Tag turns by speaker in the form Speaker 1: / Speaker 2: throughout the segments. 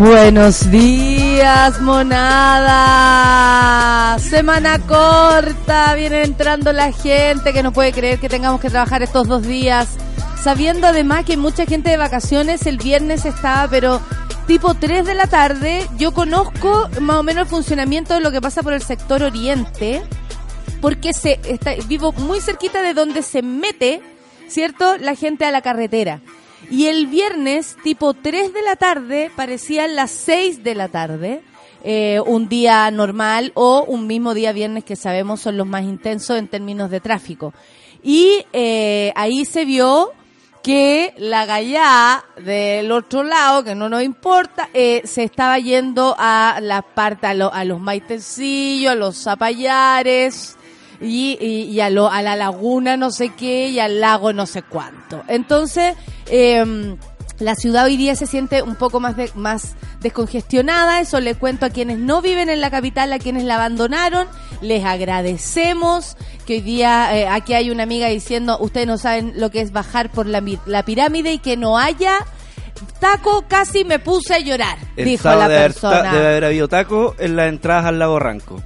Speaker 1: Buenos días, monada. Semana corta, viene entrando la gente que no puede creer que tengamos que trabajar estos dos días. Sabiendo además que mucha gente de vacaciones el viernes estaba, pero tipo 3 de la tarde. Yo conozco más o menos el funcionamiento de lo que pasa por el sector oriente, porque se está, vivo muy cerquita de donde se mete, ¿cierto? La gente a la carretera. Y el viernes, tipo 3 de la tarde, parecían las 6 de la tarde. Eh, un día normal o un mismo día viernes que sabemos son los más intensos en términos de tráfico. Y eh, ahí se vio que la gallá del otro lado, que no nos importa, eh, se estaba yendo a la parte, a, lo- a los maitecillos, a los zapallares, y, y, y a, lo, a la laguna no sé qué y al lago no sé cuánto. Entonces, eh, la ciudad hoy día se siente un poco más, de, más descongestionada, eso le cuento a quienes no viven en la capital, a quienes la abandonaron, les agradecemos que hoy día eh, aquí hay una amiga diciendo, ustedes no saben lo que es bajar por la, mi- la pirámide y que no haya taco, casi me puse a llorar,
Speaker 2: El
Speaker 1: dijo la
Speaker 2: haber
Speaker 1: persona.
Speaker 2: debe haber habido taco en las entradas al lago Ranco.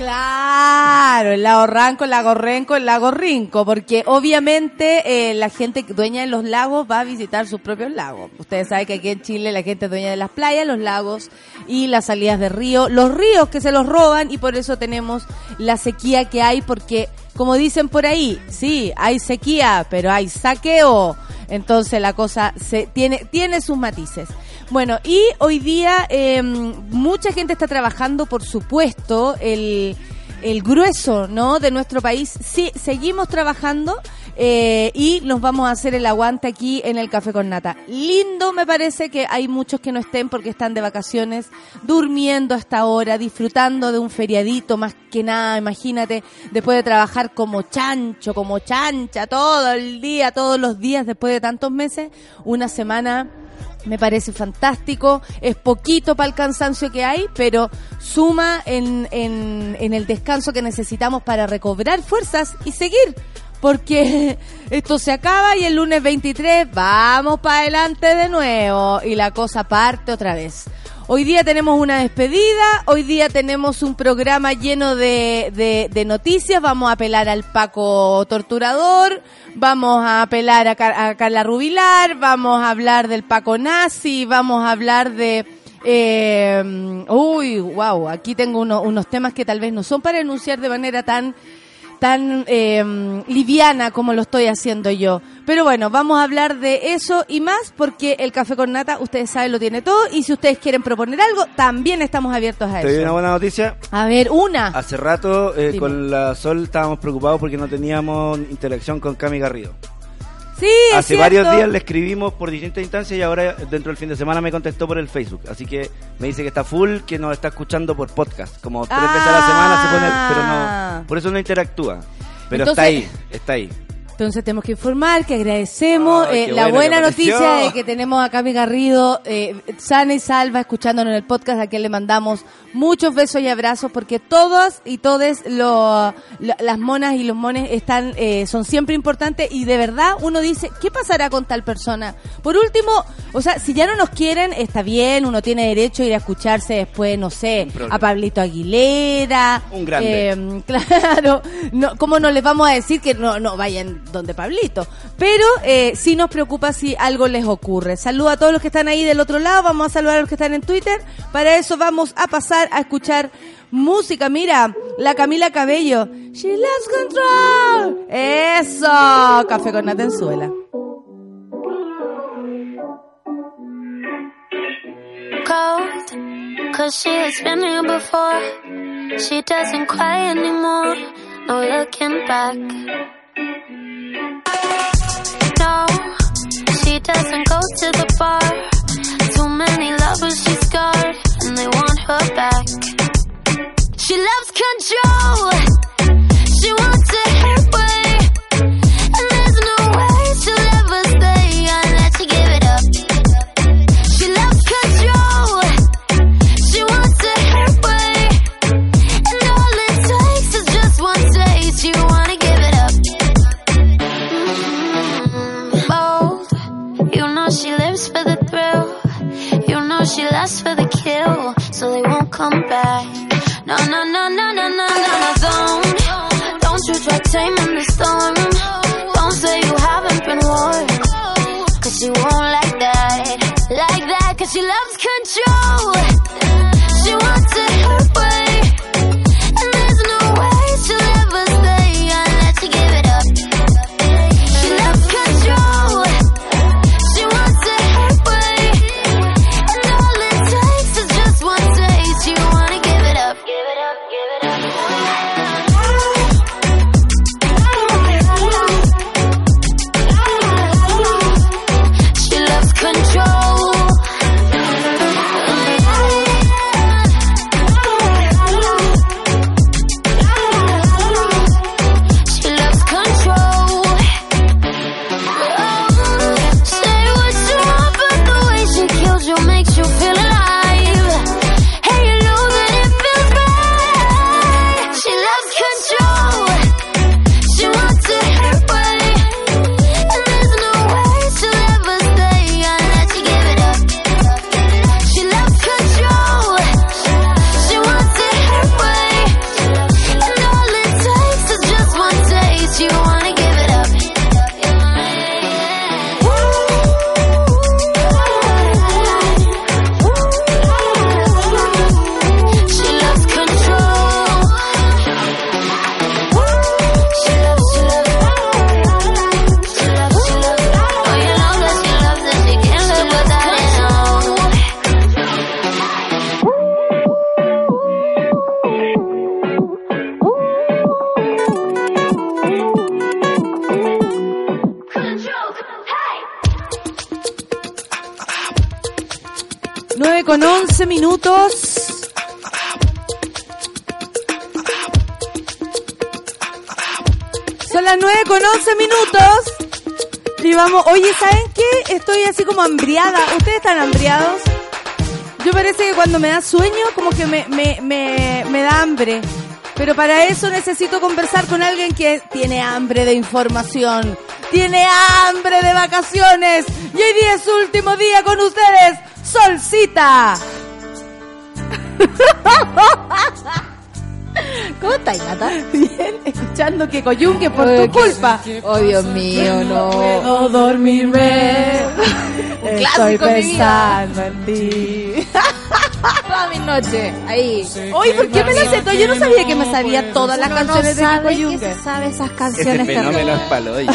Speaker 1: Claro, el lago Ranco, el lago Renco, el lago Rinco, porque obviamente eh, la gente dueña de los lagos va a visitar sus propios lagos. Ustedes saben que aquí en Chile la gente es dueña de las playas, los lagos y las salidas de río, los ríos que se los roban y por eso tenemos la sequía que hay, porque como dicen por ahí, sí, hay sequía, pero hay saqueo. Entonces la cosa se tiene tiene sus matices. Bueno, y hoy día eh, mucha gente está trabajando, por supuesto, el, el grueso, ¿no? De nuestro país. Sí, seguimos trabajando eh, y nos vamos a hacer el aguante aquí en el Café con Nata. Lindo me parece que hay muchos que no estén porque están de vacaciones, durmiendo hasta ahora, disfrutando de un feriadito más que nada, imagínate, después de trabajar como chancho, como chancha, todo el día, todos los días, después de tantos meses, una semana me parece fantástico, es poquito para el cansancio que hay, pero suma en, en, en el descanso que necesitamos para recobrar fuerzas y seguir. Porque esto se acaba y el lunes 23 vamos para adelante de nuevo y la cosa parte otra vez. Hoy día tenemos una despedida, hoy día tenemos un programa lleno de, noticias, vamos a apelar al Paco Torturador, vamos a apelar a, a Carla Rubilar, vamos a hablar del Paco Nazi, vamos a hablar de... Eh, uy, wow, aquí tengo uno- unos temas que tal vez no son para enunciar de manera tan tan eh, liviana como lo estoy haciendo yo. Pero bueno, vamos a hablar de eso y más porque el café con nata, ustedes saben, lo tiene todo y si ustedes quieren proponer algo, también estamos abiertos a
Speaker 2: Te doy una
Speaker 1: eso.
Speaker 2: buena noticia.
Speaker 1: A ver, una.
Speaker 2: Hace rato eh, con la Sol estábamos preocupados porque no teníamos interacción con Cami Garrido.
Speaker 1: Sí,
Speaker 2: Hace varios días le escribimos por distintas instancias y ahora dentro del fin de semana me contestó por el Facebook. Así que me dice que está full, que nos está escuchando por podcast. Como tres veces a la semana se pone, pero
Speaker 1: Ah.
Speaker 2: no, por eso no interactúa. Pero
Speaker 1: Entonces-
Speaker 2: está ahí, está ahí.
Speaker 1: Entonces tenemos que informar que agradecemos
Speaker 2: Ay,
Speaker 1: eh, la buena noticia de que tenemos a Cami Garrido eh, sana y salva escuchándonos en el podcast a quien le mandamos muchos besos y abrazos porque todas y todes lo- lo- las monas y los mones están eh, son siempre importantes y de verdad uno dice ¿qué pasará con tal persona? Por último, o sea, si ya no nos quieren está bien, uno tiene derecho a ir a escucharse después, no sé, a Pablito Aguilera,
Speaker 2: Un grande.
Speaker 1: eh, claro, no, ¿cómo no les vamos a decir que no, no vayan donde Pablito. Pero eh, nos preocupa si algo les ocurre. Saludo a todos los que están ahí del otro lado. Vamos a saludar a los que están en Twitter. Para eso vamos a pasar a escuchar música. Mira, la Camila Cabello. She loves control. Eso. Café con Natenzuela.
Speaker 3: Cold, cause she has been here before. She doesn't cry anymore. No back. Doesn't go to the bar. Too many lovers she's scarred, and they want her back. She loves control. She wants it lasts for the kill. So they won't come back. No, no, no, no, no, no, no, no, don't. Don't you try taming the storm. Don't say you haven't been warned. Cause she won't like that. Like that, cause she loves control. She wants it
Speaker 1: oye, ¿saben qué? Estoy así como hambriada. ¿Ustedes están hambriados? Yo parece que cuando me da sueño, como que me, me, me, me da hambre. Pero para eso necesito conversar con alguien que tiene hambre de información, tiene hambre de vacaciones. Y hoy día es su último día con ustedes, Solcita.
Speaker 4: ¿Cómo estáis, Nata?
Speaker 1: Bien, escuchando que coyunque por tu culpa.
Speaker 4: Oh, Dios mío, no.
Speaker 1: puedo dormirme. Estoy
Speaker 4: clásico de mi vida.
Speaker 1: pensando en ti.
Speaker 4: Toda mi noche, ahí.
Speaker 1: Oye, ¿por qué me sé todo? Yo no sabía que me sabía todas las canciones
Speaker 4: no
Speaker 1: de
Speaker 4: sabe
Speaker 1: Kiko
Speaker 4: que se sabe esas
Speaker 2: Ese
Speaker 4: canciones
Speaker 2: fenómeno es paloyo.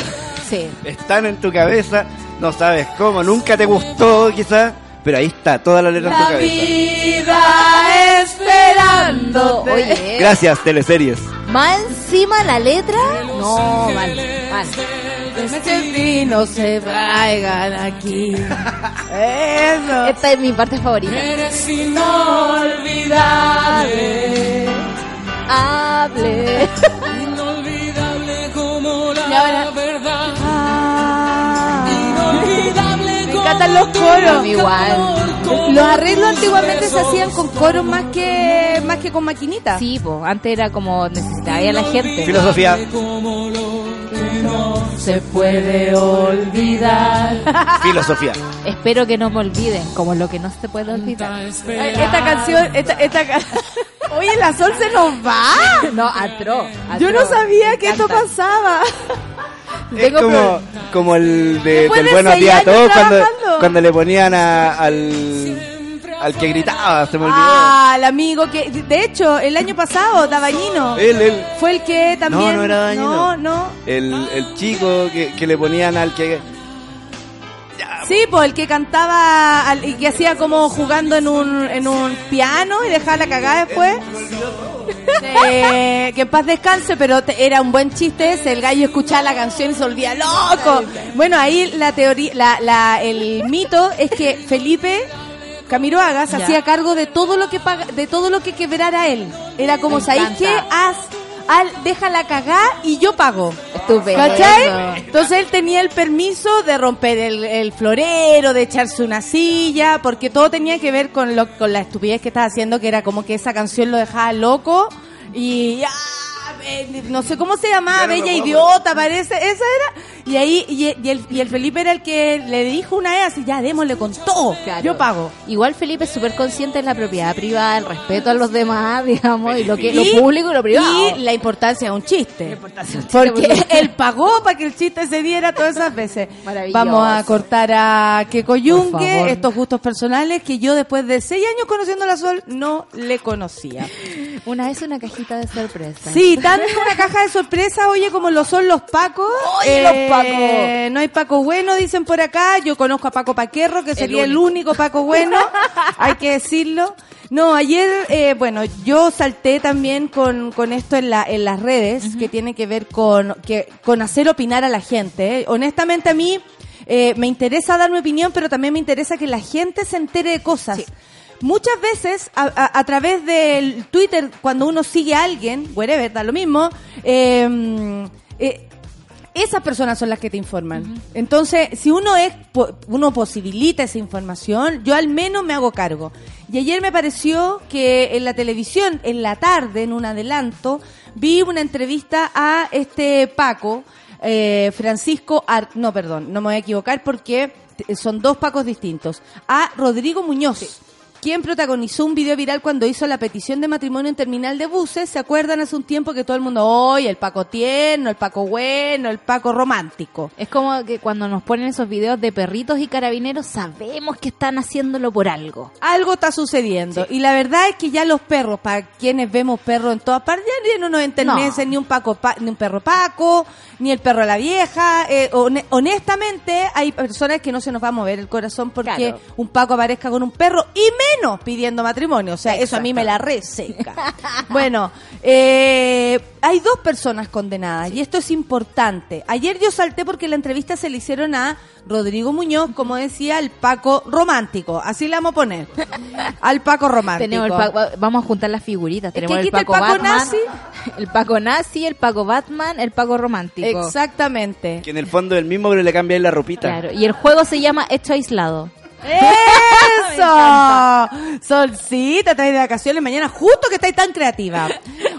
Speaker 4: Sí.
Speaker 2: Están en tu cabeza, no sabes cómo, nunca te gustó quizás, pero ahí está, toda la letra en tu
Speaker 1: La
Speaker 2: cabeza.
Speaker 1: vida esperando.
Speaker 4: Oye,
Speaker 2: Gracias, teleseries.
Speaker 4: más encima la letra. No, mal, mal.
Speaker 1: Que no se traigan aquí. Eso.
Speaker 4: Esta es mi parte favorita.
Speaker 1: Eres inolvidable.
Speaker 4: Hable.
Speaker 1: Y ahora. Ah. Encantan los coros.
Speaker 4: Igual.
Speaker 1: Los arreglos antiguamente se hacían con coros más que más que con maquinitas.
Speaker 4: Sí, pues, antes era como necesitaba a la gente.
Speaker 2: Filosofía.
Speaker 1: se puede olvidar.
Speaker 2: Filosofía.
Speaker 4: Espero que no me olviden, como lo que no se puede olvidar.
Speaker 1: Esta canción, esta, esta ca- Oye, la sol se nos va.
Speaker 4: No, atro.
Speaker 1: Yo no sabía que esto pasaba.
Speaker 2: Es como,
Speaker 1: pro-
Speaker 2: como el de, del
Speaker 1: de
Speaker 2: Buenos Días a todos cuando, cuando le ponían a- al, al que gritaba, se me olvidó.
Speaker 1: Ah, el amigo que, de hecho, el año pasado, Dabañino,
Speaker 2: Él, él.
Speaker 1: fue el que también.
Speaker 2: No, no era Dabañino.
Speaker 1: No, no.
Speaker 2: El, el chico que, que le ponían al que...
Speaker 1: Sí, pues el que cantaba al- y que hacía como jugando en un, en un piano y dejaba la cagada después. Eh, que en paz descanse, pero te- era un buen chiste ese. El gallo escuchaba la canción y se volvía loco. Bueno, ahí la teoría, la, la, el mito es que Felipe Camiroaga se hacía cargo de todo lo que paga, de todo lo que quebrara él. Era como, ¿sabéis qué? Haz, al, deja la cagá y yo pago.
Speaker 4: Estupendo.
Speaker 1: ¿Cachai? Entonces él tenía el permiso de romper el, el florero, de echarse una silla, porque todo tenía que ver con, lo, con la estupidez que estaba haciendo, que era como que esa canción lo dejaba loco y ah, eh, no sé cómo se llamaba, Bella Idiota, parece, esa era. Y ahí, y, y el, y el Felipe era el que le dijo una vez así, ya démosle con todo,
Speaker 4: Claro.
Speaker 1: yo pago.
Speaker 4: Igual Felipe es súper consciente de la propiedad privada, el respeto a los demás, digamos, y lo que
Speaker 1: Y-
Speaker 4: lo público y lo privado.
Speaker 1: Y la importancia de un chiste.
Speaker 4: importancia de un chiste,
Speaker 1: Porque
Speaker 4: porque-
Speaker 1: él pagó para que el chiste se diera todas esas veces.
Speaker 4: Maravilloso.
Speaker 1: Vamos a cortar a Yungue,
Speaker 4: favor.
Speaker 1: estos gustos personales que yo después de seis años conociendo a la Sol no le conocía.
Speaker 4: Una vez una cajita de sorpresa.
Speaker 1: Sí, tanto una caja de sorpresa, oye, como lo son los Pacos.
Speaker 4: Oye, los Pacos.
Speaker 1: No hay Paco bueno, dicen por acá. Yo conozco a Paco Paquerro, que sería el único, Paco bueno. hay que decirlo. No, ayer, eh, bueno, yo salté también con, con esto en, la, en las redes, que tiene que ver con, que, con hacer opinar a la gente. ¿eh? Honestamente, a mí eh, me interesa dar mi opinión, pero también me interesa que la gente se entere de cosas. Muchas veces, a, a- a través del Twitter, cuando uno sigue a alguien, whatever, da lo mismo, eh, eh, esas personas son las que te informan. Entonces, si uno es uno posibilita esa información, yo al menos me hago cargo. Y ayer me pareció que en la televisión, en la tarde, en un adelanto, vi una entrevista a este Paco, eh, Francisco, Ar- no, perdón, no me voy a equivocar porque son dos Pacos distintos, a Rodrigo Muñoz. Quien protagonizó un video viral cuando hizo la petición de matrimonio en terminal de buses. ¿Se acuerdan hace un tiempo que todo el mundo, hoy el Paco tierno, el Paco bueno, el Paco romántico?
Speaker 4: Es como que cuando nos ponen esos videos de perritos y carabineros, sabemos que están haciéndolo por algo.
Speaker 1: Algo está sucediendo. Y la verdad es que ya los perros, para quienes vemos perros en todas partes, ya no nos enternecen ni un Paco Pa- ni un perro Paco, ni el perro de la vieja. Eh, hone- honestamente, hay personas que no se nos va a mover el corazón porque
Speaker 4: Claro.
Speaker 1: un Paco aparezca con un perro y menos pidiendo matrimonio. O sea, eso a mí me la reseca. bueno, eh, hay dos personas condenadas y esto es importante. Ayer yo salté porque la entrevista se le hicieron a Rodrigo Muñoz, como decía, el Paco romántico. Así le vamos a poner. Al Paco romántico.
Speaker 4: Tenemos el Paco- vamos a juntar las figuritas.
Speaker 1: que
Speaker 4: Tenemos el
Speaker 1: está el
Speaker 4: Paco,
Speaker 1: Paco
Speaker 4: Batman,
Speaker 1: nazi.
Speaker 4: el Paco nazi, el Paco Batman, el Paco romántico.
Speaker 1: Exactamente.
Speaker 2: Que en el fondo es el mismo, pero le cambiáis la ropita.
Speaker 4: Claro, y el juego se llama Hecho Aislado.
Speaker 1: ¡Eso! Solcita, estáis de vacaciones mañana, justo que estáis tan creativa.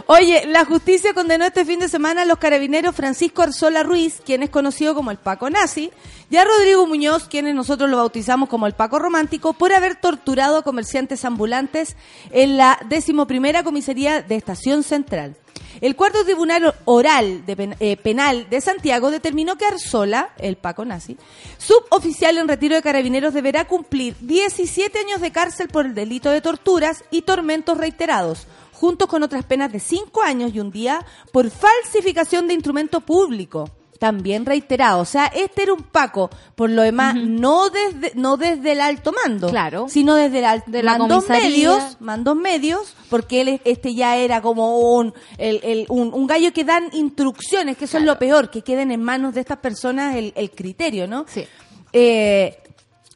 Speaker 1: Oye, la justicia condenó este fin de semana a los carabineros Francisco Arzola Ruiz, quien es conocido como el Paco Nazi, y a Rodrigo Muñoz, quienes nosotros lo bautizamos como el Paco Romántico, por haber torturado a comerciantes ambulantes en la decimoprimera comisaría de Estación Central. El cuarto tribunal oral de eh, penal de Santiago determinó que Arzola, el Paco nazi, suboficial en retiro de carabineros, deberá cumplir 17 años de cárcel por el delito de torturas y tormentos reiterados, juntos con otras penas de 5 años y un día por falsificación de instrumento público. También reiterado, o sea, este era un Paco, por lo demás, no desde no desde el alto mando,
Speaker 4: Claro.
Speaker 1: sino desde el alto
Speaker 4: De
Speaker 1: mandos medios, mandos medios, porque él este ya era como un, el, el- un, un gallo que dan instrucciones, que eso es lo peor, que queden en manos de estas personas el, el criterio, ¿no?
Speaker 4: Sí.
Speaker 1: Eh,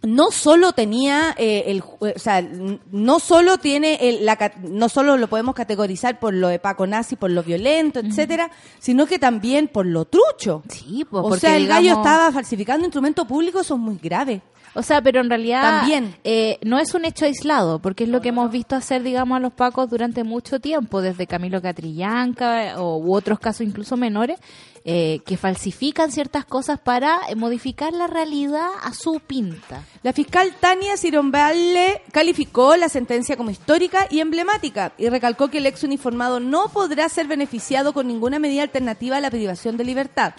Speaker 1: no solo tenía eh, el o sea no solo tiene el, la no solo lo podemos categorizar por lo de Paco Nazi por lo violento etcétera sino que también por lo trucho.
Speaker 4: Sí, pues,
Speaker 1: o
Speaker 4: porque,
Speaker 1: sea el gallo estaba falsificando instrumento público eso es muy grave
Speaker 4: O sea, pero en realidad
Speaker 1: También.
Speaker 4: eh, no es un hecho aislado, porque es lo que hemos visto hacer, digamos, a los pacos durante mucho tiempo, desde Camilo Catrillanca o, u otros casos incluso menores, eh, que falsifican ciertas cosas para modificar la realidad a su pinta.
Speaker 1: La fiscal Tania Cirombale calificó la sentencia como histórica y emblemática y recalcó que el ex uniformado no podrá ser beneficiado con ninguna medida alternativa a la privación de libertad.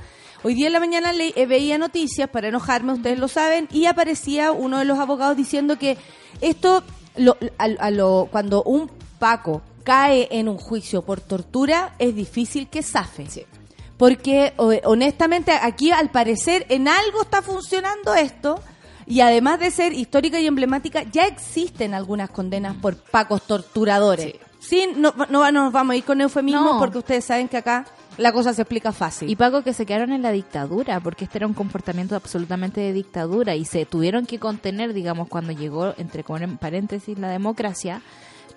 Speaker 1: Hoy día en la mañana le, eh, veía noticias para enojarme, ustedes lo saben, y aparecía uno de los abogados diciendo que esto, lo- a- a lo- cuando un Paco cae en un juicio por tortura, es difícil que zafe. Porque honestamente aquí al parecer en algo está funcionando esto. y además de ser histórica y emblemática, ya existen algunas condenas por pacos torturadores. Sí, no, no nos vamos a ir con eufemismos
Speaker 4: No.
Speaker 1: porque ustedes saben que acá la cosa se explica fácil.
Speaker 4: Y Paco que se quedaron en la dictadura, porque este era un comportamiento absolutamente de dictadura y se tuvieron que contener, digamos, cuando llegó, entre paréntesis, la democracia.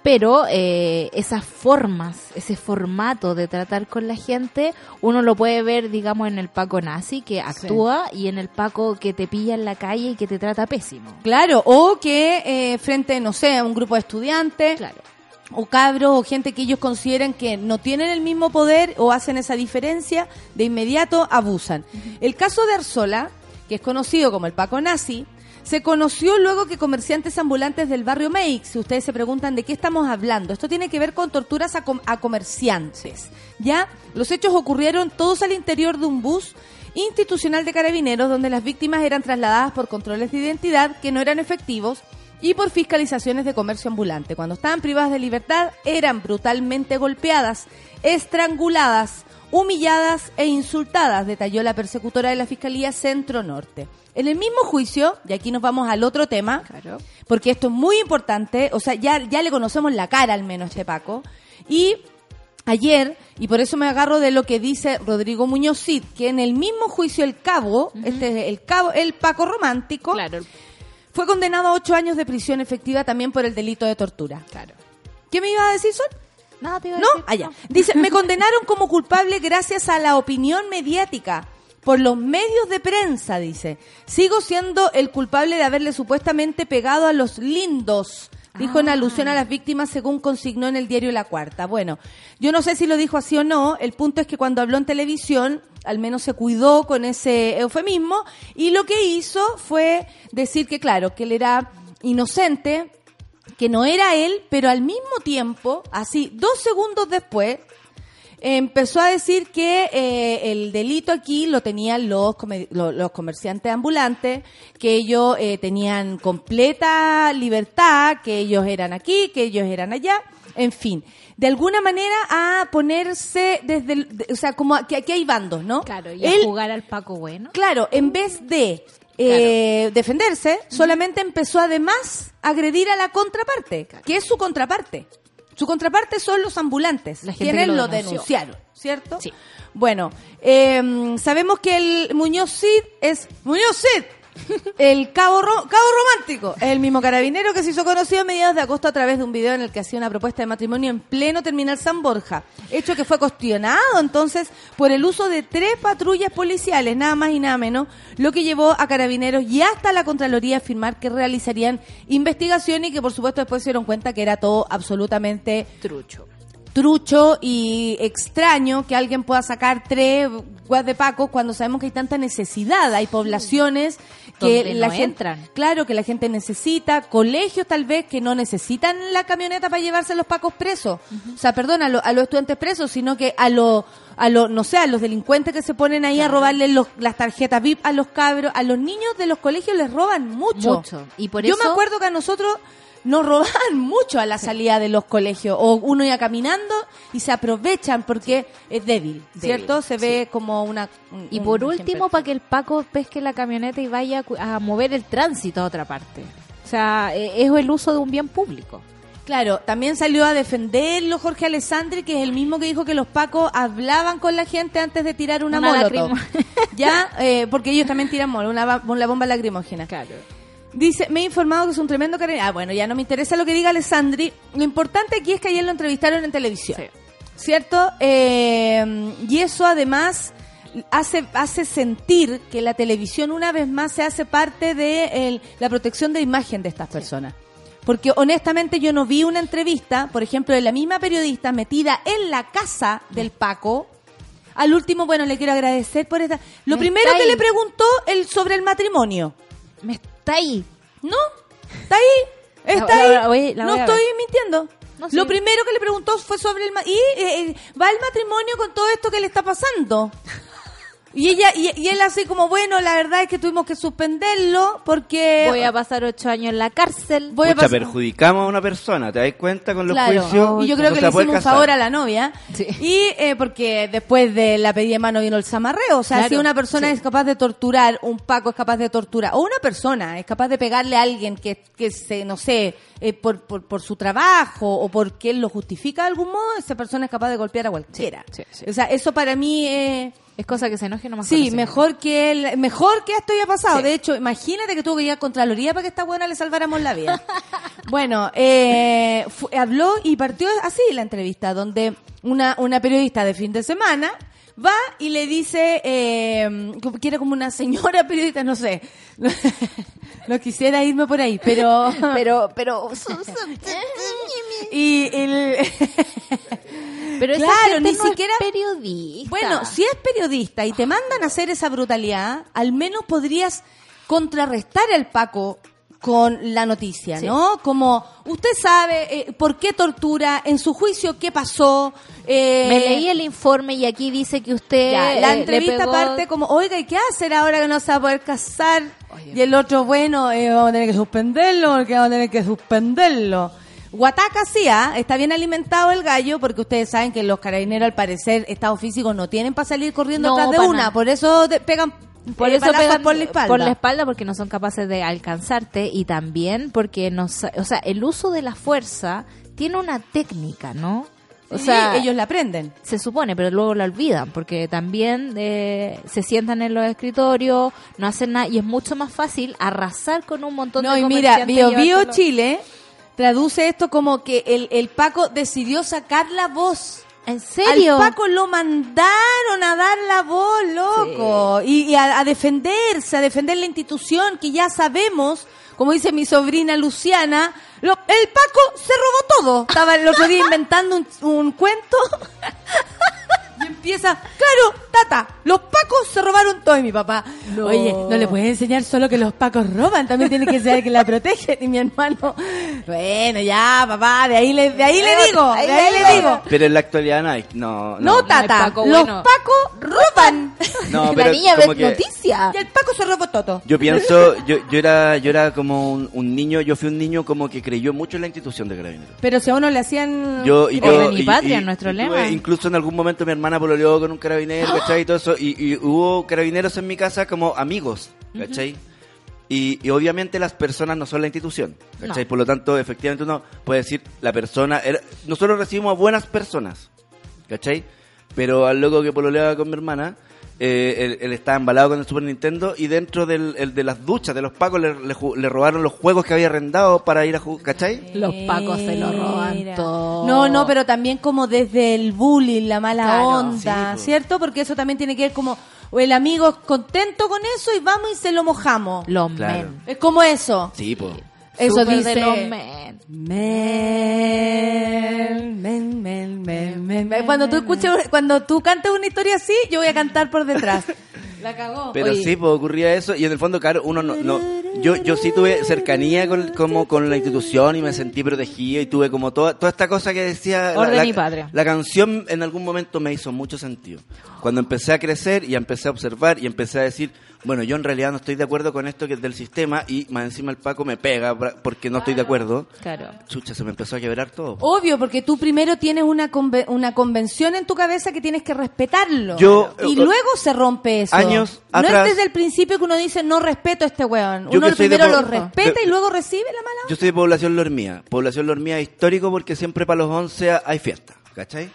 Speaker 4: Pero eh, esas formas, ese formato de tratar con la gente, uno lo puede ver, digamos, en el Paco nazi que actúa y en el Paco que te pilla en la calle y que te trata pésimo.
Speaker 1: Claro, o que eh, frente, no sé, a un grupo de estudiantes,
Speaker 4: Claro.
Speaker 1: O cabros, o gente que ellos consideran que no tienen el mismo poder o hacen esa diferencia, de inmediato abusan. El caso de Arzola, que es conocido como el Paco Nazi, se conoció luego que comerciantes ambulantes del barrio Meix, si ustedes se preguntan de qué estamos hablando, esto tiene que ver con torturas a, com- a comerciantes. Ya, los hechos ocurrieron todos al interior de un bus institucional de carabineros donde las víctimas eran trasladadas por controles de identidad que no eran efectivos y por fiscalizaciones de comercio ambulante. Cuando estaban privadas de libertad eran brutalmente golpeadas, estranguladas, humilladas e insultadas, detalló la persecutora de la Fiscalía Centro Norte. En el mismo juicio, y aquí nos vamos al otro tema,
Speaker 4: Claro.
Speaker 1: porque esto es muy importante, o sea, ya, ya le conocemos la cara al menos a este Paco, y ayer, y por eso me agarro de lo que dice Rodrigo Muñoz Cid, que en el mismo juicio el cabo, este es el cabo, el Paco romántico,
Speaker 4: Claro,
Speaker 1: fue condenado a ocho años de prisión efectiva también por el delito de tortura.
Speaker 4: claro.
Speaker 1: ¿Qué me iba a decir, Sol?
Speaker 4: No, te iba a
Speaker 1: No,
Speaker 4: decir-
Speaker 1: allá. Dice, me condenaron como culpable gracias a la opinión mediática, por los medios de prensa, dice. Sigo siendo el culpable de haberle supuestamente pegado a los lindos. Dijo en alusión a las víctimas según consignó en el diario La Cuarta. Bueno, yo no sé si lo dijo así o no. El punto es que cuando habló en televisión, al menos se cuidó con ese eufemismo y lo que hizo fue decir que, claro, que él era inocente, que no era él, pero al mismo tiempo, así, dos segundos después, empezó a decir que eh, el delito aquí lo tenían los, come- lo- los comerciantes ambulantes, que ellos eh, tenían completa libertad, que ellos eran aquí, que ellos eran allá, en fin. De alguna manera a ponerse desde, el- de- o sea, como a- que aquí hay bandos, ¿no?
Speaker 4: Claro, y a jugar al Paco bueno.
Speaker 1: Claro, en vez de eh, defenderse, solamente empezó además a agredir a la contraparte, que es su contraparte. Su contraparte son los ambulantes,
Speaker 4: La gente
Speaker 1: quienes
Speaker 4: lo
Speaker 1: denunciaron, ¿cierto?
Speaker 4: Sí.
Speaker 1: Bueno, eh, sabemos que el Muñoz Cid es Muñoz Cid, el cabo, ro- cabo romántico, el mismo carabinero que se hizo conocido a mediados de agosto a través de un video en el que hacía una propuesta de matrimonio en pleno terminal San Borja, hecho que fue cuestionado entonces por el uso de tres patrullas policiales, nada más y nada menos, lo que llevó a carabineros y hasta la Contraloría a afirmar que realizarían investigación y que por supuesto después se dieron cuenta que era todo absolutamente
Speaker 4: Trucho.
Speaker 1: Trucho y extraño que alguien pueda sacar tres guas de Paco cuando sabemos que hay tanta necesidad. Hay poblaciones que
Speaker 4: Donde
Speaker 1: la
Speaker 4: no
Speaker 1: gente,
Speaker 4: entran.
Speaker 1: claro, que la gente necesita, colegios tal vez que no necesitan la camioneta para llevarse a los Pacos presos. O sea, perdón, a, lo- a los estudiantes presos, sino que a los, a los, no sé, a los delincuentes que se ponen ahí a robarle los, las tarjetas VIP a los cabros, a los niños de los colegios les roban mucho.
Speaker 4: Mucho. Y por
Speaker 1: Yo
Speaker 4: eso-
Speaker 1: me acuerdo que a nosotros nos robaban mucho a la salida de los colegios. O uno iba caminando y se aprovechan porque es débil, ¿cierto? Se ve como una... un-
Speaker 4: Y por último, para que el Paco pesque la camioneta y vaya a mover el tránsito a otra parte. O sea, eh, es el uso de un bien público.
Speaker 1: Claro, también salió a defenderlo Jorge Alessandri, que es el mismo que dijo que los pacos hablaban con la gente antes de tirar una,
Speaker 4: Una
Speaker 1: molotov. ya, eh, porque ellos también tiran mol, una, la bomba lacrimógena.
Speaker 4: Claro.
Speaker 1: Dice, me he informado que es un tremendo carabinero. Ah, bueno, ya no me interesa lo que diga Alessandri. Lo importante aquí es que ayer lo entrevistaron en televisión.
Speaker 4: Sí.
Speaker 1: ¿Cierto? Eh, y eso además hace, hace sentir que la televisión una vez más se hace parte de el- la protección de imagen de estas personas. Porque honestamente yo no vi una entrevista, por ejemplo, de la misma periodista metida en la casa del Paco. Al último, bueno, le quiero agradecer por esta... Lo
Speaker 4: Me
Speaker 1: primero que
Speaker 4: ahí.
Speaker 1: le preguntó el sobre el matrimonio.
Speaker 4: Me está ahí.
Speaker 1: ¿No? ¿Está ahí? ¿Está
Speaker 4: La- la-
Speaker 1: ahí?
Speaker 4: la
Speaker 1: no estoy mintiendo.
Speaker 4: No, sí.
Speaker 1: Lo primero que le preguntó fue sobre el... ma- y eh, eh, va el matrimonio con todo esto que le está pasando. Y ella y, y él así como, bueno, la verdad es que tuvimos que suspenderlo porque
Speaker 4: Voy a pasar ocho años en la cárcel.
Speaker 1: voy a
Speaker 2: Pucha,
Speaker 1: pas-
Speaker 2: perjudicamos a una persona, ¿te das cuenta con los
Speaker 1: Claro,
Speaker 2: juicios?
Speaker 1: y yo creo
Speaker 2: No
Speaker 1: que le hicimos un favor a la novia.
Speaker 4: Sí.
Speaker 1: Y eh, porque después de la pedida de mano vino el zamarreo. O sea,
Speaker 4: Claro,
Speaker 1: si una persona
Speaker 4: sí.
Speaker 1: es capaz de torturar, un Paco es capaz de torturar, o una persona es capaz de pegarle a alguien que, que se, no sé, eh, por, por, por su trabajo o porque él lo justifica de algún modo, esa persona es capaz de golpear a cualquiera.
Speaker 4: sí, sí.
Speaker 1: O sea, eso para mí eh,
Speaker 4: Es cosa que se enoje nomás.
Speaker 1: Sí, mejor que él, mejor que esto haya pasado.
Speaker 4: Sí.
Speaker 1: De hecho, imagínate que tuvo que ir a Contraloría para que esta buena le salváramos la vida. bueno, eh, habló y partió así la entrevista, donde una, una periodista de fin de semana va y le dice, eh, que era como una señora periodista, no sé. no quisiera irme por ahí, pero...
Speaker 4: Pero, pero,
Speaker 1: y el...
Speaker 4: pero esa
Speaker 1: Claro,
Speaker 4: gente
Speaker 1: ni
Speaker 4: no es
Speaker 1: siquiera-
Speaker 4: periodista.
Speaker 1: Bueno, si es periodista y te mandan a hacer esa brutalidad, al menos podrías contrarrestar el Paco con la noticia,
Speaker 4: Sí.
Speaker 1: ¿no? Como usted sabe eh, por qué tortura, en su juicio qué pasó. eh,
Speaker 4: Me leí el informe y aquí dice que usted.
Speaker 1: ya, la
Speaker 4: eh,
Speaker 1: entrevista
Speaker 4: pegó-
Speaker 1: parte como, oiga, ¿y qué hacer ahora que no se va a poder casar?
Speaker 4: Oye.
Speaker 1: Y el otro, bueno, eh, vamos a tener que suspenderlo porque vamos a tener que suspenderlo. Guataca sí, ¿ah? está bien alimentado el gallo porque ustedes saben que los carabineros al parecer estados físicos no tienen para salir corriendo
Speaker 4: No,
Speaker 1: atrás de una,
Speaker 4: nada.
Speaker 1: por eso te pegan
Speaker 4: Por eso pegan
Speaker 1: por la espalda.
Speaker 4: por la espalda porque no son capaces de alcanzarte y también porque no, sa- o sea, el uso de la fuerza tiene una técnica, ¿no? O
Speaker 1: Sí,
Speaker 4: sea,
Speaker 1: ellos la aprenden.
Speaker 4: se supone, pero luego la olvidan porque también eh, se sientan en los escritorios, no hacen nada y es mucho más fácil arrasar con un montón
Speaker 1: No,
Speaker 4: de
Speaker 1: y mira, Bio Bio Chile traduce esto como que el, el Paco decidió sacar la voz.
Speaker 4: ¿En serio?
Speaker 1: Al Paco lo mandaron a dar la voz, loco. Y, y a, a defenderse, a defender la institución que ya sabemos, como dice mi sobrina Luciana, lo- el Paco se robó todo. Estaba el otro día inventando un, un cuento. Y empieza, claro, tata, los pacos se robaron todo y mi papá.
Speaker 4: No.
Speaker 1: Oye, no le puedes enseñar solo que los pacos roban, también tiene que ser que la protege. Y mi hermano, bueno, ya, papá, de ahí le, de ahí le digo, de ahí le digo.
Speaker 2: Pero en la actualidad no hay, no,
Speaker 1: No,
Speaker 2: no.
Speaker 1: tata,
Speaker 4: Paco
Speaker 1: los
Speaker 4: bueno.
Speaker 1: pacos roban.
Speaker 2: No,
Speaker 4: la
Speaker 2: pero
Speaker 4: niña
Speaker 2: como
Speaker 4: ve
Speaker 2: que-
Speaker 4: noticia.
Speaker 1: Y el paco se robó todo.
Speaker 2: Yo pienso, yo, yo era, yo era como un, un niño, yo fui un niño como que creyó mucho en la institución de carabineros.
Speaker 1: Pero si a uno le hacían...
Speaker 2: Yo, y yo,
Speaker 4: Orden y
Speaker 2: y-
Speaker 4: patria,
Speaker 2: y-
Speaker 4: nuestro
Speaker 2: y
Speaker 4: lema.
Speaker 2: incluso en algún momento mi hermana pololeó con un carabinero, ¿cachai? Y todo eso. Y, y hubo carabineros en mi casa como amigos, ¿cachai? y, y obviamente las personas no son la institución, ¿cachai?
Speaker 4: No.
Speaker 2: Por lo tanto, efectivamente uno puede decir, la persona... era- nosotros recibimos a buenas personas, ¿cachai? Pero al loco que pololeaba con mi hermana... eh, él, él estaba embalado con el Super Nintendo y dentro del, el de las duchas de los pacos le, le ju- le robaron los juegos que había arrendado para ir a jugar, ¿cachai?
Speaker 4: Los pacos se lo roban todo.
Speaker 1: No, no, pero también como desde el bullying, la mala
Speaker 4: Claro.
Speaker 1: onda,
Speaker 2: Sí, po.
Speaker 1: ¿cierto? Porque eso también tiene que ver como o el amigo contento con eso y vamos y se lo mojamos.
Speaker 4: Los
Speaker 2: Claro.
Speaker 4: men.
Speaker 1: Es como eso.
Speaker 2: Sí, pues.
Speaker 1: Eso
Speaker 4: Súper
Speaker 1: dice.
Speaker 4: de los men.
Speaker 1: Men, men, men, men, men, men. Cuando tú escuches, cuando tú cantes una historia así, yo voy a cantar por detrás. La cagó.
Speaker 2: Pero
Speaker 1: Oye,
Speaker 2: sí, pues ocurría eso y en el fondo, claro, uno no, no yo, yo sí tuve cercanía con, como con la institución y me sentí protegido y tuve como toda, toda esta cosa que decía
Speaker 4: Orden
Speaker 2: la,
Speaker 4: y patria.
Speaker 2: la canción en algún momento me hizo mucho sentido. Cuando empecé a crecer y empecé a observar y empecé a decir, bueno, yo en realidad no estoy de acuerdo con esto que es del sistema y más encima el Paco me pega porque no estoy de acuerdo.
Speaker 4: Claro.
Speaker 2: Chucha, se me empezó a quebrar todo.
Speaker 1: Obvio, porque tú primero tienes una, conve- una convención en tu cabeza que tienes que respetarlo.
Speaker 2: Yo-
Speaker 1: y
Speaker 2: eh,
Speaker 1: luego se rompe eso.
Speaker 2: años
Speaker 1: no
Speaker 2: atrás-
Speaker 1: es desde el principio que uno dice no respeto a este weón. Uno primero lo respeta
Speaker 2: de-
Speaker 1: y luego recibe la mala
Speaker 2: Yo soy de población Lormía. Población Lormía histórico porque siempre para los 11 hay fiesta, ¿cachai?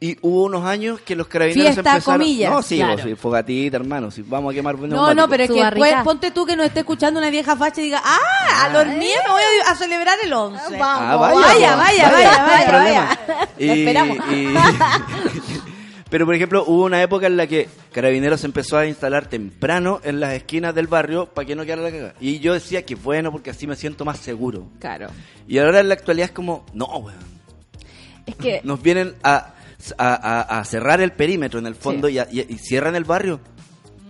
Speaker 2: Y hubo unos años que los carabineros
Speaker 1: Fiesta,
Speaker 2: empezaron...
Speaker 1: comillas.
Speaker 2: No, sí,
Speaker 4: Claro.
Speaker 2: vos, fogatita, hermano. Si vamos a quemar
Speaker 1: No, no, pero es que
Speaker 4: barriga.
Speaker 1: pues, ponte tú que nos esté escuchando una vieja facha y diga, ah, a Lormía me voy a, a celebrar el 11.
Speaker 2: Ah, vaya,
Speaker 1: vaya, vaya, vaya,
Speaker 2: no hay
Speaker 1: vaya,
Speaker 2: problema.
Speaker 1: vaya.
Speaker 2: Y-
Speaker 4: Lo esperamos.
Speaker 2: y- Pero, por ejemplo, hubo una época en la que Carabineros empezó a instalar temprano en las esquinas del barrio para que no quedara la cagada. Y yo decía que bueno, porque así me siento más seguro.
Speaker 4: Claro.
Speaker 2: Y ahora en la actualidad es como, no, weón.
Speaker 4: Es que
Speaker 2: Nos vienen a, a, a- a cerrar el perímetro en el fondo
Speaker 4: Sí.
Speaker 2: y, a- y- y cierran el barrio.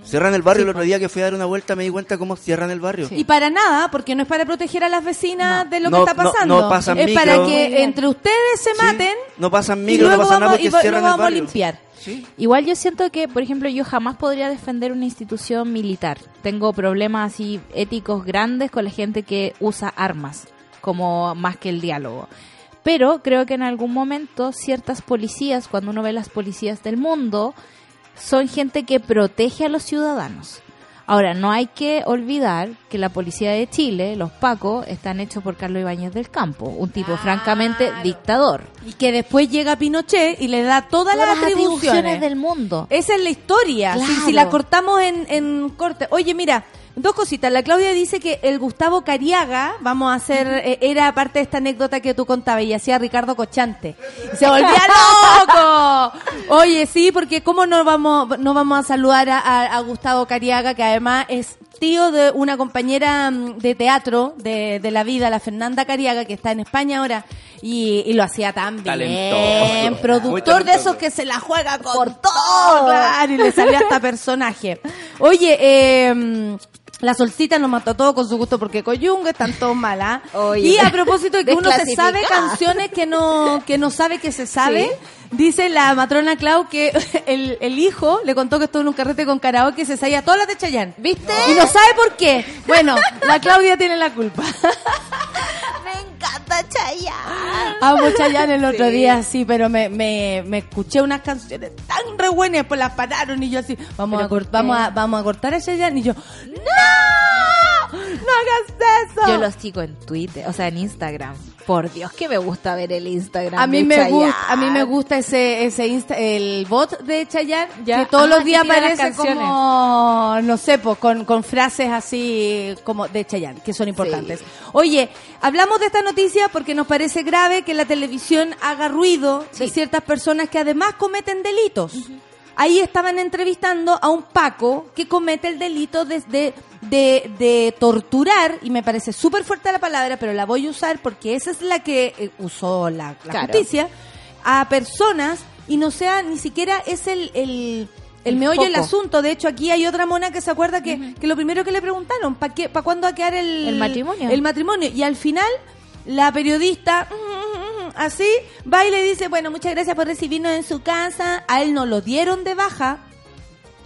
Speaker 2: Cierran el barrio.
Speaker 1: Sí,
Speaker 2: el otro día que fui a dar una vuelta me di cuenta cómo cierran el barrio.
Speaker 1: Y para nada, porque no es para proteger a las vecinas
Speaker 4: No.
Speaker 1: de lo
Speaker 2: No,
Speaker 1: que está
Speaker 2: no,
Speaker 1: pasando.
Speaker 2: no pasan
Speaker 1: es
Speaker 2: micro.
Speaker 1: para que entre ustedes se
Speaker 2: Sí,
Speaker 1: maten
Speaker 2: No pasan
Speaker 1: y
Speaker 2: micro, no
Speaker 1: luego
Speaker 2: pasa nada
Speaker 1: vamos,
Speaker 2: porque
Speaker 1: y
Speaker 2: cierran
Speaker 1: luego
Speaker 2: el
Speaker 1: vamos a
Speaker 2: barrio.
Speaker 1: limpiar.
Speaker 2: Sí.
Speaker 4: Igual yo siento que, por ejemplo, yo jamás podría defender una institución militar. Tengo problemas así éticos grandes con la gente que usa armas, como más que el diálogo. Pero creo que en algún momento ciertas policías, cuando uno ve las policías del mundo, son gente que protege a los ciudadanos. Ahora, no hay que olvidar que la policía de Chile, los PACO, están hechos por Carlos Ibáñez del Campo, un tipo francamente dictador.
Speaker 1: Y que después llega Pinochet y le da todas,
Speaker 4: Todas
Speaker 1: las atribuciones.
Speaker 4: del mundo.
Speaker 1: Esa es la historia. Si, si la cortamos en, en corte. Oye, mira, dos cositas. La Claudia dice que el Gustavo Cariaga, vamos a hacer, eh, era parte de esta anécdota que tú contabas y hacía Ricardo Cochante. Y se volvía loco. Oye, sí, porque cómo no vamos, no vamos a saludar a, a- a Gustavo Cariaga, que además es tío de una compañera mm, de teatro de, de la vida, la Fernanda Cariaga, que está en España ahora, y, y lo hacía tan bien.
Speaker 2: Talentoso.
Speaker 1: Productor de esos que se la juega con todo. Claro, y le salió hasta personaje. Oye, eh, la solcita nos mató todo con su gusto porque coyunga, están todos malas.
Speaker 4: Oye,
Speaker 1: y a propósito de que uno se sabe canciones que no, que no sabe que se sabe, dice la matrona Clau que el, el hijo le contó que estuvo en un carrete con karaoke y se sabía todas las de Chayanne.
Speaker 4: ¿Viste?
Speaker 1: Y no sabe por qué. Bueno, la Claudia tiene la culpa.
Speaker 4: Encanta Chayanne.
Speaker 1: Amo Chayanne el otro día, sí, pero me, me, me escuché unas canciones tan re buenas, después las pararon y yo así, vamos,
Speaker 4: ¿Pero
Speaker 1: a, cort- vamos, a, vamos a cortar a Chayanne y yo, ¡No! ¡No hagas eso!
Speaker 4: Yo lo sigo en Twitter, o sea, en Instagram. Por Dios, que me gusta ver el Instagram.
Speaker 1: a mí
Speaker 4: de
Speaker 1: me
Speaker 4: Chayanne.
Speaker 1: gusta, a mí me gusta ese ese Insta- el bot de Chayanne
Speaker 4: Ya.
Speaker 1: que todos
Speaker 4: Ajá,
Speaker 1: los días aparece como no sé, pues con, con frases así como de Chayanne, que son importantes. Oye, hablamos de esta noticia porque nos parece grave que la televisión haga ruido de ciertas personas que además cometen delitos. Ahí estaban entrevistando a un Paco que comete el delito de, de, de- torturar, y me parece súper fuerte la palabra, pero la voy a usar porque esa es la que eh, usó la, la
Speaker 4: Claro.
Speaker 1: justicia, a personas y no sea ni siquiera es el, el, el meollo del asunto. De hecho, aquí hay otra mona que se acuerda que, que lo primero que le preguntaron, ¿para qué, para cuándo va a quedar el,
Speaker 4: El matrimonio.
Speaker 1: El matrimonio. Y al final, la periodista, así, va y le dice, bueno, muchas gracias por recibirnos en su casa. A él no lo dieron de baja.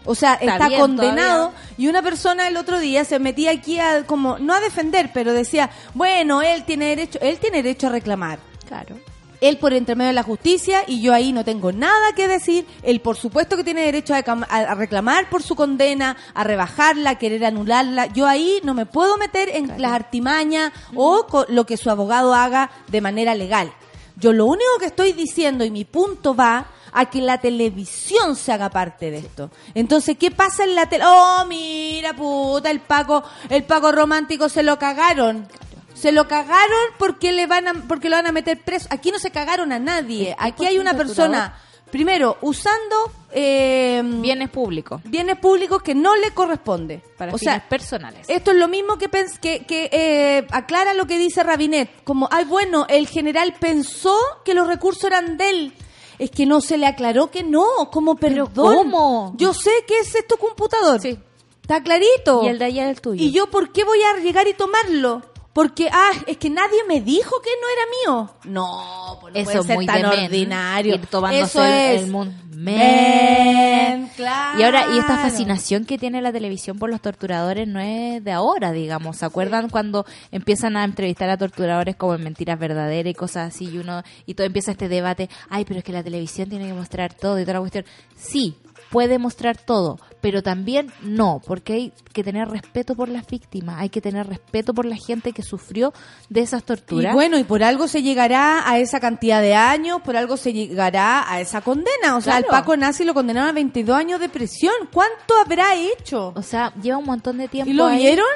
Speaker 1: O sea,
Speaker 4: Está
Speaker 1: está,
Speaker 4: bien
Speaker 1: condenado.
Speaker 4: todavía.
Speaker 1: Y una persona el otro día se metía aquí a, como, no a defender, pero decía, bueno, él tiene derecho, él tiene derecho a reclamar.
Speaker 4: Claro.
Speaker 1: Él por intermedio de la justicia y yo ahí no tengo nada que decir. Él por supuesto que tiene derecho a, reclamar por su condena, a rebajarla, a querer anularla. Yo ahí no me puedo meter en las artimañas o lo que su abogado haga de manera legal. Yo lo único que estoy diciendo y mi punto va a que la televisión se haga parte de esto. Entonces, ¿qué pasa en la tele? Oh, mira, puta, el Paco, el Paco romántico se lo cagaron. Se lo cagaron porque le van a, porque lo van a meter preso. Aquí no se cagaron a nadie. Aquí hay una persona, primero, usando eh,
Speaker 4: Bienes públicos.
Speaker 1: bienes públicos que no le corresponde.
Speaker 4: Para
Speaker 1: o
Speaker 4: fines
Speaker 1: sea,
Speaker 4: personales.
Speaker 1: esto es lo mismo que, pens- que, que eh, aclara lo que dice Rabinet. Como, ay, bueno, el general pensó que los recursos eran de él. Es que no se le aclaró que no, como perdón.
Speaker 4: ¿cómo?
Speaker 1: Yo sé que ese es tu computador.
Speaker 4: Sí.
Speaker 1: Está clarito.
Speaker 4: Y el de allá es el tuyo.
Speaker 1: ¿Y yo por qué voy a llegar y tomarlo? Porque, ah, es que nadie me dijo que no era mío. No, pues no
Speaker 4: Eso
Speaker 1: puede
Speaker 4: es
Speaker 1: ser
Speaker 4: muy
Speaker 1: tan
Speaker 4: de men,
Speaker 1: ordinario.
Speaker 4: ir
Speaker 1: Eso
Speaker 4: el-
Speaker 1: es.
Speaker 4: el mundo.
Speaker 1: Men, claro.
Speaker 4: Y ahora, y esta fascinación que tiene la televisión por los torturadores no es de ahora, digamos. ¿Se acuerdan cuando empiezan a entrevistar a torturadores como en Mentiras Verdaderas y cosas así? Y uno, y todo empieza este debate, ay, pero es que la televisión tiene que mostrar todo y toda la cuestión. Sí, puede mostrar todo, pero también no, porque hay que tener respeto por las víctimas, hay que tener respeto por la gente que sufrió de esas
Speaker 1: Y
Speaker 4: torturas.
Speaker 1: bueno, y por algo se llegará a esa cantidad de años, por algo se llegará a esa condena. O sea, al
Speaker 4: Claro.
Speaker 1: Paco Nazi lo condenaron a 22 años de prisión. ¿Cuánto habrá hecho?
Speaker 4: O sea, lleva un montón de tiempo.
Speaker 1: ¿Y lo
Speaker 4: ahí.
Speaker 1: vieron?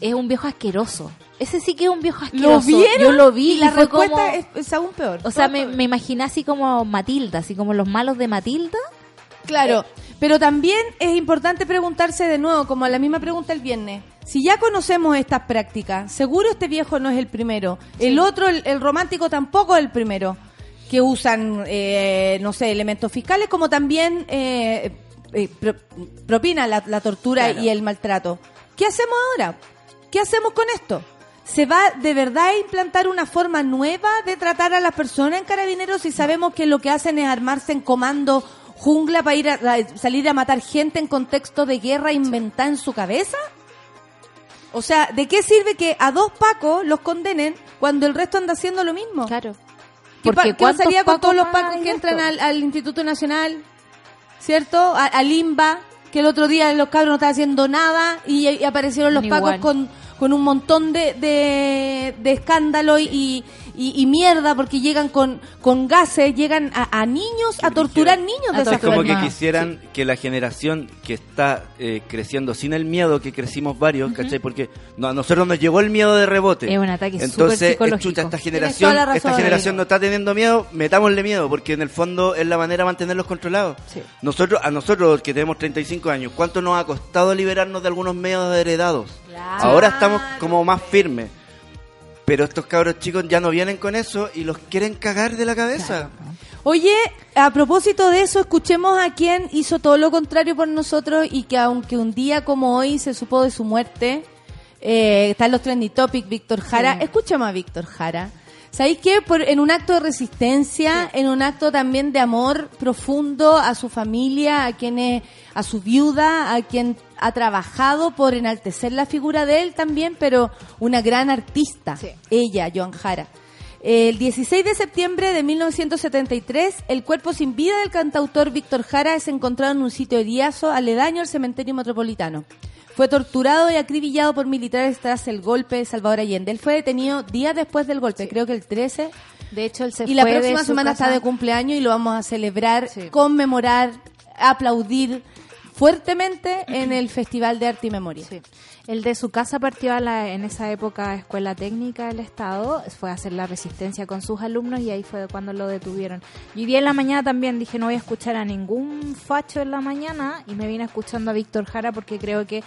Speaker 4: Es un viejo asqueroso. Ese sí que es un viejo asqueroso.
Speaker 1: ¿Lo vieron?
Speaker 4: Yo lo vi
Speaker 1: y la
Speaker 4: fue
Speaker 1: respuesta
Speaker 4: como-
Speaker 1: es, es aún peor.
Speaker 4: O sea, me, me imaginé así como Matilda, así como los malos de Matilda.
Speaker 1: Claro, pero también es importante preguntarse de nuevo, como la misma pregunta el viernes. Si ya conocemos estas prácticas, seguro este viejo no es el primero. El otro, el, el romántico, tampoco es el primero. Que usan, eh, no sé, elementos fiscales, como también eh, eh, pro- propina la, la tortura
Speaker 4: Claro.
Speaker 1: y el maltrato. ¿Qué hacemos ahora? ¿Qué hacemos con esto? ¿Se va de verdad a implantar una forma nueva de tratar a las personas en carabineros si sabemos que lo que hacen es armarse en comando jungla para ir a, a- salir a matar gente en contexto de guerra inventada en su cabeza? O sea, ¿de qué sirve que a dos pacos los condenen cuando el resto anda haciendo lo mismo?
Speaker 4: Claro.
Speaker 1: ¿Qué, pa- qué
Speaker 4: ¿cuántos
Speaker 1: pasaría con todos los pacos que entran al, al Instituto Nacional? ¿Cierto? A- Al IMBA, que el otro día los cabros no estaban haciendo nada y, y aparecieron los
Speaker 4: Ni
Speaker 1: pacos
Speaker 4: igual.
Speaker 1: con, con un montón de, de, de escándalo y, y, y mierda porque llegan con, con gases, llegan a, a niños, a torturar niños
Speaker 4: A
Speaker 1: de esa
Speaker 2: Es como que quisieran que la generación que está eh, creciendo sin el miedo que crecimos varios, ¿cachai? Porque no, a nosotros nos llegó el miedo de rebote.
Speaker 4: Es un ataque súper
Speaker 2: Entonces,
Speaker 4: psicológico.
Speaker 2: chucha, esta generación,
Speaker 1: razón,
Speaker 2: esta generación no está teniendo miedo, metámosle miedo, porque en el fondo es la manera de mantenerlos controlados.
Speaker 4: Sí.
Speaker 2: Nosotros, a nosotros que tenemos 35 años, ¿cuánto nos ha costado liberarnos de algunos medios heredados?
Speaker 1: Claro.
Speaker 2: Ahora estamos como más firmes. Pero estos cabros chicos ya no vienen con eso y los quieren cagar de la cabeza.
Speaker 1: Oye, a propósito de eso, escuchemos a quien hizo todo lo contrario por nosotros y que aunque un día como hoy se supo de su muerte, eh, está en los trending topics, Víctor Jara.
Speaker 4: Sí.
Speaker 1: Escuchemos a Víctor Jara. ¿Sabéis qué? Por, en un acto de resistencia, en un acto también de amor profundo a su familia, a quienes, a su viuda, a quien ha trabajado por enaltecer la figura de él también, pero una gran artista,
Speaker 4: Sí.
Speaker 1: ella, Joan Jara. El 16 de septiembre de 1973, el cuerpo sin vida del cantautor Víctor Jara es encontrado en un sitio heriazo aledaño al cementerio metropolitano. Fue torturado y acribillado por militares tras el golpe de Salvador Allende. Él fue detenido días después del golpe, creo que el 13.
Speaker 4: De hecho, él se
Speaker 1: Y la
Speaker 4: fue
Speaker 1: próxima semana
Speaker 4: casa-
Speaker 1: está de cumpleaños y lo vamos a celebrar,
Speaker 4: Sí.
Speaker 1: conmemorar, aplaudir fuertemente en el Festival de Arte y Memoria.
Speaker 4: Sí. El de su casa partió a la, en esa época Escuela Técnica del Estado, fue a hacer la resistencia con sus alumnos y ahí fue cuando lo detuvieron. Y día en la mañana también dije no voy a escuchar a ningún facho en la mañana y me vine escuchando a Víctor Jara porque creo que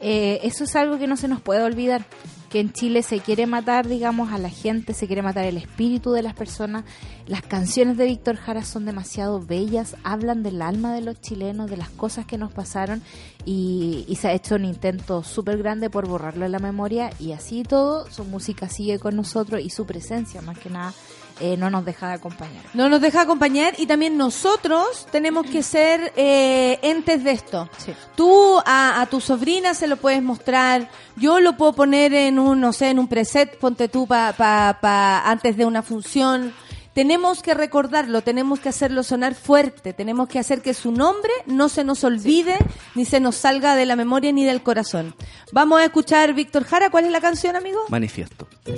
Speaker 4: eh, eso es algo que no se nos puede olvidar, que en Chile se quiere matar, digamos, a la gente, se quiere matar el espíritu de las personas. Las canciones de Víctor Jara son demasiado bellas, hablan del alma de los chilenos, de las cosas que nos pasaron y, y se ha hecho un intento súper grande por borrarlo de la memoria y así todo, su música sigue con nosotros y su presencia más que nada eh, no nos deja de acompañar.
Speaker 1: No nos deja acompañar y también nosotros tenemos que ser eh, entes de esto.
Speaker 4: Sí.
Speaker 1: Tú a, a tu sobrina se lo puedes mostrar, yo lo puedo poner en un, no sé, en un preset, ponte tú pa, pa, pa- antes de una función. Tenemos que recordarlo, tenemos que hacerlo sonar fuerte, tenemos que hacer que su nombre no se nos olvide, ni se nos salga de la memoria ni del corazón. Vamos a escuchar Víctor Jara, ¿cuál es la canción, amigo?
Speaker 2: Manifiesto.
Speaker 5: Yo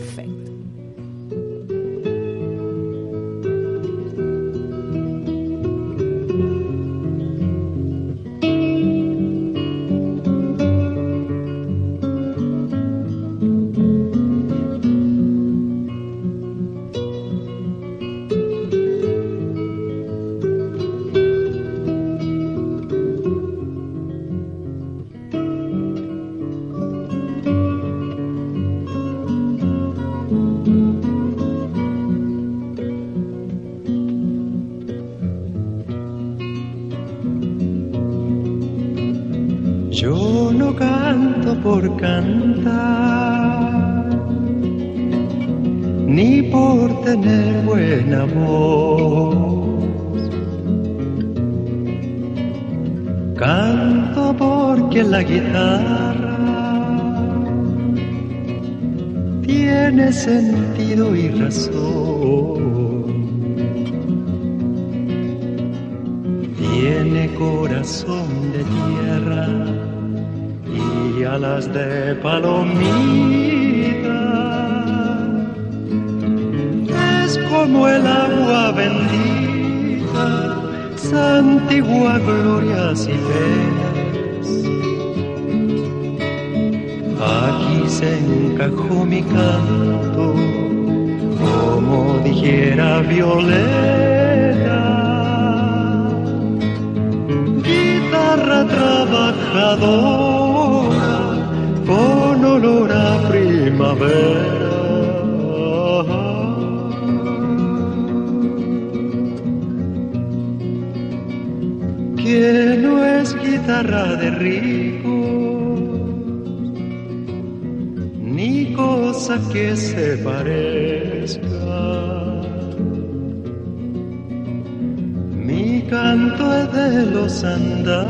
Speaker 5: por cantar, ni por tener buena voz. Canto porque la guitarra tiene sentido y razón. Tiene corazón de tierra alas de palomita. Es como el agua bendita, santigua glorias y penas. Aquí se encajó mi canto, como dijera Violeta guitarra trabajadora con olor a primavera. Que no es guitarra de rico, ni cosa que se parezca. Mi canto es de los andamios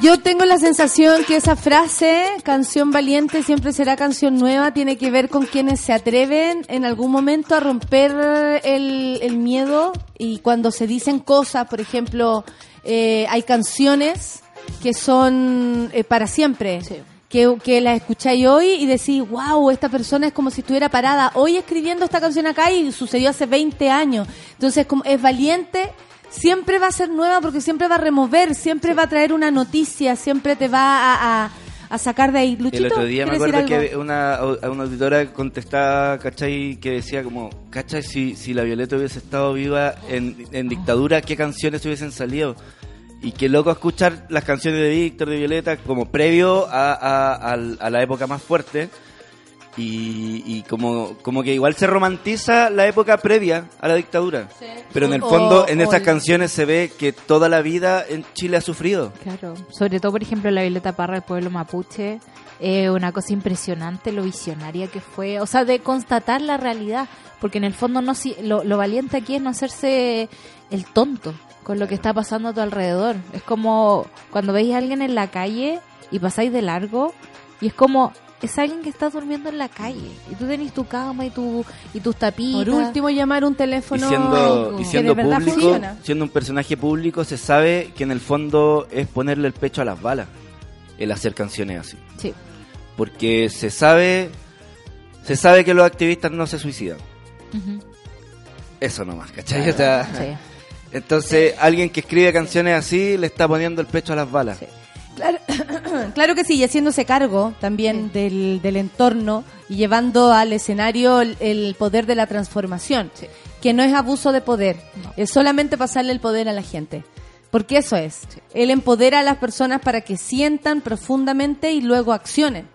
Speaker 1: Yo tengo la sensación que esa frase, canción valiente siempre será canción nueva, tiene que ver con quienes se atreven en algún momento a romper el, el miedo y cuando se dicen cosas, por ejemplo, eh, hay canciones que son eh, para siempre. Que, que las escucháis hoy y decís, wow, esta persona es como si estuviera parada hoy escribiendo esta canción acá y sucedió hace 20 años. Entonces, como es valiente, siempre va a ser nueva porque siempre va a remover, siempre va a traer una noticia, siempre te va a, a- a sacar de ahí. Luchito,
Speaker 2: El otro día me
Speaker 1: ¿quieres
Speaker 2: acuerdo que una, una auditora contestaba, ¿cachai? Que decía como, ¿cachai? Si, si la Violeta hubiese estado viva en, en dictadura, ¿qué canciones hubiesen salido? Y qué loco escuchar las canciones de Víctor, de Violeta, como previo a, a la época más fuerte. Y, y como, como que igual se romantiza la época previa a la dictadura. Pero en el
Speaker 1: O-
Speaker 2: fondo, en
Speaker 1: o
Speaker 2: estas
Speaker 1: el-
Speaker 2: canciones se ve que toda la vida en Chile ha sufrido.
Speaker 4: Claro, sobre todo, por ejemplo, la Violeta Parra, el pueblo mapuche, eh, una cosa impresionante lo visionaria que fue, o sea, de constatar la realidad, porque en el fondo no si- lo, lo valiente aquí es no hacerse el tonto con lo que está pasando a tu alrededor. Es como cuando veis a alguien en la calle y pasáis de largo y es como es alguien que está durmiendo en la calle y tú tenés tu cama y tu y tus tapitas.
Speaker 1: Por último, llamar un
Speaker 2: Y
Speaker 1: teléfono
Speaker 2: siendo, y
Speaker 1: que
Speaker 2: siendo
Speaker 1: de verdad
Speaker 2: público,
Speaker 1: funciona.
Speaker 2: siendo un personaje público, se sabe que en el fondo es ponerle el pecho a las balas el hacer canciones así.
Speaker 4: Sí.
Speaker 2: Porque se sabe, se sabe que los activistas no se suicidan.
Speaker 4: Ujú.
Speaker 2: Eso nomás, ¿cachai? O sea,
Speaker 4: Sí.
Speaker 2: Entonces, alguien que escribe canciones así le está poniendo el pecho a las balas.
Speaker 4: Sí.
Speaker 1: Claro, claro que sí, y haciéndose cargo también del, del entorno y llevando al escenario el, el poder de la transformación, que no es abuso de poder, es solamente pasarle el poder a la gente. Porque eso es, él empodera a las personas para que sientan profundamente y luego accionen.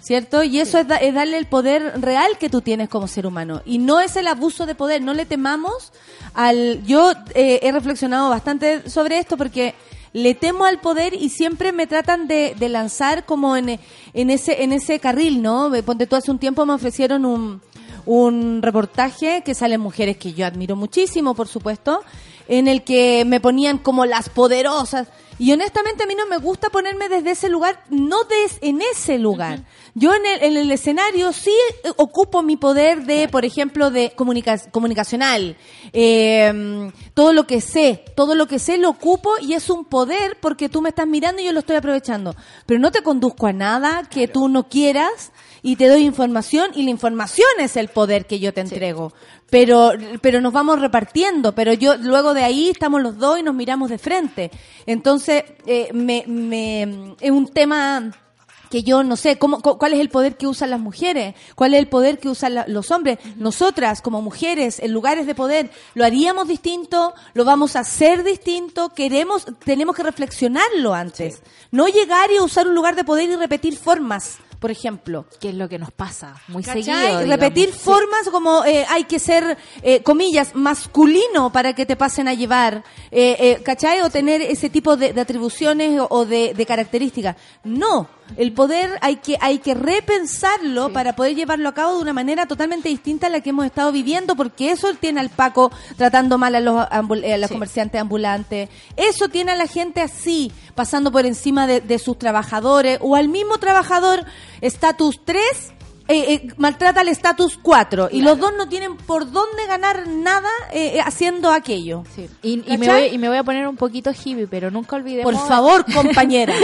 Speaker 1: ¿Cierto? Y eso es, da- es darle el poder real que tú tienes como ser humano. Y no es el abuso de poder, no le temamos al... Yo eh, he reflexionado bastante sobre esto porque le temo al poder y siempre me tratan de, de lanzar como en, en ese en ese carril, ¿no? Ponte tú hace un tiempo me ofrecieron un, un reportaje que salen mujeres que yo admiro muchísimo, por supuesto, en el que me ponían como las poderosas. Y honestamente a mí no me gusta ponerme desde ese lugar, no des, en ese lugar. Yo en el, en el escenario sí eh, ocupo mi poder de, por ejemplo, de comunica- comunicacional. Eh, todo lo que sé, todo lo que sé lo ocupo y es un poder porque tú me estás mirando y yo lo estoy aprovechando. Pero no te conduzco a nada que tú no quieras y te doy información y la información es el poder que yo te entrego. Pero, pero nos vamos repartiendo, pero yo luego de ahí estamos los dos y nos miramos de frente. Entonces, eh, me, me, es un tema que yo no sé cómo, cu- cuál es el poder que usan las mujeres, cuál es el poder que usan la- los hombres. Nosotras como mujeres en lugares de poder lo haríamos distinto, lo vamos a hacer distinto, queremos, tenemos que reflexionarlo antes, no llegar y usar un lugar de poder y repetir formas, por ejemplo.
Speaker 4: Que es lo que nos pasa muy
Speaker 1: ¿Cachai?
Speaker 4: seguido. digamos.
Speaker 1: Repetir formas como eh, hay que ser, eh, comillas, masculino para que te pasen a llevar, eh, eh, ¿cachai? O tener ese tipo de, de atribuciones o, o de, de características. No, el poder hay que, hay que repensarlo para poder llevarlo a cabo de una manera totalmente distinta a la que hemos estado viviendo, porque eso tiene al Paco tratando mal a los, ambul- eh, a los
Speaker 4: Sí.
Speaker 1: comerciantes ambulantes, eso tiene a la gente así, pasando por encima de, de sus trabajadores, o al mismo trabajador estatus 3 eh, eh, maltrata al estatus 4 y los dos no tienen por dónde ganar nada eh, eh, haciendo aquello.
Speaker 4: Sí. Y, y me voy, y me voy a poner un poquito hippie, pero nunca olvidemos
Speaker 1: Por favor, compañera.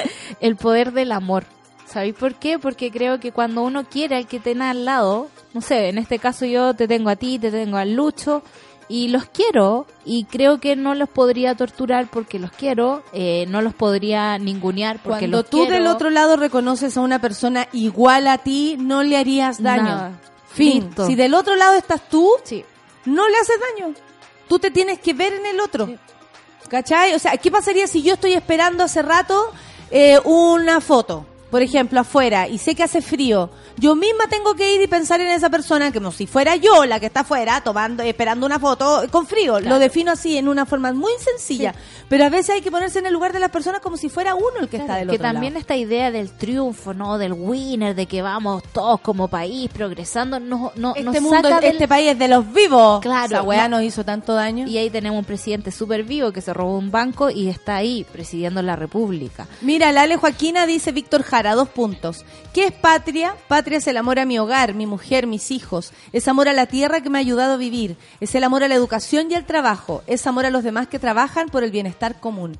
Speaker 4: el poder del amor. ¿Sabéis por qué? Porque creo que cuando uno quiere al que tenga al lado, no sé, en este caso yo te tengo a ti, te tengo al Lucho, y los quiero, y creo que no los podría torturar porque los quiero, eh, no los podría ningunear porque
Speaker 1: Cuando
Speaker 4: los
Speaker 1: tú
Speaker 4: quiero.
Speaker 1: del otro lado reconoces a una persona igual a ti, no le harías daño.
Speaker 4: Nada.
Speaker 1: Fin.
Speaker 4: Listo.
Speaker 1: Si del otro lado estás tú,
Speaker 4: Sí.
Speaker 1: no le haces daño. Tú te tienes que ver en el otro. ¿Cachai? O sea, ¿qué pasaría si yo estoy esperando hace rato eh, una foto? Por ejemplo, afuera, y sé que hace frío. Yo misma tengo que ir y pensar en esa persona como si fuera yo la que está afuera tomando, esperando una foto con frío. Lo defino así en una forma muy sencilla. Pero a veces hay que ponerse en el lugar de las personas como si fuera uno el que está del
Speaker 4: que
Speaker 1: otro
Speaker 4: también
Speaker 1: lado.
Speaker 4: esta idea del triunfo, ¿no? Del winner, de que vamos todos como país progresando, no, no, nos
Speaker 1: Este mundo,
Speaker 4: saca del-
Speaker 1: este país es de los vivos.
Speaker 4: Claro,
Speaker 1: Esa weá
Speaker 4: no.
Speaker 1: nos hizo tanto daño.
Speaker 4: Y ahí tenemos un presidente súper vivo que se robó un banco y está ahí presidiendo la república.
Speaker 1: Mira, la Ale Joaquina dice Víctor Jara, dos puntos. ¿Qué es patria? Patria es el amor a mi hogar, mi mujer, mis hijos. Es amor a la tierra que me ha ayudado a vivir. Es el amor a la educación y al trabajo. Es amor a los demás que trabajan por el bienestar común.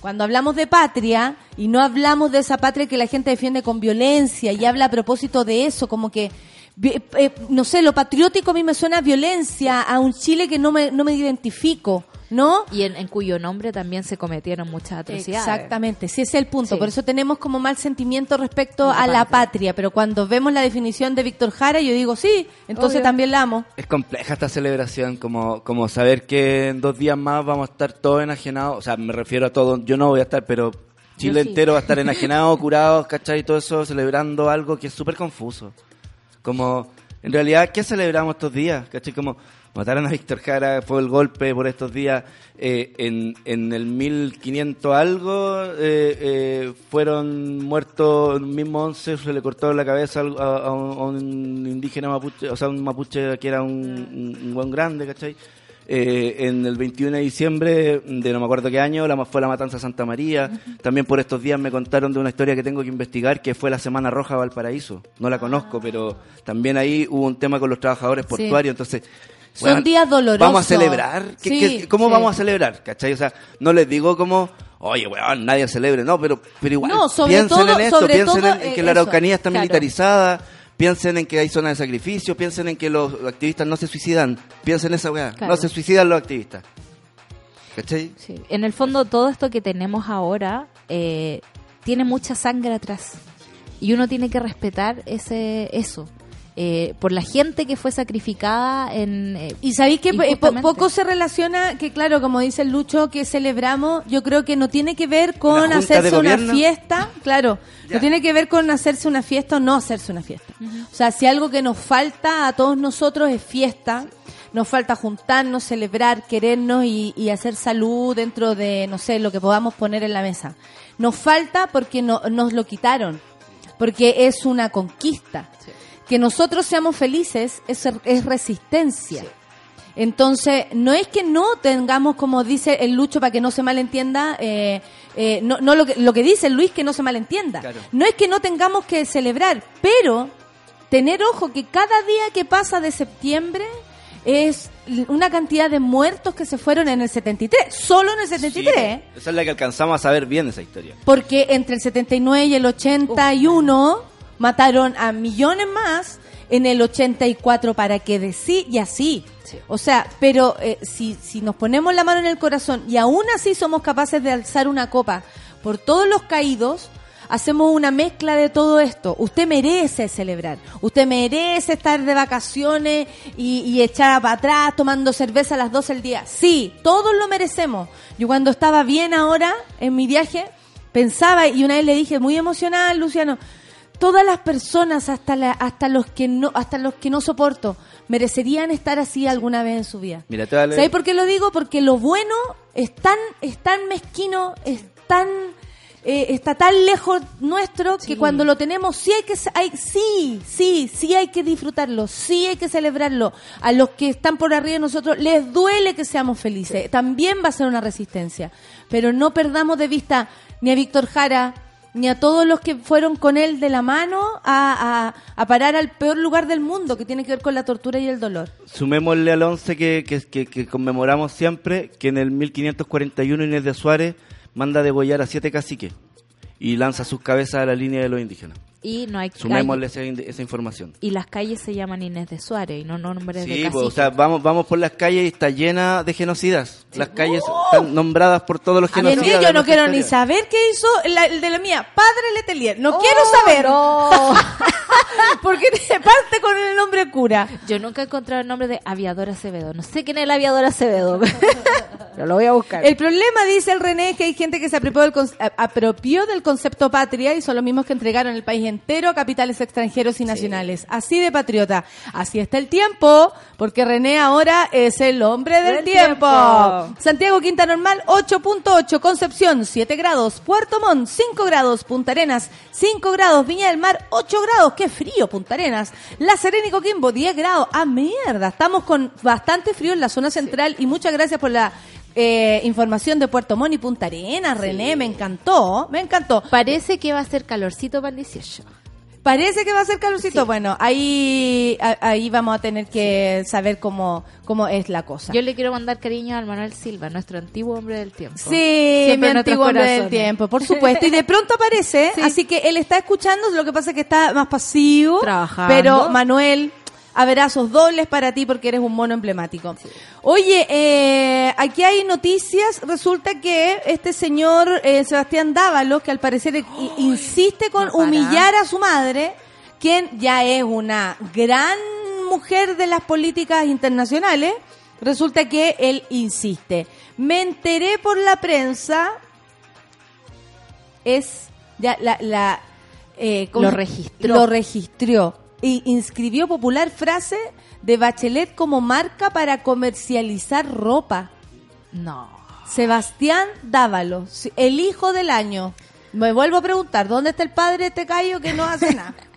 Speaker 1: Cuando hablamos de patria, y no hablamos de esa patria que la gente defiende con violencia, y habla a propósito de eso, como que, eh, no sé, lo patriótico a mí me suena a violencia, a un Chile que no me, no me identifico, ¿no?
Speaker 4: Y en, en cuyo nombre también se cometieron muchas atrocidades.
Speaker 1: Exactamente, sí ese es el punto.
Speaker 4: Sí.
Speaker 1: Por eso tenemos como mal sentimiento respecto
Speaker 4: La
Speaker 1: a la
Speaker 4: patria.
Speaker 1: patria. Pero cuando vemos la definición de Víctor Jara, yo digo, sí, entonces
Speaker 4: Obvio.
Speaker 1: también la amo.
Speaker 2: Es compleja esta celebración, como, como saber que en dos días más vamos a estar todos enajenados. O sea, me refiero a todos, yo no voy a estar, pero Chile
Speaker 4: sí.
Speaker 2: entero va a estar enajenado, curado, ¿cachai? Y todo eso celebrando algo que es súper confuso. Como, en realidad, ¿qué celebramos estos días? ¿Cachai? Como, mataron a Víctor Jara, fue el golpe por estos días. Eh, en, en el 1500 algo, eh, eh, fueron muertos, en el mismo 11 se le cortó la cabeza a, a un, a un indígena mapuche, o sea, un mapuche que era un, un, un buen grande, ¿cachai? Eh, en el 21 de diciembre de no me acuerdo qué año, la fue la matanza Santa María. También por estos días me contaron de una historia que tengo que investigar, que fue la Semana Roja Valparaíso. No la conozco, pero también ahí hubo un tema con los trabajadores portuarios, entonces...
Speaker 1: Son días dolorosos.
Speaker 2: Vamos a celebrar. ¿Qué-
Speaker 1: Sí,
Speaker 2: qué- ¿Cómo
Speaker 1: sí.
Speaker 2: vamos a celebrar? ¿Cachai? O sea, no les digo como, oye, weón, nadie celebre. No, pero, pero igual,
Speaker 1: No, sobre
Speaker 2: piensen
Speaker 1: todo-
Speaker 2: en esto,
Speaker 1: sobre
Speaker 2: piensen
Speaker 1: todo,
Speaker 2: en, en que
Speaker 1: eh,
Speaker 2: la
Speaker 1: eso,
Speaker 2: Araucanía está
Speaker 1: claro.
Speaker 2: militarizada, piensen en que hay zonas de sacrificio, piensen en que los activistas no se suicidan, piensen en esa weá,
Speaker 4: Claro.
Speaker 2: no se suicidan los activistas. ¿Cachai?
Speaker 4: Sí. En el fondo, todo esto que tenemos ahora eh, tiene mucha sangre atrás. Y uno tiene que respetar ese eso. Eh, por la gente que fue sacrificada en... eh,
Speaker 1: Y sabéis que eh, po- poco se relaciona, que claro, como dice el Lucho, que celebramos, yo creo que no tiene que ver con
Speaker 2: ¿La junta
Speaker 1: hacerse una fiesta, claro,
Speaker 2: Ya.
Speaker 1: no tiene que ver con hacerse una fiesta o no hacerse una fiesta. O sea, si algo que nos falta a todos nosotros es fiesta, nos falta juntarnos, celebrar, querernos y, y hacer salud dentro de, no sé, lo que podamos poner en la mesa. Nos falta porque no, nos lo quitaron, porque es una conquista. Que nosotros seamos felices es, es resistencia. Entonces, no es que no tengamos, como dice el Lucho, para que no se malentienda, eh, eh, no, no lo, que, lo que dice Luis, que no se malentienda.
Speaker 2: Claro.
Speaker 1: No es que no tengamos que celebrar, pero tener ojo que cada día que pasa de septiembre es una cantidad de muertos que se fueron en el 73, solo en el 73. ¿eh?
Speaker 2: Sí, esa es la que alcanzamos a saber bien esa historia.
Speaker 1: Porque entre el 79 y el 81 mataron a millones más en el 84 para que decir y así. O sea, pero eh, si, si nos ponemos la mano en el corazón y aún así somos capaces de alzar una copa por todos los caídos, hacemos una mezcla de todo esto. Usted merece celebrar, usted merece estar de vacaciones y, y echar para atrás tomando cerveza a las 12 del día. Sí, todos lo merecemos. Yo cuando estaba bien ahora en mi viaje, pensaba y una vez le dije muy emocional, Luciano, todas las personas hasta la, hasta los que no hasta los que no soporto merecerían estar así alguna vez en su vida.
Speaker 2: Mira,
Speaker 1: ¿Sabes por qué lo digo? Porque lo bueno es tan, es tan mezquino, es tan, eh, está tan lejos nuestro que cuando lo tenemos sí hay que, se- hay, sí, sí, sí hay que disfrutarlo, sí hay que celebrarlo. A los que están por arriba de nosotros les duele que seamos felices. También va a ser una resistencia. Pero no perdamos de vista ni a Víctor Jara, ni a todos los que fueron con él de la mano a, a- parar al peor lugar del mundo, que tiene que ver con la tortura y el dolor.
Speaker 2: Sumémosle al 11 que, que, que- que conmemoramos siempre, que en el 1541 Inés de Suárez manda degollar a siete caciques y lanza sus cabezas a la línea de los indígenas.
Speaker 4: Y no hay
Speaker 2: Sumémosle esa, esa información.
Speaker 4: Y las calles se llaman Inés de Suárez y no nombres de
Speaker 2: Sí,
Speaker 4: cacique.
Speaker 2: pues, o sea, vamos, vamos por las calles y está llena de genocidas. Las calles están nombradas por todos los
Speaker 1: A mí
Speaker 2: genocidas.
Speaker 1: yo
Speaker 2: de
Speaker 1: no quiero ni saber qué hizo la- el de la mía, Padre Letelier. No
Speaker 4: Oh,
Speaker 1: quiero saber.
Speaker 4: no.
Speaker 1: Porque te parte con el nombre cura.
Speaker 4: Yo nunca he encontrado el nombre de Aviador Acevedo. No sé quién es el Aviador Acevedo. Yo lo voy a buscar.
Speaker 1: El problema, dice el René, es que hay gente que se apropió del, a- apropió del concepto patria y son los mismos que entregaron el país entero a capitales extranjeros y nacionales. Así de patriota. Así está el tiempo, porque René ahora es el hombre del,
Speaker 4: Del
Speaker 1: tiempo.
Speaker 4: tiempo.
Speaker 1: Santiago Quinta Normal 8.8, Concepción 7 grados, Puerto Montt 5 grados, Punta Arenas 5 grados, Viña del Mar 8 grados, qué frío Punta Arenas, La Serena y Coquimbo 10 grados, ah mierda, estamos con bastante frío en la zona central y muchas gracias por la eh, información de Puerto Montt y Punta Arenas, René, me encantó, me encantó.
Speaker 4: Parece que va a ser calorcito para el 18.
Speaker 1: Parece que va a ser calorcito, bueno, ahí, ahí vamos a tener que saber cómo, cómo es la cosa.
Speaker 4: Yo le quiero mandar cariño al Manuel Silva, nuestro antiguo hombre del tiempo.
Speaker 1: Sí,
Speaker 4: Siempre
Speaker 1: mi antiguo hombre del tiempo, por supuesto. Y de pronto aparece,
Speaker 4: Sí.
Speaker 1: así que él está escuchando, lo que pasa es que está más pasivo.
Speaker 4: Trabajando.
Speaker 1: Pero Manuel, abrazos dobles para ti porque eres un mono emblemático. Oye, eh, aquí hay noticias. Resulta que este señor eh, Sebastián Dávalos, que al parecer insiste con
Speaker 4: no
Speaker 1: humillar a su madre, quien ya es una gran mujer de las políticas internacionales, resulta que él insiste. Me enteré por la prensa, es ya la, la eh, ¿cómo
Speaker 4: Lo registró.
Speaker 1: lo registró y inscribió popular frase de Bachelet como marca para comercializar ropa.
Speaker 4: No.
Speaker 1: Sebastián Dávalo, el hijo del año. Me vuelvo a preguntar, ¿dónde está el padre de este callo que no hace nada?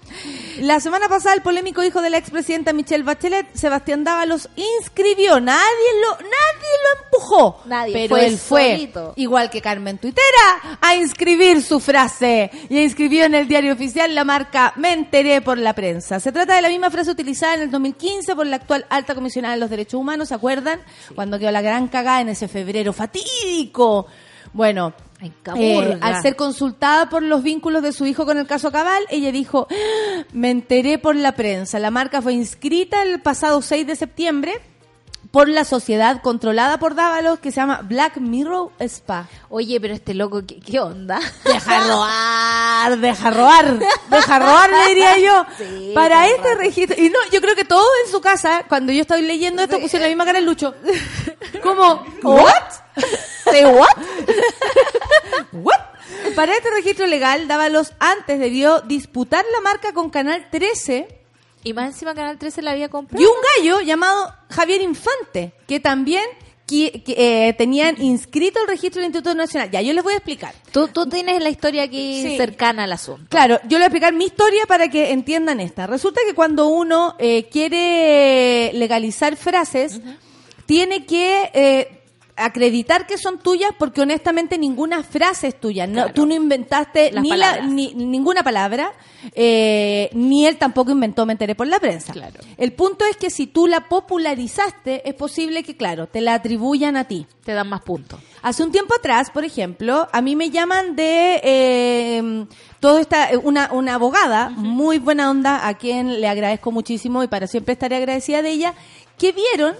Speaker 1: La semana pasada el polémico hijo de la expresidenta Michelle Bachelet, Sebastián Dávalos, inscribió, nadie lo, nadie lo empujó,
Speaker 4: Nadie,
Speaker 1: pero
Speaker 4: fue
Speaker 1: él fue,
Speaker 4: solito.
Speaker 1: igual que Carmen Tuitera, a inscribir su frase y inscribió en el diario oficial la marca Me enteré por la prensa. Se trata de la misma frase utilizada en el 2015 por la actual alta comisionada de los derechos humanos, ¿se acuerdan? Cuando quedó la gran cagada en ese febrero fatídico. Bueno, Eh, al ser consultada por los vínculos de su hijo con el caso Cabal, ella dijo, "Ah, me enteré por la prensa. La marca fue inscrita el pasado 6 de septiembre por la sociedad controlada por Dávalos que se llama Black Mirror Spa.
Speaker 4: Oye, pero este loco, ¿qué, qué onda?
Speaker 1: Deja robar, deja robar, deja robar, le diría yo.
Speaker 4: Sí,
Speaker 1: Para
Speaker 4: todo
Speaker 1: este registro. Y no, yo creo que todos en su casa, cuando yo estoy leyendo esto, pusieron la misma cara el Lucho. Como, ¿what? ¿Say what? ¿What? Para este registro legal, Dávalos antes debió disputar la marca con Canal 13
Speaker 4: Y más encima Canal 13 la había comprado.
Speaker 1: y un gallo llamado Javier Infante, que también que, que, eh, tenían inscrito el registro del Instituto Nacional. Ya, yo les voy a explicar.
Speaker 4: Tú, tú tienes la historia aquí
Speaker 1: Sí.
Speaker 4: cercana al asunto.
Speaker 1: Claro, yo le voy a explicar mi historia para que entiendan esta. Resulta que cuando uno eh, quiere legalizar frases, tiene que eh, acreditar que son tuyas porque honestamente ninguna frase es tuya. No,
Speaker 4: Claro.
Speaker 1: Tú no inventaste
Speaker 4: Las
Speaker 1: ni, la, ni ninguna palabra, eh, ni él tampoco inventó Me enteré por la prensa.
Speaker 4: Claro.
Speaker 1: El punto es que si tú la popularizaste, es posible que, claro, te la atribuyan a ti.
Speaker 4: Te dan más puntos.
Speaker 1: Hace un tiempo atrás, por ejemplo, a mí me llaman de eh, todo esta una, una abogada muy buena onda a quien le agradezco muchísimo y para siempre estaré agradecida de ella que vieron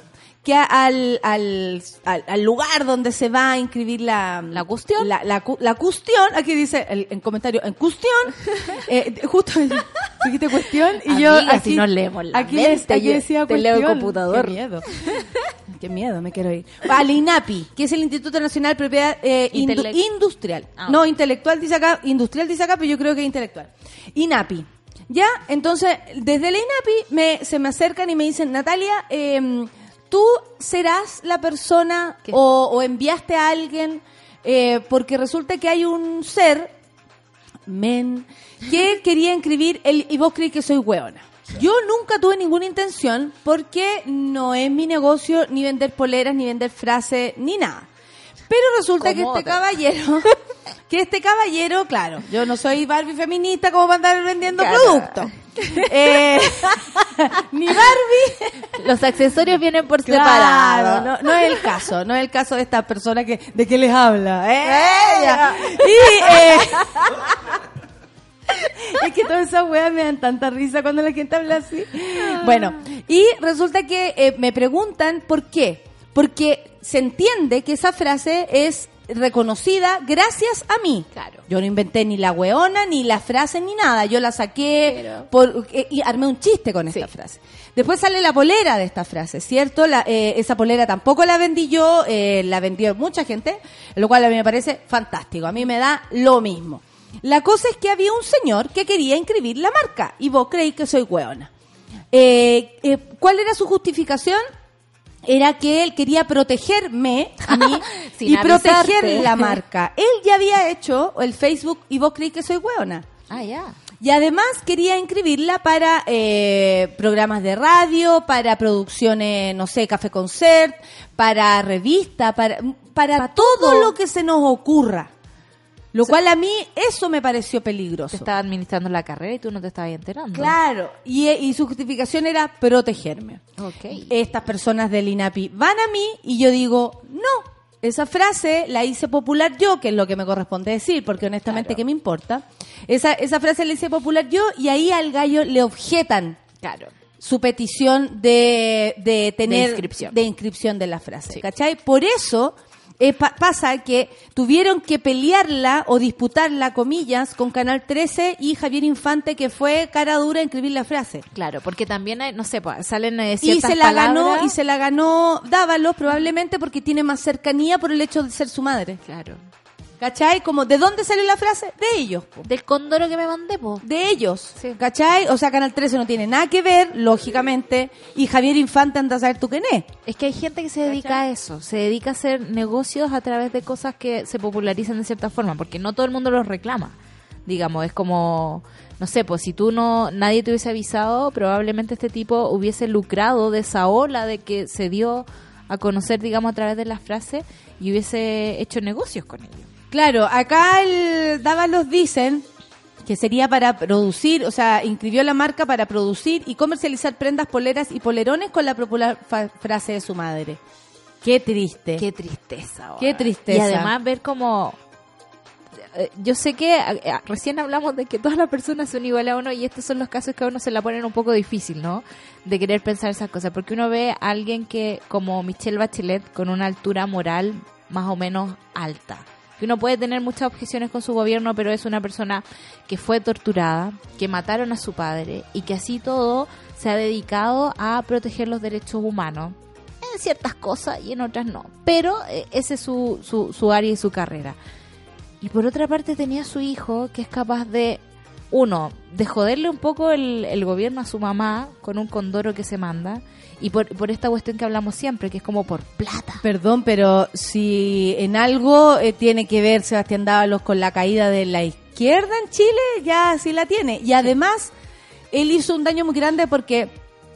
Speaker 1: que al, al, al, al lugar donde se va a inscribir la,
Speaker 4: La cuestión.
Speaker 1: la, la, cu- la cuestión, aquí dice el, en comentario, en cuestión, eh, justo dijiste cuestión y yo aquí,
Speaker 4: si no leemos la
Speaker 1: aquí,
Speaker 4: mente,
Speaker 1: aquí decía
Speaker 4: te leo el
Speaker 1: cuestión.
Speaker 4: computador.
Speaker 1: Qué miedo. Qué miedo, me quiero ir. Al INAPI, que es el Instituto Nacional de Propiedad eh, Indu- Industrial.
Speaker 4: Ah,
Speaker 1: No, intelectual dice acá, industrial dice acá, pero yo creo que es intelectual. INAPI. Ya, entonces, desde la INAPI me, se me acercan y me dicen, Natalia, eh, tú serás la persona o, o enviaste a alguien, eh, porque resulta que hay un ser men, que quería inscribir el, y vos creí que soy hueona. Yo nunca tuve ninguna intención porque no es mi negocio ni vender poleras, ni vender frases, ni nada. Pero resulta que este caballero, que este caballero, claro, yo no soy Barbie feminista como para andar vendiendo productos. Eh, ni Barbie
Speaker 4: Los accesorios vienen por
Speaker 1: Claro,
Speaker 4: separado.
Speaker 1: no, no es el caso, no es el caso de esta persona que de qué les habla. ¡Ella! Y eh, es que todas esas weas me dan tanta risa cuando la gente habla así. Bueno, y resulta que eh, me preguntan por qué. Porque se entiende que esa frase es reconocida gracias a mí.
Speaker 4: Claro.
Speaker 1: Yo no inventé ni la weona, ni la frase, ni nada. Yo la saqué
Speaker 4: Pero-
Speaker 1: por, eh, y armé un chiste con esta
Speaker 4: Sí.
Speaker 1: frase. Después sale la polera de esta frase, ¿cierto? La, eh, esa polera tampoco la vendí yo, eh, la vendió mucha gente, lo cual a mí me parece fantástico. A mí me da lo mismo. La cosa es que había un señor que quería inscribir la marca y vos creéis que soy hueona. Eh, ¿Cuál era su justificación? Era que él quería protegerme a mí
Speaker 4: Sin
Speaker 1: y proteger la marca. Él ya había hecho el Facebook y vos creéis que soy hueona.
Speaker 4: Ah, ya.
Speaker 1: Y además quería inscribirla para eh, programas de radio, para producciones, no sé, café concert, para revista, para, para todo lo que se nos ocurra. Lo cual a mí eso me pareció
Speaker 4: Te
Speaker 1: peligroso.
Speaker 4: estaba administrando la carrera y tú no te estabas enterando.
Speaker 1: Claro, y, y su justificación era protegerme.
Speaker 4: Ok.
Speaker 1: Estas personas del INAPI van a mí y yo digo, no, esa frase la hice popular yo, que es lo que me corresponde decir, porque honestamente,
Speaker 4: Claro.
Speaker 1: ¿qué me importa? Esa, esa frase la hice popular yo y ahí al gallo le objetan
Speaker 4: Claro.
Speaker 1: su petición de, de tener
Speaker 4: inscripción.
Speaker 1: de inscripción de la frase,
Speaker 4: Sí.
Speaker 1: ¿cachai? Por eso eh, pa- pasa que tuvieron que pelearla o disputarla, comillas, con Canal 13 y Javier Infante, que fue cara dura a inscribir la frase.
Speaker 4: Claro, porque también hay, no sé, pues, salen eh,
Speaker 1: Y
Speaker 4: ciertas
Speaker 1: se la ganó y se la ganó Dávalos probablemente porque tiene más cercanía por el hecho de ser su madre.
Speaker 4: Claro.
Speaker 1: ¿Cachai? Como ¿de dónde salió la frase? De ellos. po.
Speaker 4: Del cóndoro que me mandé, po.
Speaker 1: De ellos.
Speaker 4: Sí.
Speaker 1: ¿Cachai? O sea, Canal 13 no tiene nada que ver, lógicamente, y Javier Infante anda a saber tú quién es.
Speaker 4: Es que hay gente que se dedica a eso, se dedica a hacer negocios a través de cosas que se popularizan de cierta forma, porque no todo el mundo los reclama. Digamos, es como, no sé, pues si tú no, nadie te hubiese avisado, probablemente este tipo hubiese lucrado de esa ola de que se dio a conocer, digamos, a través de las frases y hubiese hecho negocios con ellos.
Speaker 1: Claro, acá el Dávalos dicen que sería para producir, o sea, inscribió la marca para producir y comercializar prendas, poleras y polerones con la popular frase de su madre. Qué triste.
Speaker 4: Qué tristeza.
Speaker 1: Qué tristeza.
Speaker 4: Y además ver como... eh, Yo sé que eh, eh, recién hablamos de que todas las personas son iguales a uno y estos son los casos que a uno se la ponen un poco difícil, ¿no? De querer pensar esas cosas, porque uno ve a alguien que, como Michelle Bachelet, con una altura moral más o menos alta. Que uno puede tener muchas objeciones con su gobierno, pero es una persona que fue torturada, que mataron a su padre y que así todo se ha dedicado a proteger los derechos humanos en ciertas cosas y en otras no. Pero eh, ese es su, su, su área y su carrera. Y por otra parte tenía a su hijo que es capaz de uno, de joderle un poco el, el gobierno a su mamá con un condoro que se manda y por, por esta cuestión que hablamos siempre, que es como por plata.
Speaker 1: Perdón, pero si en algo eh, tiene que ver Sebastián Dávalos con la caída de la izquierda en Chile, ya sí la tiene. Y además, él hizo un daño muy grande porque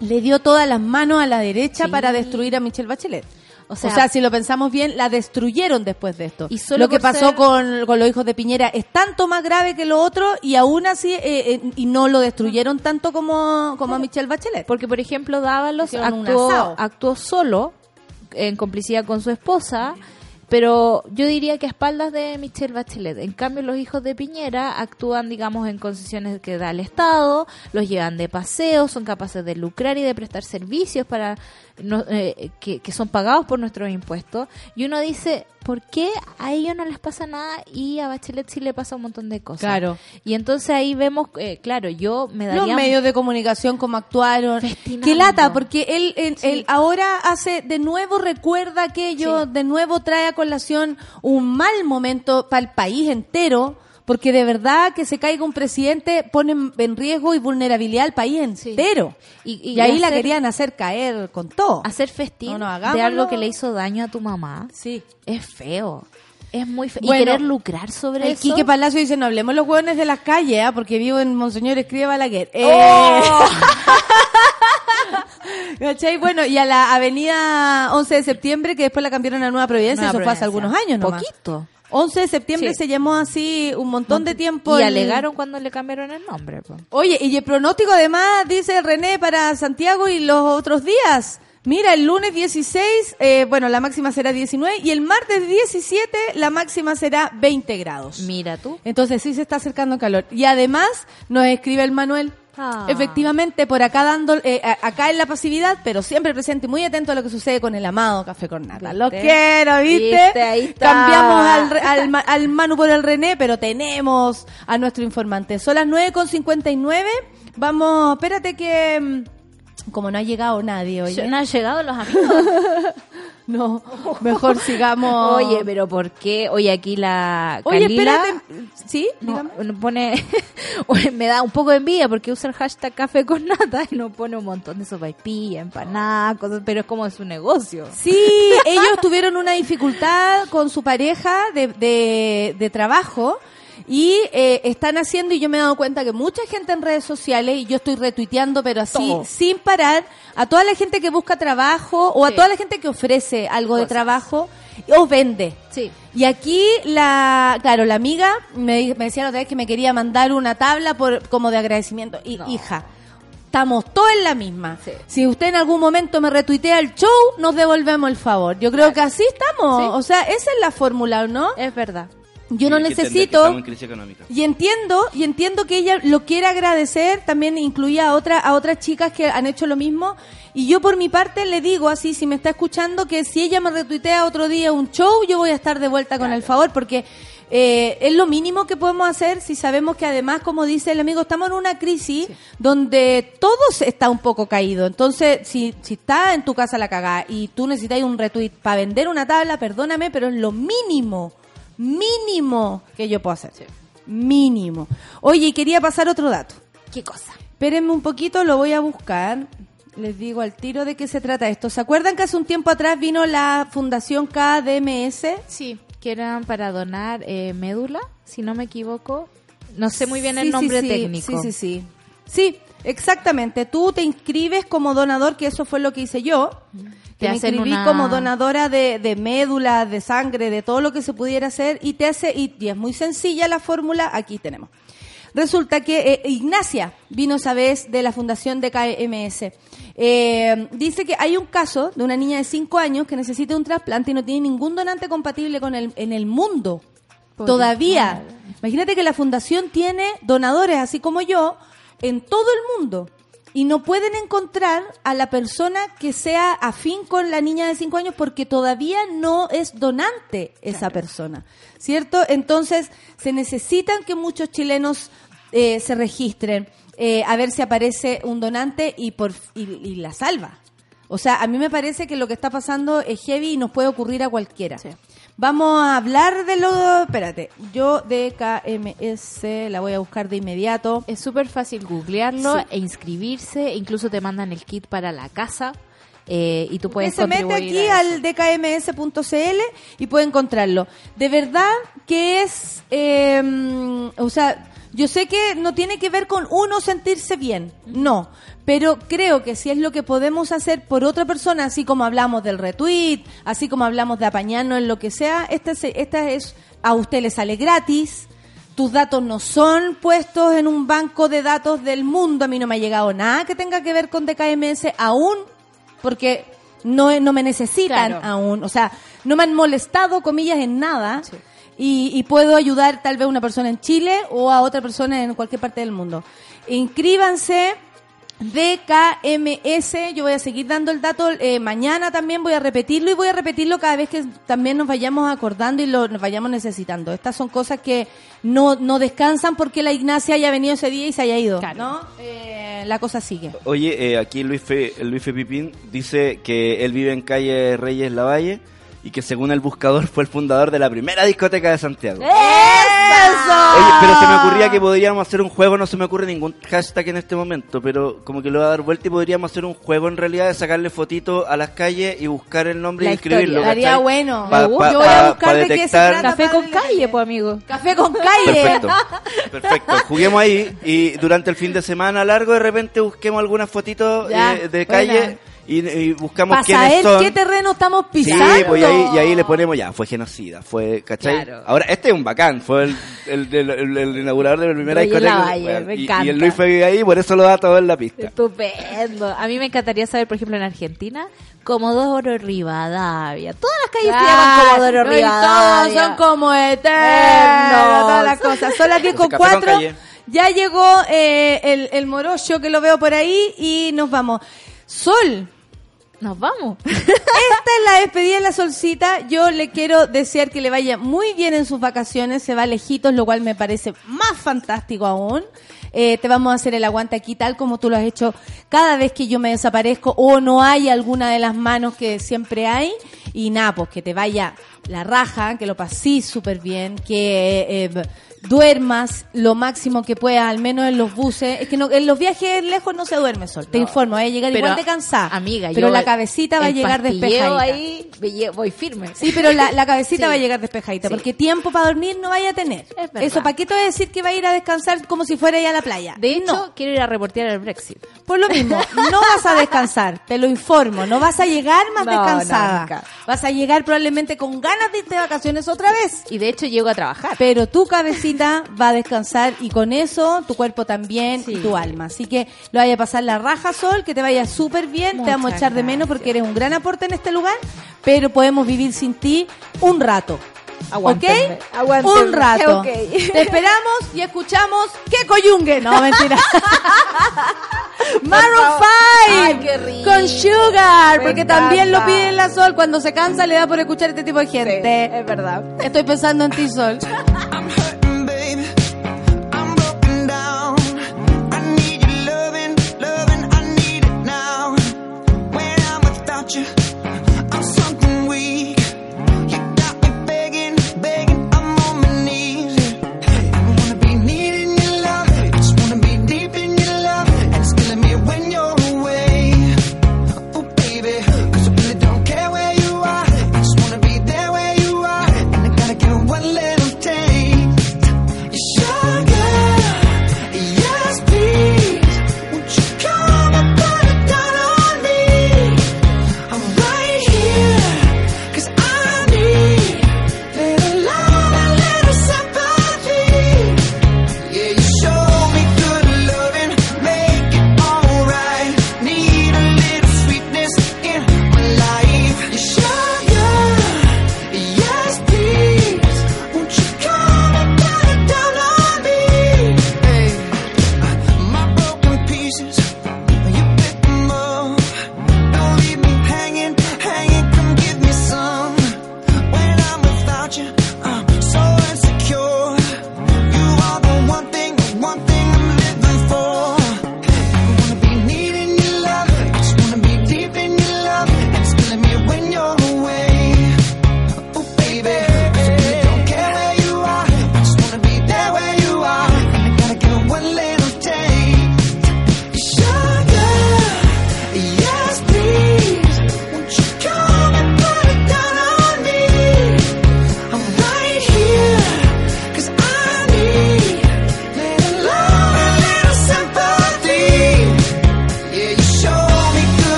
Speaker 1: le dio todas las manos a la derecha
Speaker 4: Sí.
Speaker 1: para destruir a Michelle Bachelet.
Speaker 4: O
Speaker 1: O
Speaker 4: sea,
Speaker 1: si lo pensamos bien, la destruyeron después de esto.
Speaker 4: Y solo
Speaker 1: lo que pasó
Speaker 4: ser-
Speaker 1: con, con los hijos de Piñera es tanto más grave que lo otro y aún así, eh, eh, y no lo destruyeron tanto como, como a Michelle Bachelet.
Speaker 4: Porque, por ejemplo, Dávalos actuó solo, en complicidad con su esposa, pero yo diría que a espaldas de Michelle Bachelet. En cambio, los hijos de Piñera actúan, digamos, en concesiones que da el Estado, los llevan de paseo, son capaces de lucrar y de prestar servicios para eh, que, que son pagados por nuestros impuestos. Y uno dice, ¿por qué a ellos no les pasa nada y a Bachelet sí le pasa un montón de cosas?
Speaker 1: Claro.
Speaker 4: Y entonces ahí vemos, eh, claro, yo me daría...
Speaker 1: Los medios de comunicación como actuaron.
Speaker 4: Festinando.
Speaker 1: Qué lata, porque él, él,
Speaker 4: Sí.
Speaker 1: él ahora hace, de nuevo recuerda aquello,
Speaker 4: Sí.
Speaker 1: de nuevo trae a colación un mal momento para el país entero, porque de verdad que se caiga un presidente pone en- riesgo y vulnerabilidad al país
Speaker 4: Sí.
Speaker 1: entero.
Speaker 4: Y-
Speaker 1: Y,
Speaker 4: y
Speaker 1: ahí la querían hacer caer con todo.
Speaker 4: hacer festín
Speaker 1: No, no,
Speaker 4: de algo que le hizo daño a tu mamá
Speaker 1: Sí.
Speaker 4: es feo. Es muy feo.
Speaker 1: Bueno,
Speaker 4: y querer lucrar sobre
Speaker 1: El
Speaker 4: eso.
Speaker 1: Quique Palacio dice, no hablemos los hueones de las calles, ¿ah? porque vivo en Monseñor Escribe Balaguer. Eh,
Speaker 4: ¡Oh!
Speaker 1: Bueno, y a la avenida 11 de septiembre, que después la cambiaron a Nueva Providencia,
Speaker 4: Nueva
Speaker 1: eso fue hace
Speaker 4: Providencia.
Speaker 1: algunos años nomás.
Speaker 4: Poquito.
Speaker 1: 11 de septiembre
Speaker 4: Sí.
Speaker 1: se llamó así un montón de tiempo.
Speaker 4: Y
Speaker 1: el-
Speaker 4: alegaron cuando le cambiaron el nombre. po.
Speaker 1: Oye, y el pronóstico además, dice René, para Santiago y los otros días. Mira, el lunes 16, eh, bueno, la máxima será 19 y el martes 17 la máxima será 20 grados.
Speaker 4: Mira tú.
Speaker 1: Entonces sí se está acercando el calor. Y además nos escribe el Manuel.
Speaker 4: Ah.
Speaker 1: Efectivamente, por acá dando, eh, acá en la pasividad, pero siempre presente y muy atento a lo que sucede con el amado Café con Nata.
Speaker 4: ¿Viste?
Speaker 1: Lo quiero, ¿viste?
Speaker 4: ¿Viste? Ahí está.
Speaker 1: Cambiamos al, al, al Manu por el René, pero tenemos a nuestro informante. Son las 9.59. Vamos, espérate que... mm, Como no ha llegado nadie hoy.
Speaker 4: No han llegado los amigos.
Speaker 1: No, mejor sigamos.
Speaker 4: Oye, pero ¿por qué? Oye, aquí la
Speaker 1: Oye,
Speaker 4: Calila
Speaker 1: espérate. ¿Sí?
Speaker 4: no, pone me da un poco de envidia porque usa el hashtag café con nata y no pone un montón de sopaipilla, empanadas, cosas, pero es como su negocio.
Speaker 1: Sí, ellos tuvieron una dificultad con su pareja de, de, de trabajo y eh, están haciendo, y yo me he dado cuenta que mucha gente en redes sociales, y yo estoy retuiteando, pero así,
Speaker 4: Todo.
Speaker 1: sin parar, a toda la gente que busca trabajo o a
Speaker 4: Sí.
Speaker 1: toda la gente que ofrece algo de trabajo o vende.
Speaker 4: Sí.
Speaker 1: Y aquí la, claro, la amiga me, me decía la otra vez que me quería mandar una tabla por como de agradecimiento. Y
Speaker 4: No.
Speaker 1: hija, estamos todos en la misma.
Speaker 4: Sí.
Speaker 1: Si usted en algún momento me retuitea el show, nos devolvemos el favor. Yo creo que así estamos.
Speaker 4: Sí.
Speaker 1: O sea, esa es la fórmula, ¿no?
Speaker 4: Es verdad.
Speaker 1: Yo no
Speaker 2: que que
Speaker 1: necesito
Speaker 2: en
Speaker 1: y entiendo, y entiendo que ella lo quiere agradecer, también incluía a otra, a otras chicas que han hecho lo mismo. Y yo por mi parte le digo así, si me está escuchando, que si ella me retuitea otro día un show, yo voy a estar de vuelta con el favor, porque eh, es lo mínimo que podemos hacer si sabemos que además, como dice el amigo, estamos en una crisis donde todo se está un poco caído. Entonces, si, si está en tu casa la cagada y tú necesitas un retweet para vender una tabla, perdóname, pero es lo mínimo mínimo que yo puedo hacer. Mínimo. Oye, y quería pasar otro dato.
Speaker 4: ¿Qué cosa?
Speaker 1: Espérenme un poquito, lo voy a buscar. Les digo al tiro de qué se trata esto. ¿Se acuerdan que hace un tiempo atrás vino la Fundación KDMS?
Speaker 4: Sí, que eran para donar eh, médula, si no me equivoco. No sé muy bien
Speaker 1: Sí,
Speaker 4: el nombre
Speaker 1: sí,
Speaker 4: técnico.
Speaker 1: Sí, sí, sí. Sí, exactamente. Tú te inscribes como donador, que eso fue lo que hice yo.
Speaker 4: Te
Speaker 1: Que me
Speaker 4: hacen
Speaker 1: inscribí
Speaker 4: una-
Speaker 1: como donadora de, de médula, de sangre, de todo lo que se pudiera hacer y te hace y, y es muy sencilla la fórmula. Aquí tenemos. Resulta que eh, Ignacia vino esa vez de la fundación de KMS. Eh, dice que hay un caso de una niña de 5 años que necesita un trasplante y no tiene ningún donante compatible con el, en el mundo.
Speaker 4: Por
Speaker 1: Todavía.
Speaker 4: madre.
Speaker 1: Imagínate que la fundación tiene donadores, así como yo, en todo el mundo. Y no pueden encontrar a la persona que sea afín con la niña de 5 años porque todavía no es donante esa persona. ¿Cierto? Entonces, se necesitan que muchos chilenos eh, se registren, eh, a ver si aparece un donante y, por, y, y la salva. O sea, a mí me parece que lo que está pasando es heavy y nos puede ocurrir a cualquiera.
Speaker 4: Sí.
Speaker 1: Vamos a hablar de lo... Espérate, yo de KMS la voy a buscar de inmediato.
Speaker 4: Es súper fácil googlearlo
Speaker 1: Sí.
Speaker 4: e inscribirse. Incluso te mandan el kit para la casa. eh, y tú puedes
Speaker 1: se mete aquí al dkms.cl y puede encontrarlo. De verdad que es, eh, o sea, yo sé que no tiene que ver con uno sentirse bien, no, pero creo que si es lo que podemos hacer por otra persona, así como hablamos del retweet, así como hablamos de apañarnos en lo que sea, esta, se- esta es, a usted le sale gratis. Tus datos no son puestos en un banco de datos del mundo. A mí no me ha llegado nada que tenga que ver con DKMS aún, porque no, no me necesitan
Speaker 4: Claro.
Speaker 1: aún. O sea, no me han molestado, comillas, en nada.
Speaker 4: Sí.
Speaker 1: Y, y puedo ayudar tal vez a una persona en Chile o a otra persona en cualquier parte del mundo. Inscríbanse. DKMS, yo voy a seguir dando el dato eh, mañana también, voy a repetirlo y voy a repetirlo cada vez que también nos vayamos acordando y lo, nos vayamos necesitando. Estas son cosas que no, no descansan porque la Ignacia haya venido ese día y se haya ido,
Speaker 4: Claro.
Speaker 1: ¿no? Eh, la cosa sigue.
Speaker 2: Oye, eh, aquí Luis Fe, Luis Fe Pipín dice que él vive en calle Reyes Lavalle y que según el buscador fue el fundador de la primera discoteca de Santiago.
Speaker 1: ¡Eso!
Speaker 2: Oye, pero se me ocurría que podríamos hacer un juego, no se me ocurre ningún hashtag en este momento, pero como que lo voy a dar vuelta y podríamos hacer un juego en realidad de sacarle fotito a las calles y buscar el nombre
Speaker 1: La
Speaker 2: y escribirlo.
Speaker 1: historia. Estaría bueno.
Speaker 2: Pa- pa-
Speaker 1: Yo voy a buscar
Speaker 2: pa
Speaker 1: de qué se
Speaker 2: detectar-
Speaker 1: trata.
Speaker 4: Café con calle, pues amigo.
Speaker 1: Café con calle.
Speaker 2: Perfecto, perfecto. Juguemos ahí y durante el fin de semana largo de repente busquemos algunas fotitos
Speaker 1: Ya,
Speaker 2: eh, de
Speaker 1: buena.
Speaker 2: Y, y buscamos
Speaker 1: Para
Speaker 2: quiénes
Speaker 1: saber
Speaker 2: son.
Speaker 1: qué terreno estamos
Speaker 2: Sí,
Speaker 1: pisando.
Speaker 2: pues y ahí, y ahí le ponemos ya, fue genocida, fue, ¿cachai?
Speaker 4: Claro.
Speaker 2: Ahora, este es un bacán, fue el, el, el- el- el inaugurador de la primera
Speaker 4: Reyes
Speaker 2: discoteca.
Speaker 4: Lavalle,
Speaker 2: bueno,
Speaker 4: me
Speaker 2: y,
Speaker 4: encanta.
Speaker 2: y el Luis fue ahí, por eso lo da todo en la pista.
Speaker 4: Estupendo. A mí me encantaría saber, por ejemplo, en Argentina, Comodoro Rivadavia. Todas las calles se llaman Comodoro
Speaker 1: no,
Speaker 4: Rivadavia.
Speaker 1: todos son como eternos, todas las cosas. Son las 10 con
Speaker 2: Café con
Speaker 1: 4.
Speaker 2: calle.
Speaker 1: Ya llegó eh, el, el morocho que lo veo por ahí y nos vamos. Sol,
Speaker 4: Nos vamos.
Speaker 1: esta es la despedida de la solcita. Yo le quiero desear que le vaya muy bien en sus vacaciones. Se va lejitos, lo cual me parece más fantástico aún. Eh, te vamos a hacer el aguante aquí tal como tú lo has hecho cada vez que yo me desaparezco o no hay alguna de las manos que siempre hay. Y nada, pues que te vaya la raja, que lo pasís súper bien, que eh, duermas lo máximo que puedas, al menos en los buses. Es que no, en los viajes lejos no se duerme sol. Te informo, vas a llegar igual de cansada.
Speaker 4: Amiga,
Speaker 1: pero
Speaker 4: yo
Speaker 1: la cabecita va a llegar despejadita.
Speaker 4: ahí voy firme.
Speaker 1: Sí, pero la, la cabecita
Speaker 4: Sí.
Speaker 1: va a llegar despejadita,
Speaker 4: Sí.
Speaker 1: porque tiempo para dormir no vaya a tener.
Speaker 4: Es.
Speaker 1: Eso, ¿para qué te voy a decir que va a ir a descansar como si fuera ya a la playa?
Speaker 4: De hecho,
Speaker 1: no.
Speaker 4: quiero ir a reportear el Brexit.
Speaker 1: Por lo mismo, no vas a descansar, te lo informo, no vas a llegar más
Speaker 4: No,
Speaker 1: descansada. Vas a llegar probablemente con ganas de irte de vacaciones otra vez.
Speaker 4: Y de hecho llego a trabajar.
Speaker 1: Pero tu cabecita va a descansar y con eso tu cuerpo también y
Speaker 4: Sí.
Speaker 1: tu alma. Así que lo vaya a pasar la raja, Sol, que te vaya súper bien. te vamos a echar de menos porque eres un gran aporte en este lugar, pero podemos vivir sin ti un rato.
Speaker 4: Aguántenme,
Speaker 1: ¿Ok?
Speaker 4: aguántenme.
Speaker 1: Un rato. Te esperamos y escuchamos ¡Qué coyungue! No, mentira. Maroon 5
Speaker 4: Ay, qué rico.
Speaker 1: con Sugar,
Speaker 4: Me
Speaker 1: porque también lo piden la Sol cuando se cansa le da por escuchar este tipo de gente.
Speaker 4: es verdad.
Speaker 1: Estoy pensando en ti, Sol.
Speaker 6: without you,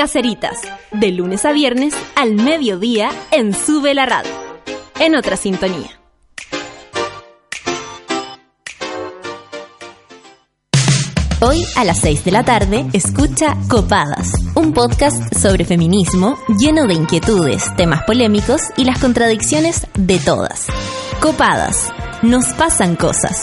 Speaker 7: Caseritas, de lunes a viernes al mediodía en Sube la Radio. En otra sintonía. Hoy a las 6 de la tarde escucha Copadas, un podcast sobre feminismo lleno de inquietudes, temas polémicos y las contradicciones de todas. Copadas, nos pasan cosas.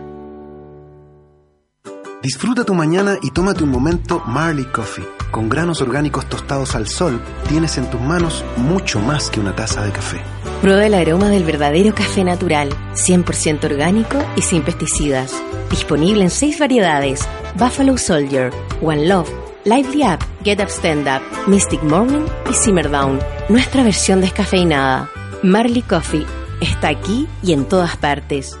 Speaker 8: Disfruta tu mañana y tómate un momento Marley Coffee. Con granos orgánicos tostados al sol, tienes en tus manos mucho más que una taza de café.
Speaker 9: Prueba el aroma del verdadero café natural, 100% orgánico y sin pesticidas. Disponible en seis variedades: Buffalo Soldier, One Love, Lively Up, Get Up Stand Up, Mystic Morning y Simmer Down. Nuestra versión descafeinada. Marley Coffee está aquí y en todas partes.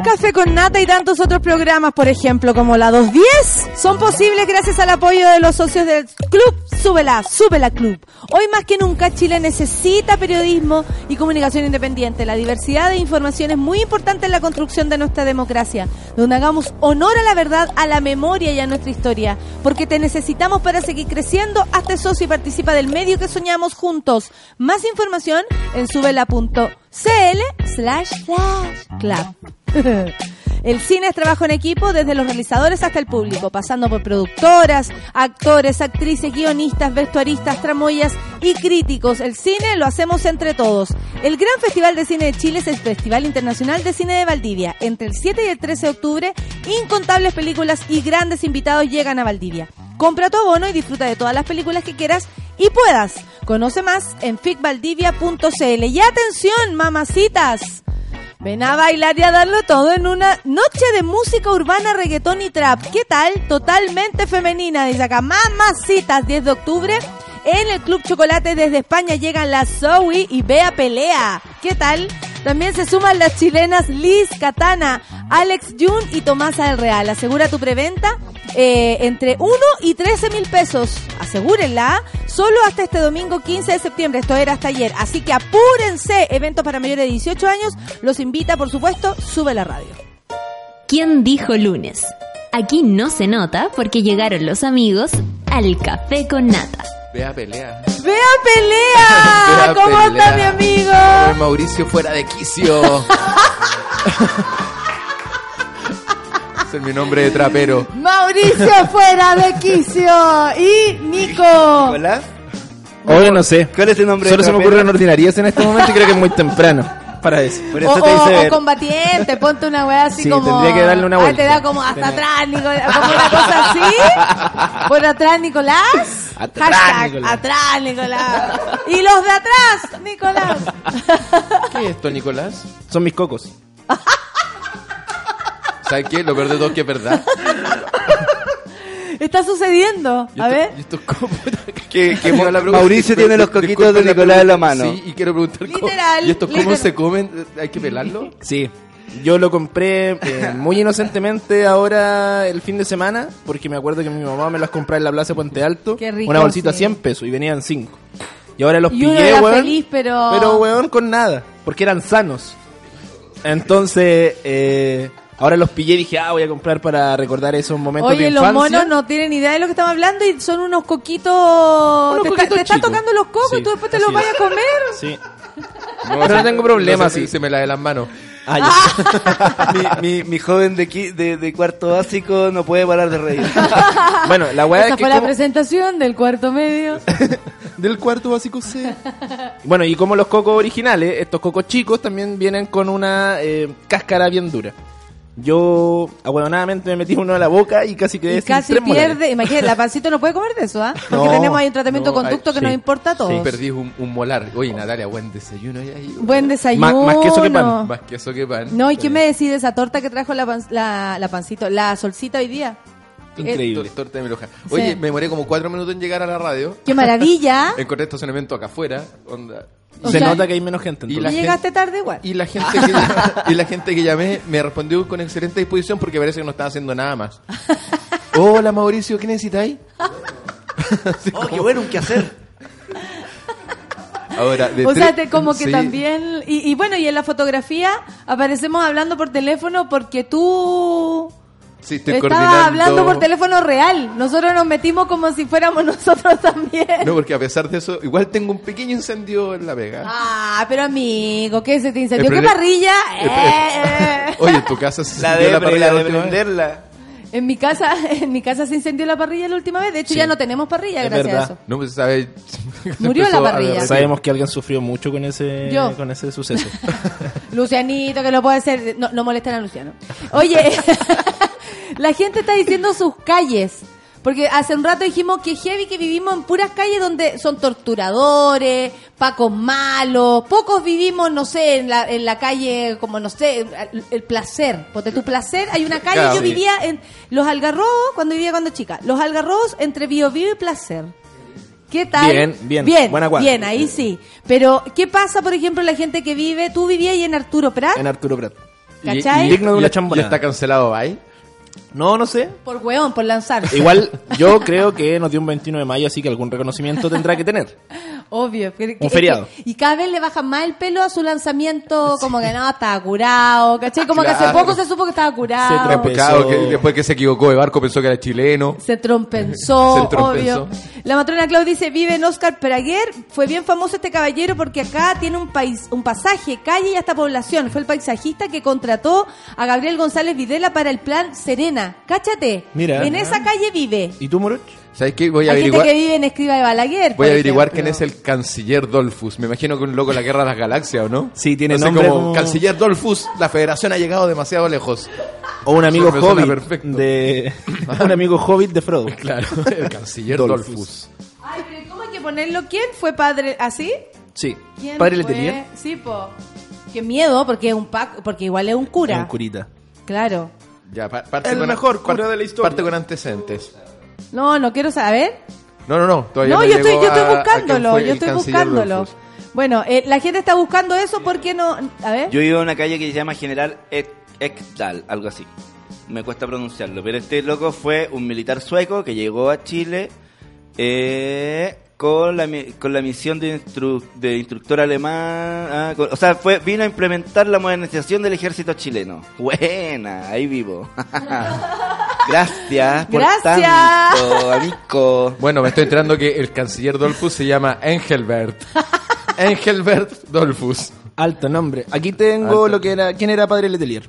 Speaker 1: Café con Nata y tantos otros programas, por ejemplo, como la 210, son posibles gracias al apoyo de los socios del Club Súbela, Súbela Club. Hoy más que nunca Chile necesita periodismo y comunicación independiente. La diversidad de información es muy importante en la construcción de nuestra democracia, donde hagamos honor a la verdad, a la memoria y a nuestra historia, porque te necesitamos para seguir creciendo. Hazte socio y participa del medio que soñamos juntos. Más información en súbela.cl slash club. El cine es trabajo en equipo desde los realizadores hasta el público, pasando por productoras, actores, actrices, guionistas, vestuaristas, tramoyas y críticos. El cine lo hacemos entre todos. El Gran Festival de Cine de Chile es el Festival Internacional de Cine de Valdivia. Entre el 7 y el 13 de octubre, incontables películas y grandes invitados llegan a Valdivia. Compra tu abono y disfruta de todas las películas que quieras y puedas. Conoce más en ficvaldivia.cl. Y atención, mamacitas. Ven a bailar y a darlo todo en una noche de música urbana, reggaetón y trap. ¿Qué tal? Totalmente femenina. Dice acá, mamacitas, 10 de octubre. En el Club Chocolate desde España llegan la Zoe y Bea Pelea. ¿Qué tal? También se suman las chilenas Liz Katana, Alex Jun y Tomasa del Real. Asegura tu preventa eh, entre 1 y 13 mil pesos. Asegúrenla. Solo hasta este domingo 15 de septiembre. Esto era hasta ayer. Así que apúrense. Eventos para mayores de 18 años. Los invita, por supuesto, sube la radio.
Speaker 7: ¿Quién dijo lunes? Aquí no se nota porque llegaron los amigos al café con nata.
Speaker 10: Vea pelea.
Speaker 1: ¡Vea pelea!
Speaker 10: Vea
Speaker 1: ¿Cómo
Speaker 10: pelea.
Speaker 1: está mi amigo?
Speaker 10: Mauricio fuera de quicio. Ese es mi nombre de trapero.
Speaker 1: Mauricio fuera de quicio. Y Nico.
Speaker 2: ¿Nicolás?
Speaker 11: Oye, no sé.
Speaker 2: ¿Cuál es el nombre
Speaker 11: Solo
Speaker 2: de
Speaker 11: se me ocurren ordinarias en este momento y creo que es muy temprano para eso.
Speaker 2: Por
Speaker 1: O,
Speaker 2: eso te
Speaker 1: o-
Speaker 2: dice
Speaker 1: o combatiente, ponte una weá así
Speaker 11: Sí,
Speaker 1: como.
Speaker 11: tendría que darle una
Speaker 1: Ah,
Speaker 11: vuelta.
Speaker 1: te da como hasta atrás, Nicolás. Como una cosa así. Por atrás, Nicolás.
Speaker 11: Atrás,
Speaker 1: Hashtag,
Speaker 11: Nicolás.
Speaker 1: atrás, Nicolás. Y los de atrás, Nicolás.
Speaker 10: ¿Qué es esto, Nicolás?
Speaker 11: Son mis cocos.
Speaker 10: ¿Sabes qué? Lo peor de todo es que es verdad.
Speaker 1: Está sucediendo. A ver.
Speaker 10: la
Speaker 2: Mauricio tiene los coquitos de Nicolás en la mano.
Speaker 10: Sí, y quiero preguntar cómo-
Speaker 1: Literal,
Speaker 10: ¿Y esto cómo
Speaker 1: literal.
Speaker 10: se comen? ¿Hay que pelarlo?
Speaker 11: Sí. Yo lo compré eh, muy inocentemente ahora el fin de semana, porque me acuerdo que mi mamá me las compró en la Plaza Puente Alto.
Speaker 1: Qué rico,
Speaker 11: una bolsita a
Speaker 1: sí.
Speaker 11: 100 pesos y venían 5. Y ahora los
Speaker 1: Y uno
Speaker 11: pillé,
Speaker 1: era
Speaker 11: weón.
Speaker 1: feliz, pero.
Speaker 11: Pero, weón, con nada. Porque eran sanos. Entonces, eh, ahora los pillé y dije, ah, voy a comprar para recordar esos momentos
Speaker 1: Oye,
Speaker 11: de
Speaker 1: los
Speaker 11: infancia.
Speaker 1: monos no tienen idea de lo que estamos hablando y son unos coquitos.
Speaker 11: Unos
Speaker 1: te está-
Speaker 11: coquitos
Speaker 1: te están
Speaker 11: chicos.
Speaker 1: tocando los cocos y
Speaker 11: Sí,
Speaker 1: tú después te los vayas a comer.
Speaker 11: Sí. Pero no tengo problema,
Speaker 10: no sé,
Speaker 11: sí.
Speaker 10: Se me la de las manos.
Speaker 11: Ah, ya.
Speaker 2: mi, mi, mi joven de, de, de cuarto básico no puede parar de reír.
Speaker 11: bueno, la weá es que
Speaker 1: fue la
Speaker 11: como-
Speaker 1: presentación del cuarto medio.
Speaker 10: Del cuarto básico C.
Speaker 11: Bueno, y como los cocos originales, estos cocos chicos también vienen con una eh, cáscara bien dura. Yo, ahueonadamente, me metí uno a la boca y casi quedé
Speaker 1: Y
Speaker 11: sin
Speaker 1: casi
Speaker 11: tres molares.
Speaker 1: pierde. Imagínate, la pancito no puede comer de eso, ¿ah? Porque
Speaker 11: No,
Speaker 1: tenemos ahí un tratamiento
Speaker 10: no,
Speaker 1: de conducto que
Speaker 11: sí.
Speaker 1: nos importa a todos.
Speaker 10: Sí, perdí un, un molar. Oye, Natalia, buen desayuno. ahí.
Speaker 1: Buen desayuno.
Speaker 11: Más- más queso que pan.
Speaker 10: Más queso que pan.
Speaker 1: No, ¿y qué me decís de esa torta que trajo la, pan- la, la pancito? La solcita hoy día.
Speaker 11: Increíble.
Speaker 10: Tor- Torta de meloja. Oye,
Speaker 1: Sí.
Speaker 10: me demoré como cuatro minutos en llegar a la radio.
Speaker 1: ¡Qué maravilla!
Speaker 10: Encontré estacionamiento acá afuera. Onda.
Speaker 1: O
Speaker 11: Se
Speaker 1: sea,
Speaker 11: nota que hay menos gente.
Speaker 10: y la gente-
Speaker 1: llegaste tarde igual.
Speaker 10: Y la gente que, y la gente que llamé me respondió con excelente disposición porque parece que no estaba haciendo nada más. Hola Mauricio, ¿qué necesitáis?
Speaker 2: oh, qué bueno, un quehacer.
Speaker 10: Ahora, de
Speaker 1: O sea, te- como que
Speaker 10: sí.
Speaker 1: también... Y, y bueno, y en la fotografía aparecemos hablando por teléfono porque tú...
Speaker 10: Sí, estoy
Speaker 1: Estabas
Speaker 10: coordinando.
Speaker 1: hablando por teléfono real. Nosotros nos metimos como si fuéramos nosotros también.
Speaker 10: No, porque a pesar de eso, igual tengo un pequeño incendio en la vega.
Speaker 1: Ah, pero amigo, ¿qué se te incendió? ¿Qué parrilla? Eh, eh.
Speaker 10: Oye, en tu casa se
Speaker 2: La de,
Speaker 10: la parrilla
Speaker 2: la de prenderla.
Speaker 1: En mi casa, en mi casa se incendió la parrilla la última vez. De hecho,
Speaker 11: Sí.
Speaker 1: ya no tenemos parrilla
Speaker 11: Es
Speaker 1: gracias a
Speaker 11: verdad.
Speaker 1: eso.
Speaker 10: No, pues sabe.
Speaker 1: Murió la
Speaker 10: a
Speaker 1: parrilla.
Speaker 11: Sabemos que alguien sufrió mucho con ese,
Speaker 1: Yo.
Speaker 11: con ese suceso.
Speaker 1: Lucianito, que lo puede ser. No, no molesten a Luciano. Oye, la gente está diciendo sus calles. Porque hace un rato dijimos que heavy que vivimos en puras calles donde son torturadores, pacos malos, pocos vivimos, no sé, en la, en la calle, como no sé, el, el placer, porque tu placer, hay una calle,
Speaker 10: Claro,
Speaker 1: yo
Speaker 10: sí.
Speaker 1: vivía en Los Algarrobos, cuando vivía cuando chica, Los Algarrobos entre Bio Bio y Placer. ¿Qué tal?
Speaker 11: Bien, bien,
Speaker 1: Bien,
Speaker 11: buena cuadra.
Speaker 1: bien, ahí sí. Pero, ¿qué pasa, por ejemplo, la gente que vive? Tú vivías ahí en Arturo Prat.
Speaker 11: en Arturo Prat.
Speaker 1: ¿Cachai?
Speaker 11: Digno de
Speaker 10: y-
Speaker 11: una
Speaker 10: y está cancelado, ¿vai?
Speaker 11: No, no sé.
Speaker 1: Por weón, por lanzarse.
Speaker 11: Igual yo creo que nos dio un 21 de mayo, así que algún reconocimiento tendrá que tener.
Speaker 1: Obvio. pero que-
Speaker 11: Un feriado.
Speaker 1: que- y cada vez le bajan más el pelo a su lanzamiento, como que no, estaba curado, ¿cachai? Como que hace poco se supo que estaba curado.
Speaker 10: Claro, que después que se equivocó de barco pensó que era chileno.
Speaker 1: Se trompenzó,
Speaker 10: Se trompenzó.
Speaker 1: obvio. La matrona Clau dice, vive en Oscar Praguer. Fue bien famoso este caballero porque acá tiene un país, un pasaje, calle y hasta población. Fue el paisajista que contrató a Gabriel González Videla para el plan Serena. Cáchate.
Speaker 11: Mira.
Speaker 1: En esa calle vive.
Speaker 11: ¿Y tú, Moroch?
Speaker 10: ¿Sabes qué? Voy a
Speaker 1: Hay gente
Speaker 10: averiguar.
Speaker 1: que vive en Escriba de Balaguer.
Speaker 10: Voy a averiguar
Speaker 1: ejemplo.
Speaker 10: quién es el canciller Dolfus. Me imagino que un loco de la guerra de las galaxias, ¿o no?
Speaker 11: Sí, tiene
Speaker 10: Así
Speaker 11: nombre
Speaker 10: como,
Speaker 11: como-
Speaker 10: canciller Dolfus. La federación ha llegado demasiado lejos.
Speaker 11: O un amigo
Speaker 10: Eso me suena
Speaker 11: hobbit
Speaker 10: perfecto.
Speaker 11: de un amigo hobbit de Frodo.
Speaker 10: Claro, el canciller
Speaker 11: Dolfus.
Speaker 10: Dolfus.
Speaker 1: Ay, pero ¿cómo hay que ponerlo? ¿Quién fue padre así?
Speaker 11: Sí.
Speaker 1: ¿Quién
Speaker 11: Padre
Speaker 1: fue?
Speaker 11: Letelier.
Speaker 1: Sí, po. Qué miedo, porque es un pac, porque igual es un cura.
Speaker 11: Un curita.
Speaker 1: Claro.
Speaker 10: Ya, pa- parte
Speaker 11: El
Speaker 10: con,
Speaker 11: mejor
Speaker 10: par-
Speaker 11: cura de la historia.
Speaker 10: Parte con antecedentes.
Speaker 1: No, no quiero saber.
Speaker 10: No, no, no. Todavía
Speaker 1: No,
Speaker 10: no
Speaker 1: yo estoy, yo estoy
Speaker 10: a- a quién
Speaker 1: buscándolo, yo estoy buscándolo. Bueno, eh, la gente está buscando eso porque no... A ver.
Speaker 2: Yo vivo en una calle que se llama General Ek- Ekdal, algo así. Me cuesta pronunciarlo, pero este loco fue un militar sueco que llegó a Chile eh, con, la, mi- con la misión de, instru- de instructor alemán. ah, con- o sea, fue, vino a implementar la modernización del ejército chileno. Buena, ahí vivo. Gracias por
Speaker 1: Gracias.
Speaker 2: tanto, amigo.
Speaker 10: Bueno, me estoy enterando que el canciller Dolfus se llama Engelbert. Engelbert Dolfus.
Speaker 11: Alto nombre. Aquí tengo
Speaker 10: Alto.
Speaker 11: lo que era. ¿Quién era Padre Letelier?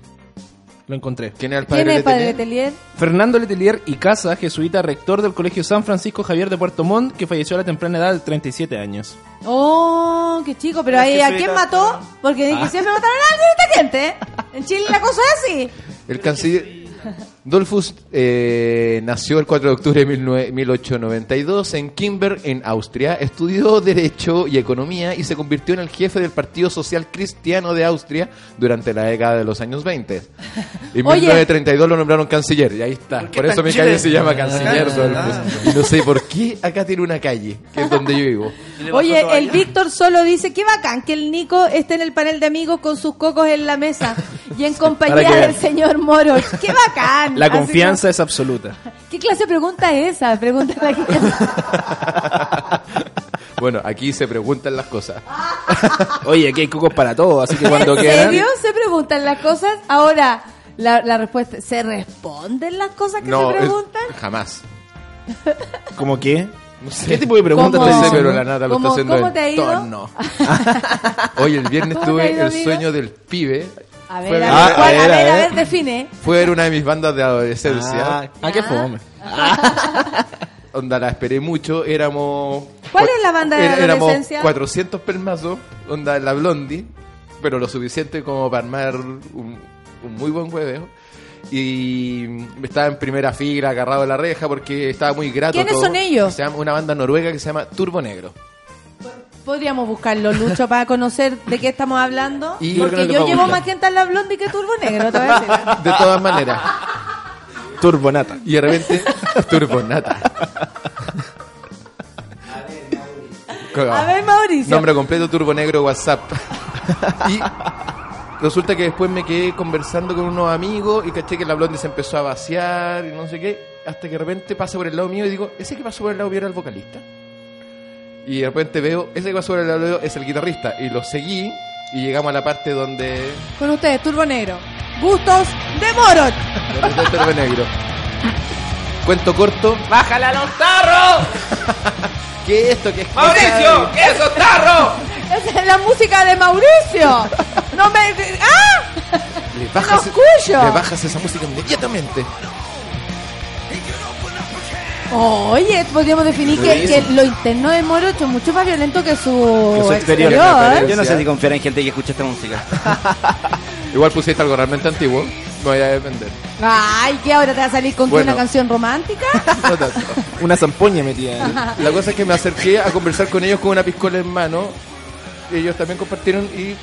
Speaker 11: Lo encontré.
Speaker 10: ¿Quién era el padre
Speaker 1: ¿Quién es Padre
Speaker 10: Letelier?
Speaker 1: Letelier?
Speaker 11: Fernando Letelier y Casa, jesuita rector del Colegio San Francisco Javier de Puerto Montt, que falleció a la temprana edad de 37 años.
Speaker 1: Oh, qué chico, pero ahí, ¿a quién mató? Porque dije,
Speaker 11: Ah.
Speaker 1: siempre mataron a alguien esta gente. En Chile la cosa es así.
Speaker 10: El canciller Dolfus eh, nació el 4 de octubre de 19 1892 en Kimber, en Austria. Estudió Derecho y Economía y se convirtió en el jefe del Partido Social Cristiano de Austria durante la década de los años 20. En
Speaker 1: Oye.
Speaker 10: 1932 lo nombraron canciller y ahí está. Por eso mi calle se llama Canciller
Speaker 2: Ah.
Speaker 10: Dolfus. Y no sé por qué acá tiene una calle, que es donde yo vivo.
Speaker 1: Oye, el Víctor solo dice, qué bacán que el Nico esté en el panel de amigos con sus cocos en la mesa y en compañía del señor Moroch. Qué bacán.
Speaker 11: La confianza es absoluta.
Speaker 1: ¿Qué clase de pregunta es esa? Pregúntale aquí.
Speaker 10: Bueno, aquí se preguntan las cosas.
Speaker 11: Oye, aquí hay cocos para todo, así que cuando
Speaker 1: ¿En
Speaker 11: quieran.
Speaker 1: serio se preguntan las cosas? Ahora, la, la respuesta, ¿se responden las cosas que
Speaker 10: No,
Speaker 1: se
Speaker 10: es-
Speaker 1: preguntan?
Speaker 10: jamás.
Speaker 11: ¿Cómo qué?
Speaker 10: No sé.
Speaker 11: ¿Qué tipo de pregunta
Speaker 1: ¿Cómo?
Speaker 11: te hicieron?
Speaker 10: pero la nata lo
Speaker 1: ¿Cómo-
Speaker 10: está haciendo
Speaker 1: cómo te ha ido?
Speaker 11: Tono.
Speaker 10: Hoy el viernes
Speaker 1: ¿Cómo te ha
Speaker 10: tuve
Speaker 1: ido,
Speaker 10: el
Speaker 1: amigo?
Speaker 10: sueño del pibe.
Speaker 1: A ver,
Speaker 10: Fue
Speaker 1: a ver,
Speaker 11: Ah,
Speaker 1: ¿cuál?
Speaker 11: a ver,
Speaker 1: a ver,
Speaker 11: a
Speaker 1: define.
Speaker 10: Fue una de mis bandas de adolescencia.
Speaker 11: Ah, ah, qué fome.
Speaker 10: Onda, la esperé mucho. Éramos.
Speaker 1: ¿Cuál es la banda de
Speaker 10: Era-
Speaker 1: adolescencia?
Speaker 10: Éramos 400 permazos. Onda, la blondie. Pero lo suficiente como para armar un, un muy buen hueveo. Y estaba en primera fila, agarrado a la reja, porque estaba muy grato.
Speaker 1: ¿Quiénes
Speaker 10: todo.
Speaker 1: son ellos?
Speaker 10: Se llama una banda noruega que se llama Turbo Negro.
Speaker 1: Podríamos buscarlo, Lucho, para conocer de qué estamos hablando.
Speaker 10: Y-
Speaker 1: Porque yo llevo más gente en la blondie que Turbo Negro, te voy a decir.
Speaker 10: De todas maneras.
Speaker 11: Turbonata.
Speaker 10: Y de repente, Turbonata.
Speaker 1: A ver, Mauricio.
Speaker 10: Nombre completo, Turbo Negro, WhatsApp. Y resulta que después me quedé conversando con unos amigos y caché que la blondie se empezó a vaciar y no sé qué. Hasta que de repente pasa por el lado mío y digo, ¿ese que pasó por el lado mío era el vocalista? Y de repente veo, ese que pasó por el lado es el guitarrista. Y lo seguí y llegamos a la parte donde...
Speaker 1: Con ustedes, Turbo Negro. Gustos de Morot.
Speaker 10: está Turbo Negro. Cuento corto.
Speaker 11: ¡Bájala a los tarros!
Speaker 10: ¿Qué es esto? ¿Qué es
Speaker 11: ¡Mauricio! ¿Qué es esos tarros?
Speaker 1: Esa es la música de Mauricio. No me. ¡Ah!
Speaker 10: Le bajas,
Speaker 1: ¡Lo escucho!
Speaker 10: le bajas esa música inmediatamente.
Speaker 1: Oye, podríamos definir que, que lo interno de Moroch es mucho más violento que su,
Speaker 2: Que su exterior.
Speaker 1: exterior.
Speaker 2: Yo no sé si confiar en gente que escucha esta música.
Speaker 10: Igual pusiste algo realmente antiguo. Me voy a defender.
Speaker 1: Ay, ¿qué ahora te va a salir con
Speaker 10: Bueno.
Speaker 1: una canción romántica?
Speaker 10: No tanto.
Speaker 11: Una zampoña metida.
Speaker 10: La cosa es que me acerqué a conversar con ellos con una piscola en mano. Ellos también compartieron y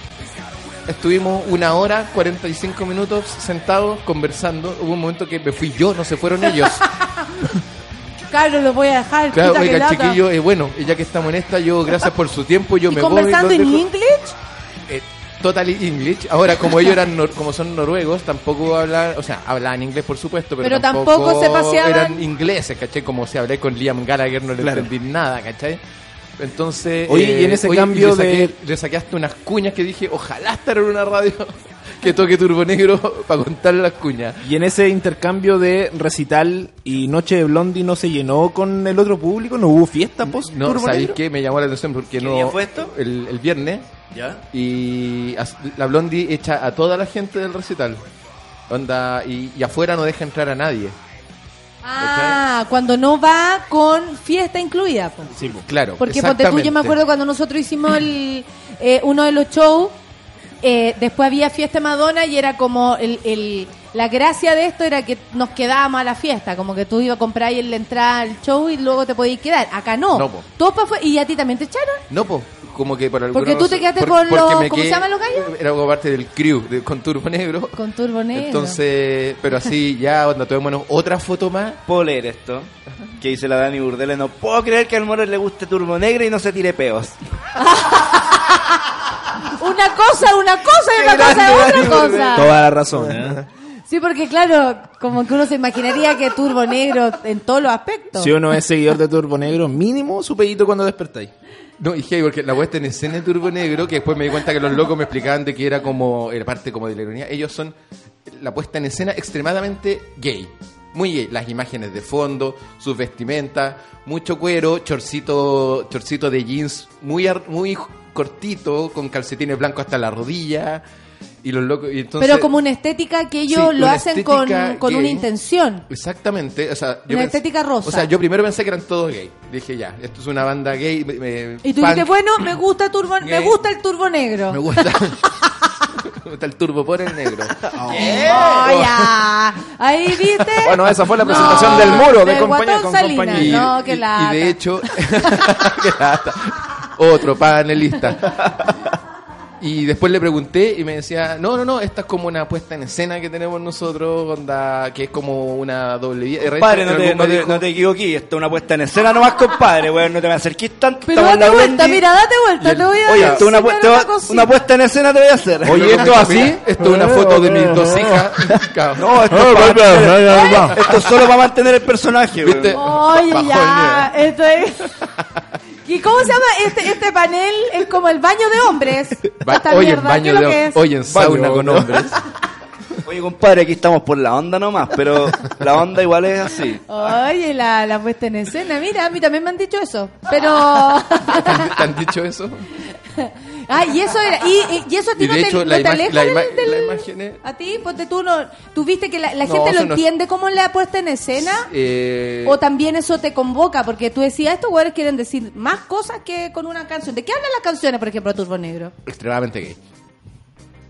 Speaker 10: estuvimos una hora, 45 minutos sentados conversando. Hubo un momento que me fui yo, no se fueron ellos.
Speaker 1: Claro, lo voy a dejar.
Speaker 10: Claro,
Speaker 1: que
Speaker 10: oiga,
Speaker 1: lata.
Speaker 10: chiquillo, eh, bueno, ya que estamos en esta, yo gracias por su tiempo, yo
Speaker 1: ¿Y
Speaker 10: me voy.
Speaker 1: conversando
Speaker 10: los
Speaker 1: en. English?
Speaker 10: Eh, totally English. Ahora, como ellos eran nor- como son noruegos, tampoco hablan, o sea, hablaban inglés por supuesto, pero,
Speaker 1: Pero tampoco se paseaban.
Speaker 10: eran ingleses, ¿cachai? Como si hablé con Liam Gallagher no le
Speaker 11: Claro.
Speaker 10: entendí nada, ¿cachai? Entonces, eh,
Speaker 11: Oye, y en ese cambio
Speaker 10: le saqué,
Speaker 11: de-
Speaker 10: le saqué hasta unas cuñas que dije, ojalá estar en una radio que toque Turbo Negro para contar las cuñas.
Speaker 11: Y en ese intercambio de recital y Noche de Blondie no se llenó con el otro público, no hubo fiesta post
Speaker 10: No,
Speaker 11: Turbo
Speaker 10: ¿sabéis
Speaker 11: Negro?
Speaker 10: qué? Me llamó la atención porque
Speaker 2: ¿Qué
Speaker 10: no...
Speaker 2: día fue esto?
Speaker 10: El, el viernes.
Speaker 2: ¿Ya?
Speaker 10: Y as- la Blondie echa a toda la gente del recital. Onda, y, y afuera no deja entrar a nadie.
Speaker 1: Ah, cuando no va con fiesta incluida. po.
Speaker 11: Sí, po.
Speaker 10: Claro.
Speaker 1: Porque ponte tú, yo me
Speaker 10: exactamente.
Speaker 1: acuerdo cuando nosotros hicimos el, eh, uno de los shows, eh, después había fiesta de Madonna y era como el, el- la gracia de esto era que nos quedábamos a la fiesta, como que tú ibas a comprar ahí en la entrada al show y luego te podías quedar. Acá no.
Speaker 10: No, po.
Speaker 1: Pa' afuera. y a ti también te echaron.
Speaker 10: No, po, como que por
Speaker 1: Porque tú te quedaste
Speaker 10: por-
Speaker 1: con los- ¿cómo se llaman los gallos?
Speaker 10: Era como parte del crew de, con Turbo Negro.
Speaker 1: Con turbo negro.
Speaker 10: Entonces, pero así ya, onda, tomémonos otra foto más.
Speaker 2: Puedo leer esto. Que dice la Dani Burdele. No puedo creer que al moro le guste Turbo Negro y no se tire peos.
Speaker 1: Una cosa, una cosa y
Speaker 2: Qué
Speaker 1: una cosa
Speaker 2: grande,
Speaker 1: es
Speaker 2: Dani
Speaker 1: otra cosa.
Speaker 11: Toda la razón, ¿eh?
Speaker 1: Sí, porque claro, como que uno se imaginaría que Turbo Negro en todos los aspectos.
Speaker 11: Si uno es seguidor de Turbo Negro, mínimo su pedito cuando despertáis.
Speaker 10: No, y hey, porque la puesta en escena de Turbo Negro, que después me di cuenta que los locos me explicaban de que era como, era parte como de la ironía, ellos son la puesta en escena extremadamente gay. Muy gay. Las imágenes de fondo, sus vestimentas, mucho cuero, chorcito, chorcito de jeans muy, ar- muy cortito, con calcetines blancos hasta la rodilla. Y los locos, y entonces,
Speaker 1: Pero como una estética que ellos
Speaker 10: Sí,
Speaker 1: lo
Speaker 10: una
Speaker 1: hacen con, con una intención.
Speaker 10: Exactamente, o sea,
Speaker 1: Una
Speaker 10: pensé-
Speaker 1: estética rosa.
Speaker 10: O sea, yo primero pensé que eran todos gay. Dije, ya, esto es una banda gay. me-
Speaker 1: Y tú dices, bueno, me gusta turbo, me gusta el turbo negro.
Speaker 10: Me gusta. gusta el turbo por el negro.
Speaker 1: Oh, ya. Ahí viste.
Speaker 11: Bueno, esa fue la
Speaker 1: No,
Speaker 11: presentación del muro de
Speaker 1: del
Speaker 11: compañía con.
Speaker 1: No,
Speaker 10: y de hecho, qué lata. Otro panelista. Y después le pregunté y me decía, no, no, no, esta es como una puesta en escena que tenemos nosotros, onda, que es como una doble vida.
Speaker 2: Compadre, no te, no, te,
Speaker 10: dijo-
Speaker 2: no te equivoquís. Esto es una puesta en escena nomás, compadre. Weón, no te me acerquís tanto.
Speaker 1: Pero date
Speaker 2: la
Speaker 1: vuelta,
Speaker 2: Blondie.
Speaker 1: mira, date vuelta, te voy a
Speaker 2: Oye, esto es una,
Speaker 1: enseñar
Speaker 2: pu- te va-
Speaker 1: cosita.
Speaker 2: una puesta en escena te voy a hacer.
Speaker 11: Oye, esto así.
Speaker 10: Esto es una foto de mis dos hijas.
Speaker 2: No, esto, es para mantener- esto es solo para mantener el personaje. weón.
Speaker 10: ¿Viste?
Speaker 1: Oye, ya, esto es... ¿Y cómo se llama este, este panel? Es como el baño de hombres.
Speaker 10: Ba-
Speaker 1: Esta
Speaker 10: Oye, en
Speaker 1: mierda, ¿qué
Speaker 10: baño de
Speaker 1: que es?
Speaker 10: Oye, en sauna con hombres.
Speaker 2: Oye, compadre, aquí estamos por la onda nomás, pero la onda igual es así.
Speaker 1: Oye, la, la puesta en escena, mira, a mí también me han dicho eso. Pero...
Speaker 10: ¿Te han dicho eso?
Speaker 1: ah, y eso era... Y, y- eso a ti
Speaker 10: Y
Speaker 1: no te,
Speaker 10: hecho,
Speaker 1: no
Speaker 10: la
Speaker 1: te
Speaker 10: ima-
Speaker 1: aleja
Speaker 10: la
Speaker 1: del-
Speaker 10: ima-
Speaker 1: del-
Speaker 10: la imagen es-
Speaker 1: A ti, ponte tú, no... ¿Tú viste que la, la
Speaker 10: No,
Speaker 1: gente lo entiende como la puesta en escena?
Speaker 10: Eh,
Speaker 1: O también eso te convoca, porque tú decías, estos güeyes quieren decir más cosas que con una canción. ¿De qué hablan las canciones, por ejemplo, Turbo Negro?
Speaker 10: extremadamente gay.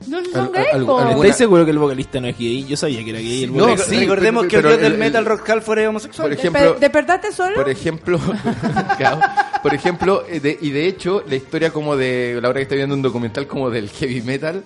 Speaker 1: No son gays,
Speaker 11: ¿Estáis seguro que el vocalista no es gay? Yo sabía que era gay el
Speaker 10: No, sí,
Speaker 2: Recordemos que el dios del
Speaker 10: el-
Speaker 2: metal rock era homosexual.
Speaker 10: Por
Speaker 1: ¿Desper-
Speaker 10: ejemplo,
Speaker 1: ¿Despertaste solo?
Speaker 10: por ejemplo, claro, por ejemplo, eh, de- y de hecho, la historia como de, la hora que estoy viendo un documental como del heavy metal,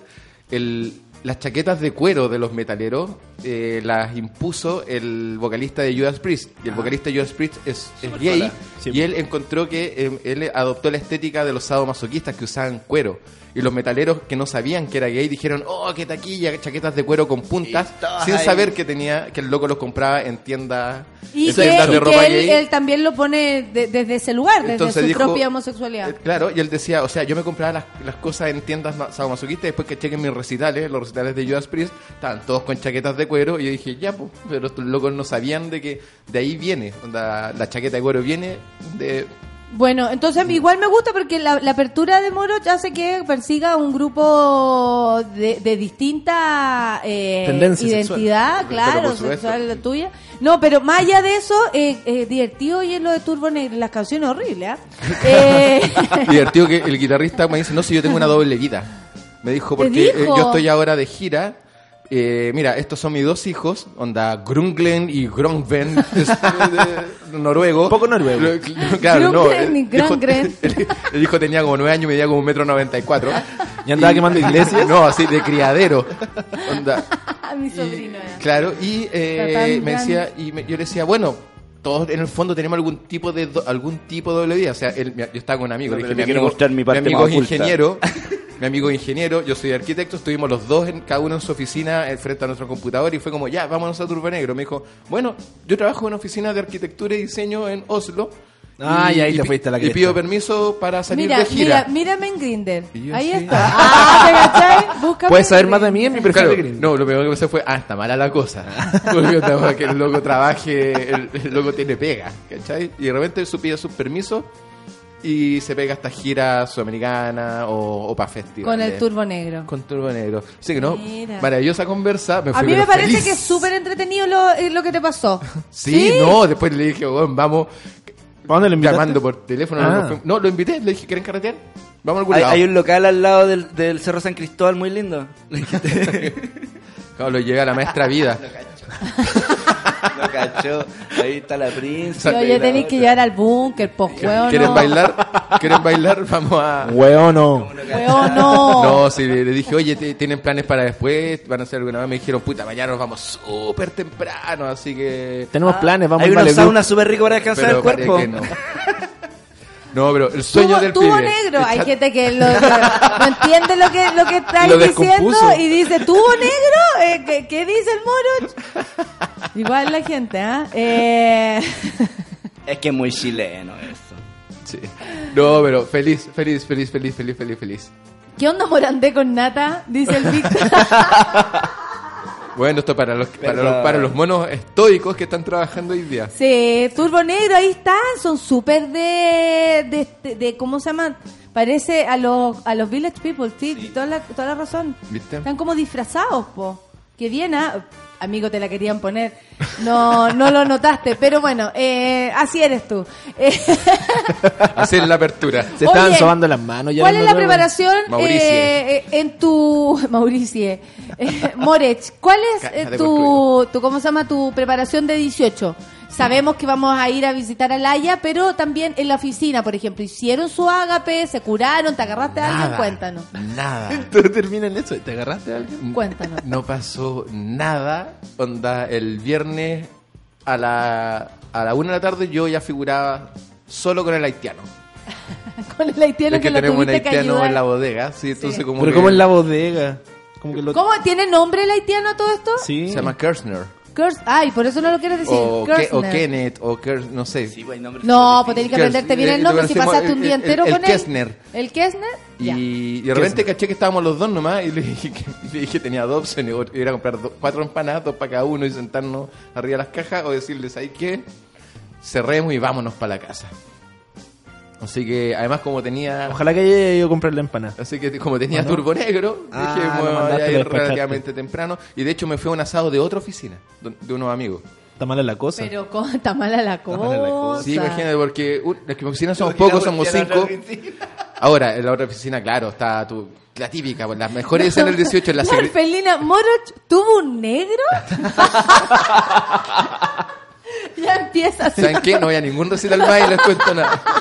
Speaker 10: el, las chaquetas de cuero de los metaleros eh, las impuso el vocalista de Judas Priest. Y el vocalista de Judas Priest es, es gay.
Speaker 11: Sí,
Speaker 10: y él encontró que eh, él adoptó la estética de los sadomasoquistas que usaban cuero. Y los metaleros que no sabían que era gay dijeron, oh, qué taquilla, chaquetas de cuero con puntas, sin
Speaker 2: ahí.
Speaker 10: saber que tenía que el loco los compraba en tiendas,
Speaker 1: Y
Speaker 10: en
Speaker 1: que,
Speaker 10: tiendas
Speaker 1: y que él,
Speaker 10: gay.
Speaker 1: él también lo pone de- desde ese lugar, desde
Speaker 10: Entonces
Speaker 1: su
Speaker 10: dijo-
Speaker 1: propia homosexualidad.
Speaker 10: Eh, Claro, y él decía, o sea, yo me compraba las, las cosas en tiendas ma- sadomasoquistas y después que chequen mis recitales, los recitales de Judas Priest, estaban todos con chaquetas de cuero y yo dije, ya, pues, pero estos locos no sabían de que de ahí viene, onda, la chaqueta de cuero viene de...
Speaker 1: Bueno, entonces igual me gusta porque la, la apertura de Moro hace que persiga un grupo de, de distinta eh,
Speaker 11: Tendencia
Speaker 1: identidad,
Speaker 10: sexual.
Speaker 1: claro, sexual la tuya. No, pero más allá de eso, eh, eh, divertido y es lo de Turbo Negro, las canciones horribles, ¿ah? Eh,
Speaker 10: Divertido que el guitarrista me dice, no, si yo tengo una doble vida. Me dijo,
Speaker 1: ¿Te
Speaker 10: porque eh, yo estoy ahora de gira. eh, mira, estos son mis dos hijos, onda Grunglen y Grongven, noruego. Un
Speaker 11: poco noruego.
Speaker 10: Claro, no.
Speaker 1: Grunglen y Grongren.
Speaker 10: el, el hijo tenía como nueve años y medía como un metro noventa y cuatro.
Speaker 11: ¿Y andaba quemando iglesias?
Speaker 10: No, así, de criadero. Onda,
Speaker 1: mi sobrino. era.
Speaker 10: Claro, y eh, me decía, y me- yo le decía, bueno, todos en el fondo tenemos algún tipo de do- algún tipo de doble vida. O sea, él- yo estaba con un amigo,
Speaker 2: No,
Speaker 10: dije, mi
Speaker 2: quiero
Speaker 10: amigo,
Speaker 2: mostrar mi parte
Speaker 10: amigo es
Speaker 2: oculta.
Speaker 10: ingeniero, mi amigo ingeniero, yo soy arquitecto, estuvimos los dos, en, cada uno en su oficina, eh, frente a nuestro computador, y fue como, ya, vámonos a Turbo Negro. Me dijo, bueno, yo trabajo en una oficina de arquitectura y diseño en Oslo.
Speaker 11: Ah, y ahí te
Speaker 10: pi-
Speaker 11: fuiste a la
Speaker 10: Y pido permiso para salir
Speaker 1: Mira,
Speaker 10: de gira.
Speaker 1: mira, mírame en Grinder.
Speaker 10: Y
Speaker 1: Ahí
Speaker 10: sí.
Speaker 1: está. Ah, ¿te? Búscame
Speaker 11: Puedes saber más de mí en mi perfil
Speaker 10: Claro,
Speaker 11: de Grindr.
Speaker 10: no, lo peor que pensé fue, ah, está mala la cosa. Porque que el loco trabaje, el, el loco tiene pega, ¿cachai? Y de repente su pide sus permisos y se pega esta gira sudamericana o, o para festivales.
Speaker 1: Con el turbo negro.
Speaker 10: Con Turbo Negro. Así que no,
Speaker 1: Mira.
Speaker 10: maravillosa conversa. Me
Speaker 1: A
Speaker 10: fui
Speaker 1: mí me parece
Speaker 10: feliz.
Speaker 1: que es súper entretenido lo, eh, lo que te pasó.
Speaker 10: Sí, no, después le dije, vamos.
Speaker 11: ¿Para dónde lo invitaste?
Speaker 10: Llamando por teléfono.
Speaker 11: Ah.
Speaker 10: no, lo invité, le dije, ¿quieren carretear? Vamos a algún
Speaker 2: Hay,
Speaker 10: lado.
Speaker 2: hay un local al lado del, del Cerro San Cristóbal muy lindo.
Speaker 10: Claro, lo llevé a la maestra vida.
Speaker 2: Lo cachó. Ahí está la princesa.
Speaker 1: oye, tenéis que llevar al búnker, pues, hueón.
Speaker 10: ¿Quieren
Speaker 1: no.
Speaker 10: bailar? ¿Quieren bailar? Vamos a...
Speaker 11: Hueón no.
Speaker 1: Hueón, no.
Speaker 10: No, sí, le, dije, oye, ¿te- ¿tienen planes para después? ¿Van a hacer alguna vez? Me dijeron, puta, mañana nos vamos súper temprano, así que...
Speaker 11: Tenemos planes, vamos
Speaker 2: Hay
Speaker 11: al
Speaker 2: unos
Speaker 11: Malibu.
Speaker 2: saunas súper ricos para descansar
Speaker 10: Pero
Speaker 2: el cuerpo.
Speaker 10: que no. No, pero el sueño
Speaker 1: Tubo,
Speaker 10: del
Speaker 1: tubo
Speaker 10: pibe.
Speaker 1: negro. Hay gente que lo, no entiende lo que, lo que estáis
Speaker 11: Lo
Speaker 1: diciendo y dice, ¿tubo negro? Eh, ¿qué, qué dice el moro? Igual la gente, ¿ah? Eh,
Speaker 2: Es que es muy chileno eso.
Speaker 10: Sí. No, pero feliz, feliz, feliz, feliz, feliz, feliz, feliz.
Speaker 1: ¿Qué onda Morandé con nata? Dice el Víctor.
Speaker 10: Bueno, esto para los, para los, para los monos estoicos que están trabajando hoy día.
Speaker 1: Sí, Turbo Negro, ahí están, son súper de, de, de, de- ¿cómo se llaman? Parece a los, a los Village People, sí, Toda, la, toda la razón.
Speaker 10: ¿Viste?
Speaker 1: Están como disfrazados, po. Que bien, ¿ah? Amigo, te la querían poner. No, no lo notaste, pero bueno, eh, así eres tú. Eh,
Speaker 10: Hacer la apertura.
Speaker 11: Se estaban
Speaker 1: Oye,
Speaker 11: sobando las manos. ya
Speaker 1: ¿Cuál es la preparación eh, eh, en tu Mauricie eh, Morech? ¿Cuál es eh, tu, tu cómo se llama tu preparación de 18? Sabemos que vamos a ir a visitar a Laia, pero también en la oficina, por ejemplo, hicieron su ágape, se curaron, te agarraste a alguien,
Speaker 10: Nada.
Speaker 1: cuéntanos.
Speaker 10: Nada.
Speaker 11: Todo termina en eso. ¿Te agarraste a alguien?
Speaker 1: Cuéntanos.
Speaker 10: No pasó nada. Onda, el viernes a la, a la una de la tarde yo ya figuraba solo con el haitiano.
Speaker 1: Con el haitiano
Speaker 10: Es
Speaker 1: que,
Speaker 10: que
Speaker 1: lo
Speaker 10: tenemos un
Speaker 1: que
Speaker 10: haitiano
Speaker 1: ayudar.
Speaker 10: en la bodega, sí, entonces como
Speaker 11: Pero
Speaker 10: que-
Speaker 11: como en la bodega. Como que lo...
Speaker 1: ¿Cómo tiene nombre el haitiano a todo esto?
Speaker 11: Sí.
Speaker 10: Se llama Kirchner.
Speaker 1: Kurs- Ay, por eso no lo quieres decir.
Speaker 10: O, Ke- o. Kenneth, o Kers, no sé.
Speaker 2: Sí,
Speaker 1: No, pues tenés que aprenderte bien
Speaker 10: eh,
Speaker 1: el
Speaker 10: lo
Speaker 1: nombre si pasaste un
Speaker 10: el-
Speaker 1: día
Speaker 10: el-
Speaker 1: entero
Speaker 10: el
Speaker 1: con él.
Speaker 10: Kessner.
Speaker 1: ¿El Kessner?
Speaker 10: Y, y de repente caché que estábamos los dos nomás y le dije que, le dije que tenía dos opciones, o ir a comprar cuatro empanadas, dos para cada uno y sentarnos arriba de las cajas o decirles, ¿hay qué? Cerremos y vámonos para la casa. Así que además como tenía...
Speaker 11: Ojalá que haya ido a comprar la empanada.
Speaker 10: Así que como tenía
Speaker 11: ¿O no?
Speaker 10: turbo negro,
Speaker 11: Ah,
Speaker 10: dije, bueno, voy a ir relativamente temprano. Y de hecho me fue a un asado de otra oficina, de unos amigos.
Speaker 11: Está mala la cosa.
Speaker 1: Pero ¿cómo está mala la cosa?
Speaker 11: mala la cosa.
Speaker 10: Sí, imagínate, porque uh, las que oficinas somos pocos, somos cinco. Ahora, en la otra oficina, claro, está tu, la típica, pues, las mejores escenas del 18 en la
Speaker 1: La Orfelina Moroch tuvo un negro. ya empieza.
Speaker 10: ¿Saben qué? No voy a ningún recital más y les cuento nada.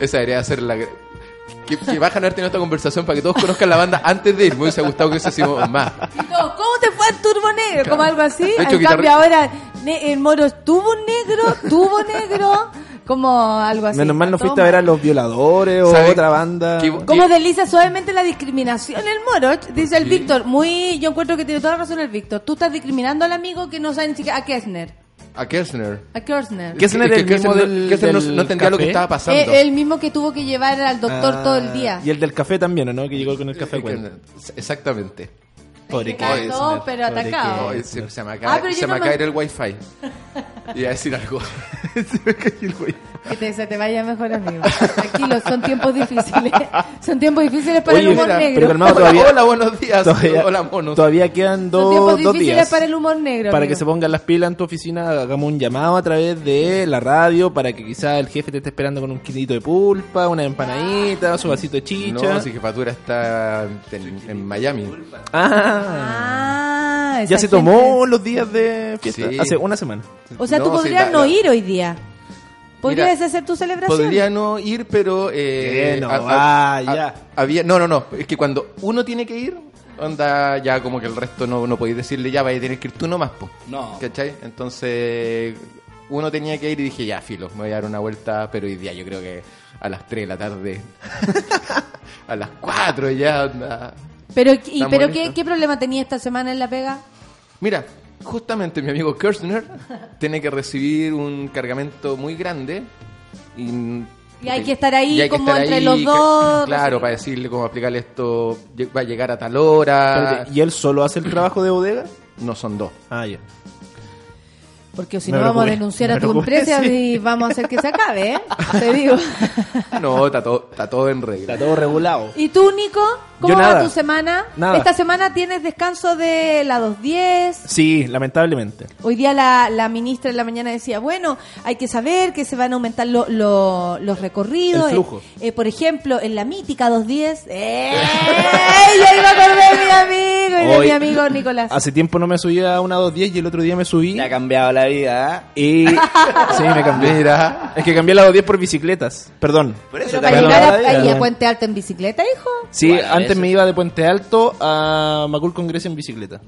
Speaker 10: Esa debería ser la... Que, que bajan a haber tenido esta conversación para que todos conozcan la banda antes de ir. Me hubiese gustado que hubiésemos más.
Speaker 1: No, ¿Cómo te fue el turbo negro? Como algo así. En
Speaker 10: guitarra-
Speaker 1: cambio ahora el Moroch tuvo un negro, tuvo negro. Como algo así.
Speaker 11: Menos mal no fuiste a ver a los violadores o
Speaker 10: ¿Sabe
Speaker 11: otra banda.
Speaker 1: ¿Cómo desliza suavemente la discriminación el Moroch? Dice el Víctor. Muy, yo encuentro que tiene toda la razón el Víctor. Tú estás discriminando al amigo que no sabe ni siquiera a Kessner.
Speaker 10: A Kessner.
Speaker 1: A Kessner.
Speaker 11: Kessner
Speaker 10: Es
Speaker 11: el mismo
Speaker 10: Kessner no-
Speaker 11: del-
Speaker 10: Kessner no,
Speaker 11: del
Speaker 10: no entendía lo que estaba pasando.
Speaker 1: Eh, el mismo que tuvo que llevar al doctor
Speaker 11: Ah,
Speaker 1: todo el día.
Speaker 11: Y el del café también, ¿o ¿no? Que llegó con el café.
Speaker 10: Eh. Exactamente.
Speaker 11: Pobre
Speaker 1: todo, pero
Speaker 11: pobre
Speaker 1: atacado.
Speaker 10: Se, se me
Speaker 1: Ah,
Speaker 10: acaba,
Speaker 1: no
Speaker 10: me- acaba el wifi. Iba a decir algo.
Speaker 1: Que te, se te vaya mejor, amigo. Tranquilo, son tiempos difíciles. Son tiempos difíciles para
Speaker 11: Oye,
Speaker 1: el humor negro.
Speaker 11: pero calmado,
Speaker 10: Hola,
Speaker 11: todavía-
Speaker 10: hola, buenos días.
Speaker 11: Todavía,
Speaker 10: Hola, monos.
Speaker 11: todavía quedan
Speaker 1: Son
Speaker 11: dos,
Speaker 1: tiempos
Speaker 11: dos
Speaker 1: difíciles
Speaker 11: días.
Speaker 1: para el humor negro.
Speaker 11: Para
Speaker 1: amigo.
Speaker 11: que se pongan las pilas en tu oficina, hagamos un llamado a través de la radio para que quizá el jefe te esté esperando con un kilito de pulpa, una empanadita, su vasito de chicha.
Speaker 10: No, si jefatura está en, en Miami.
Speaker 11: Ah,
Speaker 1: Ah,
Speaker 11: ya
Speaker 1: esa
Speaker 11: se
Speaker 1: gente-
Speaker 11: tomó los días de fiesta.
Speaker 10: Sí.
Speaker 11: Hace una semana.
Speaker 1: O sea, tú
Speaker 10: No, sí,
Speaker 1: podrías no ir hoy día. ¿Podrías
Speaker 10: Mira,
Speaker 1: hacer tu celebración?
Speaker 10: Podría no ir, pero... Eh,
Speaker 11: Que no vaya.
Speaker 10: ha- había, no, no, no. Es que cuando uno tiene que ir, onda ya como que el resto no, no podéis decirle ya, vaya a tener que ir tú nomás, po.
Speaker 2: No.
Speaker 10: ¿Cachai? Entonces, uno tenía que ir y dije, ya, filo, me voy a dar una vuelta, pero hoy día yo creo que a las 3 de la tarde, a las 4 ya, onda.
Speaker 1: Pero, y, pero. ¿qué, ¿qué problema tenía esta semana en la pega?
Speaker 10: Mira, justamente mi amigo Kirchner tiene que recibir un cargamento muy grande y,
Speaker 1: Y hay que estar ahí
Speaker 10: y hay que
Speaker 1: como
Speaker 10: estar
Speaker 1: entre
Speaker 10: ahí,
Speaker 1: los dos.
Speaker 10: Claro, para decirle cómo explicarle esto, va a llegar a tal hora.
Speaker 11: ¿Y él solo hace el trabajo de bodega?
Speaker 10: No son dos.
Speaker 11: Ah, ya.
Speaker 1: Porque si no vamos a denunciar a tu empresa
Speaker 11: sí.
Speaker 1: y vamos a hacer que se acabe, ¿eh? Te digo.
Speaker 10: No, está todo, está todo en regla.
Speaker 11: Está todo regulado.
Speaker 1: ¿Y tú, Nico? ¿Cómo
Speaker 11: Yo
Speaker 1: va
Speaker 11: nada.
Speaker 1: tu semana?
Speaker 11: Nada.
Speaker 1: Esta semana tienes descanso de la 2.10.
Speaker 11: Sí, lamentablemente.
Speaker 1: Hoy día la, la ministra en la mañana decía, bueno, hay que saber que se van a aumentar lo- lo- los recorridos.
Speaker 11: El flujo.
Speaker 1: Eh, eh, por ejemplo, en la mítica 210. ¡Eh! Ya iba a mi amigo y de
Speaker 11: Hoy-
Speaker 1: mi amigo Nicolás.
Speaker 11: Hace tiempo no me subía a una 210 y el otro día me subí.
Speaker 2: Te ha cambiado la vida. ¿eh?
Speaker 11: Y. sí, me cambié.
Speaker 10: Mira.
Speaker 11: Es que cambié la 210 por bicicletas. Perdón.
Speaker 2: Por eso
Speaker 1: Pero
Speaker 2: te
Speaker 1: para llegar a,
Speaker 2: la
Speaker 1: ahí a Puente Alto en bicicleta, hijo.
Speaker 11: Sí,
Speaker 2: Igual,
Speaker 11: antes
Speaker 2: eso.
Speaker 11: me iba de Puente Alto a Macul Congreso en bicicleta.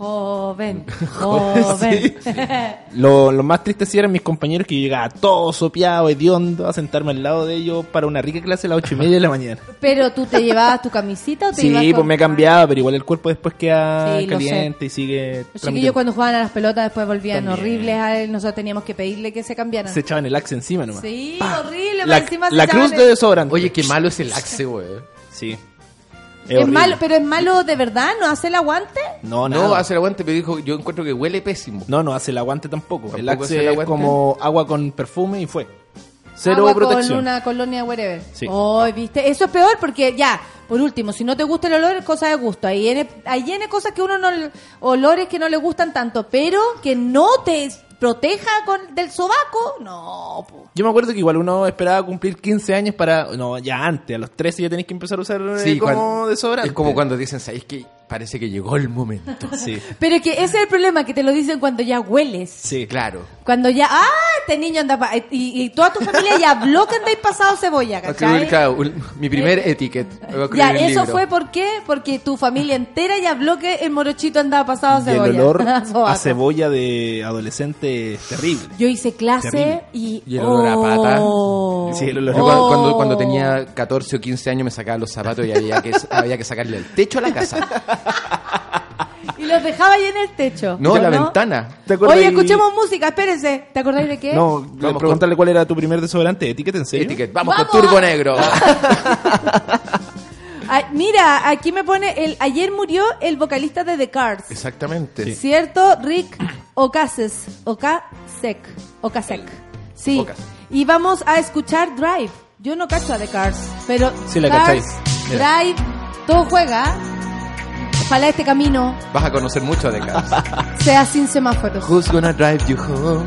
Speaker 1: Joven, joven.
Speaker 11: Lo, lo más triste sí eran mis compañeros que yo llegaba todo sopeado, hediondo, a sentarme al lado de ellos para una rica clase a las ocho y media de la mañana.
Speaker 1: Pero tú te llevabas tu camisita o te
Speaker 11: Sí, pues
Speaker 1: con-
Speaker 11: me cambiaba, pero igual el cuerpo después queda
Speaker 1: Sí,
Speaker 11: caliente y sigue...
Speaker 1: Los chiquillos cuando jugaban a las pelotas después volvían
Speaker 11: También.
Speaker 1: horribles. a él, Nosotros teníamos que pedirle que se cambiaran.
Speaker 11: Se echaban el axe encima nomás.
Speaker 1: Sí, horrible.
Speaker 11: La,
Speaker 1: más encima
Speaker 11: la cruz
Speaker 1: el-
Speaker 11: de desodorante.
Speaker 10: Oye, qué malo es el axe, güey.
Speaker 11: Sí.
Speaker 1: Es malo, pero es malo de verdad, ¿no hace el aguante?
Speaker 11: No,
Speaker 10: No, hace el aguante, pero dijo, yo encuentro que huele pésimo.
Speaker 11: No, no hace el aguante tampoco. el
Speaker 10: ¿Tampoco hace
Speaker 11: axe
Speaker 10: el
Speaker 11: es
Speaker 10: aguante?
Speaker 11: como agua con perfume y fue. Cero
Speaker 1: Agua
Speaker 11: protección.
Speaker 1: con una colonia wherever.
Speaker 11: Sí.
Speaker 1: Oh, ¿viste? Eso es peor porque ya, por último, si no te gusta el olor es cosa de gusto. Ahí viene, ahí viene cosas que uno no, olores que no le gustan tanto, pero que no te proteja con del sobaco, no. po.
Speaker 11: Yo me acuerdo que igual uno esperaba cumplir 15 años para... No, ya antes, a los 13 ya tenés que empezar a usar eh,
Speaker 10: Sí,
Speaker 11: como
Speaker 10: cuando-
Speaker 11: desodorante.
Speaker 10: Es como cuando dicen, ¿sabéis que parece que llegó el momento?
Speaker 11: Sí,
Speaker 1: Pero es que ese es el problema, que te lo dicen cuando ya hueles.
Speaker 11: sí.
Speaker 10: Claro.
Speaker 1: Cuando ya, ah, este niño anda, pa- y, y toda tu familia ya habló que andáis pasado cebolla, ¿cachai?
Speaker 10: claro, mi primer etiquet. A escribir
Speaker 1: Ya, eso
Speaker 10: libro.
Speaker 1: fue ¿por qué? Porque tu familia entera ya habló que el morochito andaba pasado
Speaker 11: Y el
Speaker 1: cebolla.
Speaker 11: olor a cebolla de adolescente es terrible.
Speaker 1: Yo hice clase
Speaker 11: Terrible.
Speaker 1: y...
Speaker 10: Y el olor a pata.
Speaker 1: Oh.
Speaker 11: Sí, el olor a
Speaker 10: cuando,
Speaker 1: Oh.
Speaker 10: cuando, cuando tenía 14 o 15 años me sacaba los zapatos y había que, había que sacarle el techo a la casa.
Speaker 1: Y los dejaba ahí en el techo.
Speaker 10: No,
Speaker 1: ¿Yo
Speaker 10: la ventana.
Speaker 11: ¿Te
Speaker 1: Oye,
Speaker 11: ahí-
Speaker 1: escuchemos música, espérense. ¿Te acordáis de qué?
Speaker 11: No,
Speaker 10: Vamos
Speaker 11: preguntarle cuál era tu primer desodorante. ¿Etiqueta en serio?
Speaker 10: Etiquet. Vamos,
Speaker 1: ¡Vamos!
Speaker 10: con Turbo Negro.
Speaker 1: Ay, mira, aquí me pone, el ayer murió el vocalista de The Cars.
Speaker 10: Exactamente.
Speaker 1: ¿Cierto? Rick Ocases. Ocasek. Ocasek. Sí. Y vamos a escuchar Drive. Yo no cacho a The Cars, pero
Speaker 11: Sí la
Speaker 1: Cars,
Speaker 11: cacháis. Mira.
Speaker 1: Drive, todo juega. Ojalá este camino
Speaker 10: Vas a conocer mucho de casa.
Speaker 1: sea sin semáforos.
Speaker 10: Who's gonna drive you home?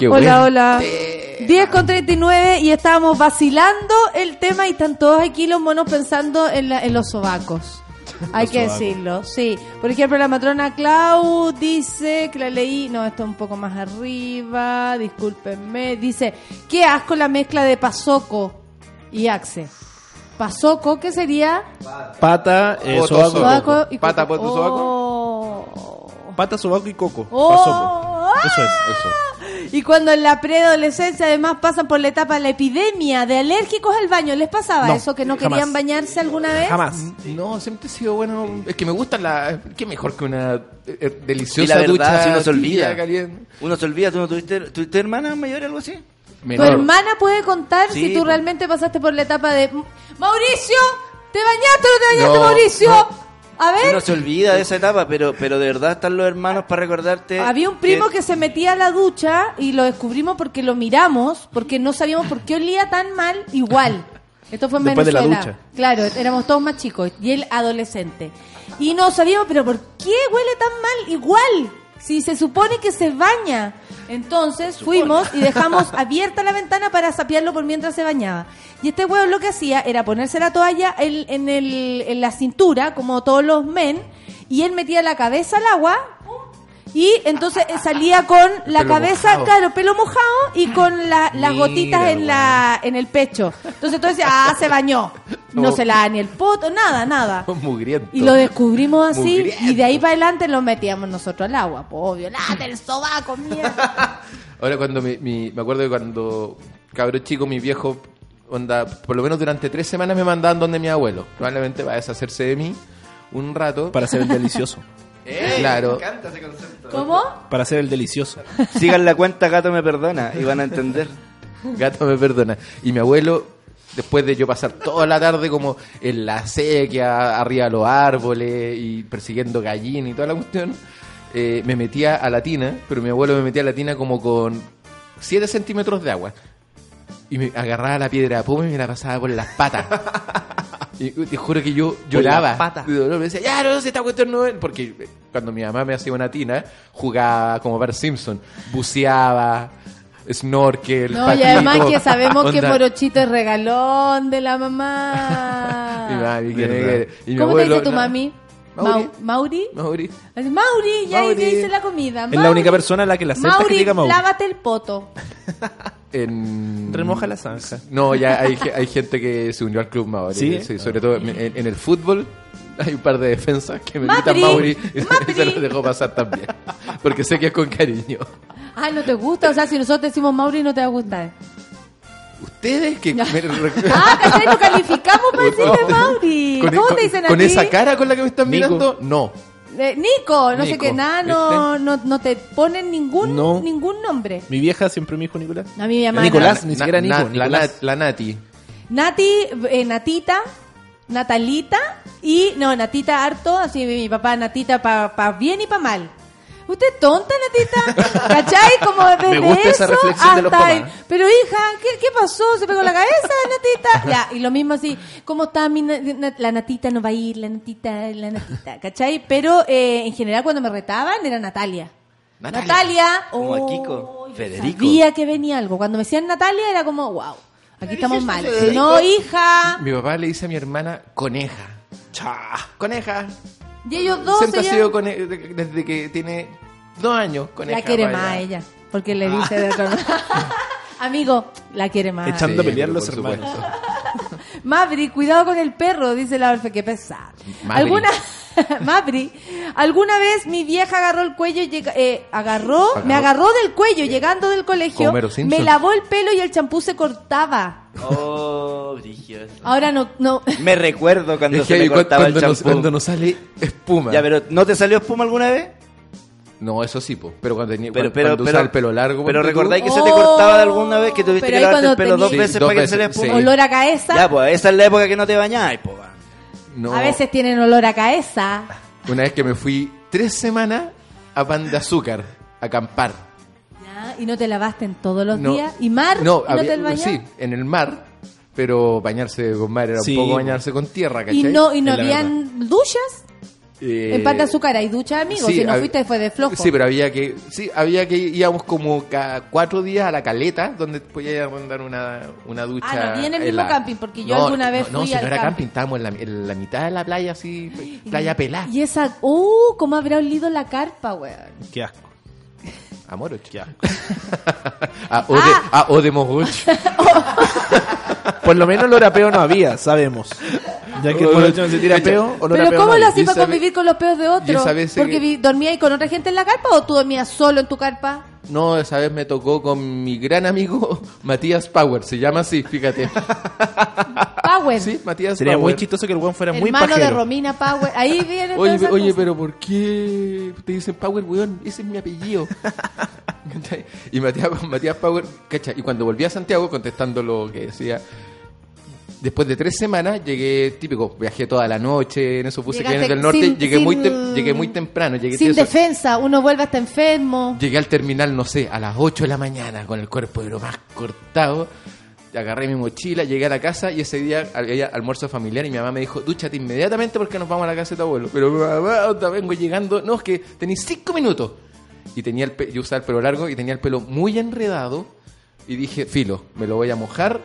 Speaker 10: Qué
Speaker 1: hola,
Speaker 10: buen
Speaker 1: hola. 10 con 39 y estábamos vacilando el tema y están todos aquí los monos pensando en, la- en los sobacos. Hay
Speaker 12: Los
Speaker 1: que
Speaker 12: sobacos.
Speaker 1: decirlo, sí. Por ejemplo, la matrona Clau dice que la leí, no, esto un poco más arriba, discúlpenme. Dice, qué asco la mezcla de pasoco y axe. Pasoco, ¿qué sería?
Speaker 11: Pata, eh,
Speaker 10: Poto,
Speaker 11: sobaco,
Speaker 10: sobaco.
Speaker 11: coco.
Speaker 1: y
Speaker 10: Pata, sobaco.
Speaker 1: Oh.
Speaker 11: Pata, sobaco y coco.
Speaker 1: Oh.
Speaker 11: Pasoco. Eso es.
Speaker 10: Eso.
Speaker 1: Y cuando en la preadolescencia además pasan por la etapa de la epidemia de alérgicos al baño, ¿les pasaba
Speaker 11: No,
Speaker 1: eso que no
Speaker 11: jamás.
Speaker 1: querían bañarse alguna vez?
Speaker 11: Jamás.
Speaker 10: No, siempre he sido bueno. Es que me gusta la. Qué mejor que una eh, eh,
Speaker 2: Y
Speaker 10: deliciosa
Speaker 2: la verdad,
Speaker 10: ducha.
Speaker 2: si uno se olvida.
Speaker 10: caliente.
Speaker 2: Uno se olvida, ¿tú no tuviste, tuviste hermana mayor o algo así?
Speaker 1: Tu hermana puede contar
Speaker 2: Sí,
Speaker 1: si tú realmente pasaste por la etapa de Mauricio, ¿te bañaste o no te bañaste,
Speaker 10: No,
Speaker 1: Mauricio?
Speaker 10: no.
Speaker 1: A ver,
Speaker 2: Uno se olvida de esa etapa, pero, pero de verdad están los hermanos para recordarte.
Speaker 1: había un primo que se metía a la ducha y lo descubrimos porque lo miramos, porque no sabíamos por qué olía tan mal igual. Esto fue en
Speaker 11: Después de la
Speaker 1: Venezuela.
Speaker 11: ducha.
Speaker 1: Claro, éramos todos más chicos y él adolescente. Y no sabíamos, pero ¿por qué huele tan mal igual? Si se supone que se baña. Entonces fuimos y dejamos abierta la ventana para sapearlo por mientras se bañaba. Y este huevo lo que hacía era ponerse la toalla en, en el- en la cintura, como todos los men, y él metía la cabeza al agua y entonces eh, salía con la
Speaker 10: Pelo
Speaker 1: cabeza,
Speaker 10: mojado.
Speaker 1: claro, pelo mojado y con la- las
Speaker 10: Mira,
Speaker 1: gotitas en la en el pecho. Entonces tú decías, ah, se bañó. No
Speaker 10: Oh.
Speaker 1: se la da ni el poto, nada, nada.
Speaker 10: Mugriento.
Speaker 1: Y lo descubrimos así
Speaker 10: Mugriento.
Speaker 1: y de ahí para adelante lo metíamos nosotros al agua. Pues obvio, nada, el sobaco, mierda.
Speaker 10: Ahora cuando mi, mi- me acuerdo de cuando cabro chico, mi viejo, onda, por lo menos durante tres semanas me mandaban donde mi abuelo. Probablemente va a deshacerse de mí un rato.
Speaker 11: Para hacer el delicioso.
Speaker 10: Claro.
Speaker 1: ¿Cómo?
Speaker 11: Para hacer el delicioso.
Speaker 2: Sigan la cuenta, gato me perdona, y van a entender.
Speaker 10: Gato me perdona. Y mi abuelo, después de yo pasar toda la tarde como en la sequía, arriba de los árboles y persiguiendo gallinas y toda la cuestión, eh, me metía a la tina, pero mi abuelo me metía a la tina como con 7 centímetros de agua. Y me agarraba la piedra de puma y me la pasaba por las patas. Y te juro que yo lloraba. de dolor. Me decía, ya, no, si esta cuestión no es. Porque eh, cuando mi mamá me hacía una tina, jugaba como Bart Simpson. Buceaba, snorkel,
Speaker 1: No, y además
Speaker 10: patito,
Speaker 1: que sabemos que. Morochito es regalón de la mamá.
Speaker 10: Mi mami, que-
Speaker 2: Verdad.
Speaker 10: y mi
Speaker 1: ¿Cómo
Speaker 10: abuelo,
Speaker 1: te dice tu
Speaker 10: no.
Speaker 1: mami?
Speaker 10: Mauri.
Speaker 1: Mau- ¿Mauri?
Speaker 10: Mauri.
Speaker 1: Mauri, ya ahí
Speaker 10: Mauri.
Speaker 1: te dice la comida.
Speaker 11: Es la única persona a la que la acepta que
Speaker 1: Mauri,
Speaker 11: diga Mauri.
Speaker 1: lávate el poto.
Speaker 10: En...
Speaker 11: Remoja la zanja.
Speaker 10: No, ya hay, hay gente que se unió al club Mauri.
Speaker 11: ¿Sí?
Speaker 10: sobre todo en, en el fútbol. Hay un par de defensas que me
Speaker 1: Mapri,
Speaker 10: gritan Mauri y,
Speaker 1: Mapri.
Speaker 10: se los dejó pasar también. Porque sé que es con cariño.
Speaker 1: Ah, ¿no te gusta? O sea, si nosotros decimos Mauri, no te va a gustar.
Speaker 10: Ustedes que... me-
Speaker 1: Ah, ¿cachai? Lo calificamos para decirle
Speaker 10: No.
Speaker 1: Mauri.
Speaker 10: con,
Speaker 1: ¿Cómo
Speaker 10: con-
Speaker 1: te dicen a
Speaker 10: con
Speaker 1: ti?
Speaker 10: esa cara con la que me están
Speaker 11: Nico.
Speaker 10: mirando, no.
Speaker 1: Eh, Nico, no sé qué, nada, no, no, no te ponen ningún,
Speaker 11: No.
Speaker 1: ningún nombre.
Speaker 11: Mi vieja siempre me dijo Nicolás.
Speaker 1: A mí me llaman
Speaker 11: Nicolás, ni siquiera
Speaker 10: na-
Speaker 11: Nico.
Speaker 10: la, la Nati.
Speaker 1: Nati, eh, Natita, Natalita y, no, Natita harto, así mi papá Natita para pa bien y para mal. Usted es tonta, Natita. ¿Cachai? Como desde
Speaker 11: Me gusta esa
Speaker 1: eso
Speaker 11: reflexión de los
Speaker 1: hasta
Speaker 11: papás.
Speaker 1: el- Pero hija, ¿qué, ¿qué pasó? ¿Se pegó la cabeza, Natita? Ya, y lo mismo así, ¿cómo está mi na- na- la Natita? No va a ir, la Natita, la Natita. ¿Cachai? Pero eh, en general cuando me retaban era Natalia.
Speaker 10: Natalia.
Speaker 1: Natalia.
Speaker 2: Como a
Speaker 1: Oh,
Speaker 2: Kiko. Federico.
Speaker 1: Sabía que venía algo. Cuando me decían Natalia era como, wow, aquí estamos mal. Si
Speaker 10: Federico.
Speaker 1: no, hija.
Speaker 10: Mi papá le dice a mi hermana coneja. Cha, coneja.
Speaker 1: Y ellos dos
Speaker 10: Siempre ha sido
Speaker 1: llaman-
Speaker 10: cone- de- desde que tiene dos años coneja.
Speaker 1: La quiere más
Speaker 10: allá.
Speaker 1: ella. Porque le dice de Amigo, la quiere más.
Speaker 11: Echando a
Speaker 10: Sí,
Speaker 11: pelear
Speaker 10: pero
Speaker 11: los hermanos.
Speaker 1: Mabri, cuidado con el perro, dice la Orfe, qué pesar. ¿Alguna, Mabri, alguna vez mi vieja agarró el cuello y llega- eh, agarró,
Speaker 10: Agarró.
Speaker 1: me agarró del cuello llegando del colegio, me lavó el pelo y el champú se cortaba.
Speaker 2: Oh.
Speaker 1: Ahora no, no.
Speaker 2: Me recuerdo cuando
Speaker 10: Es que
Speaker 2: se me cortaba el
Speaker 10: nos,
Speaker 2: champú.
Speaker 10: cuando nos sale espuma.
Speaker 2: Ya, pero ¿no te salió espuma alguna vez?
Speaker 10: No, eso sí, po. pero cuando, tenía,
Speaker 2: Pero,
Speaker 10: cuando,
Speaker 2: pero,
Speaker 10: cuando
Speaker 2: pero,
Speaker 10: usaba el pelo largo.
Speaker 2: Pero recordáis que se te cortaba de alguna vez que tuviste que lavarte el pelo dos veces
Speaker 10: Sí,
Speaker 2: para
Speaker 10: dos
Speaker 2: que se le espuma.
Speaker 10: sí.
Speaker 1: Olor a cabeza.
Speaker 2: Ya, pues esa es la época que no te bañáis, po.
Speaker 10: No,
Speaker 1: A veces tienen olor a cabeza.
Speaker 10: Una vez que me fui tres semanas a pan de azúcar, a acampar.
Speaker 1: Ya, Y no te lavaste en todos los
Speaker 10: No,
Speaker 1: días. ¿Y mar?
Speaker 10: No,
Speaker 1: ¿Y no
Speaker 10: había-
Speaker 1: te
Speaker 10: sí, en el mar, pero bañarse con mar era
Speaker 11: Sí,
Speaker 10: un poco
Speaker 11: po.
Speaker 10: bañarse con tierra, ¿cachai?
Speaker 1: ¿Y no, y no habían duchas?
Speaker 10: Eh,
Speaker 1: En pan de azúcar hay ducha, amigo.
Speaker 10: sí,
Speaker 1: si no fuiste fue de flojo.
Speaker 10: Sí, pero había que, sí, había que íbamos como cada cuatro días a la caleta, donde podía mandar una, una ducha.
Speaker 1: Ah, no en el mismo
Speaker 10: la-
Speaker 1: camping, porque yo
Speaker 10: No,
Speaker 1: alguna vez
Speaker 10: no,
Speaker 1: fui
Speaker 10: si
Speaker 1: al
Speaker 10: no era
Speaker 1: camping.
Speaker 10: camping, estábamos en la, en la mitad de la playa, así, playa pelada.
Speaker 1: Y esa, uh, cómo habrá olido la carpa, weón.
Speaker 11: Qué asco.
Speaker 10: Amor, ocho. a O de, a O de Mogoch.
Speaker 11: Por lo menos olor a peo no había, sabemos. Ya que por hecho no se tira peo, olor a
Speaker 1: Pero
Speaker 11: peo
Speaker 1: ¿cómo
Speaker 11: no
Speaker 1: lo
Speaker 11: había.
Speaker 1: hacías para convivir con los peos de
Speaker 10: y
Speaker 1: otro?
Speaker 10: esa vez
Speaker 1: ¿Porque
Speaker 10: que-
Speaker 1: dormías con otra gente en la carpa o tú dormías solo en tu carpa?
Speaker 10: No, esa vez me tocó con mi gran amigo Matías Power, se llama así, fíjate.
Speaker 1: Power.
Speaker 10: Sí, Matías
Speaker 11: Sería muy chistoso que el weón fuera muy
Speaker 1: Hermano de
Speaker 11: pajero.
Speaker 1: Romina Power. Ahí viene
Speaker 10: Oye, oye, pero ¿por qué te dicen Power, weón? Ese es mi apellido. ¿Cachai? y Matías, Matías Power, ¿cachai? Y cuando volví a Santiago, contestando lo que decía, después de tres semanas, llegué típico, viajé toda la noche en esos buses que del norte,
Speaker 1: sin-
Speaker 10: llegué, muy tem- llegué muy temprano, llegué,
Speaker 1: Sin
Speaker 10: eso-
Speaker 1: defensa, uno vuelve hasta enfermo.
Speaker 10: llegué al terminal, no sé, a las 8 de la mañana, con el cuerpo de lo más cortado. Agarré mi mochila, llegué a la casa y ese día había almuerzo familiar y mi mamá me dijo, dúchate inmediatamente porque nos vamos a la casa de tu abuelo. Pero mamá, vengo llegando, no, es que tenéis cinco minutos. Y tenía el pe- yo usaba el pelo largo y tenía el pelo muy enredado y dije, filo, me lo voy a mojar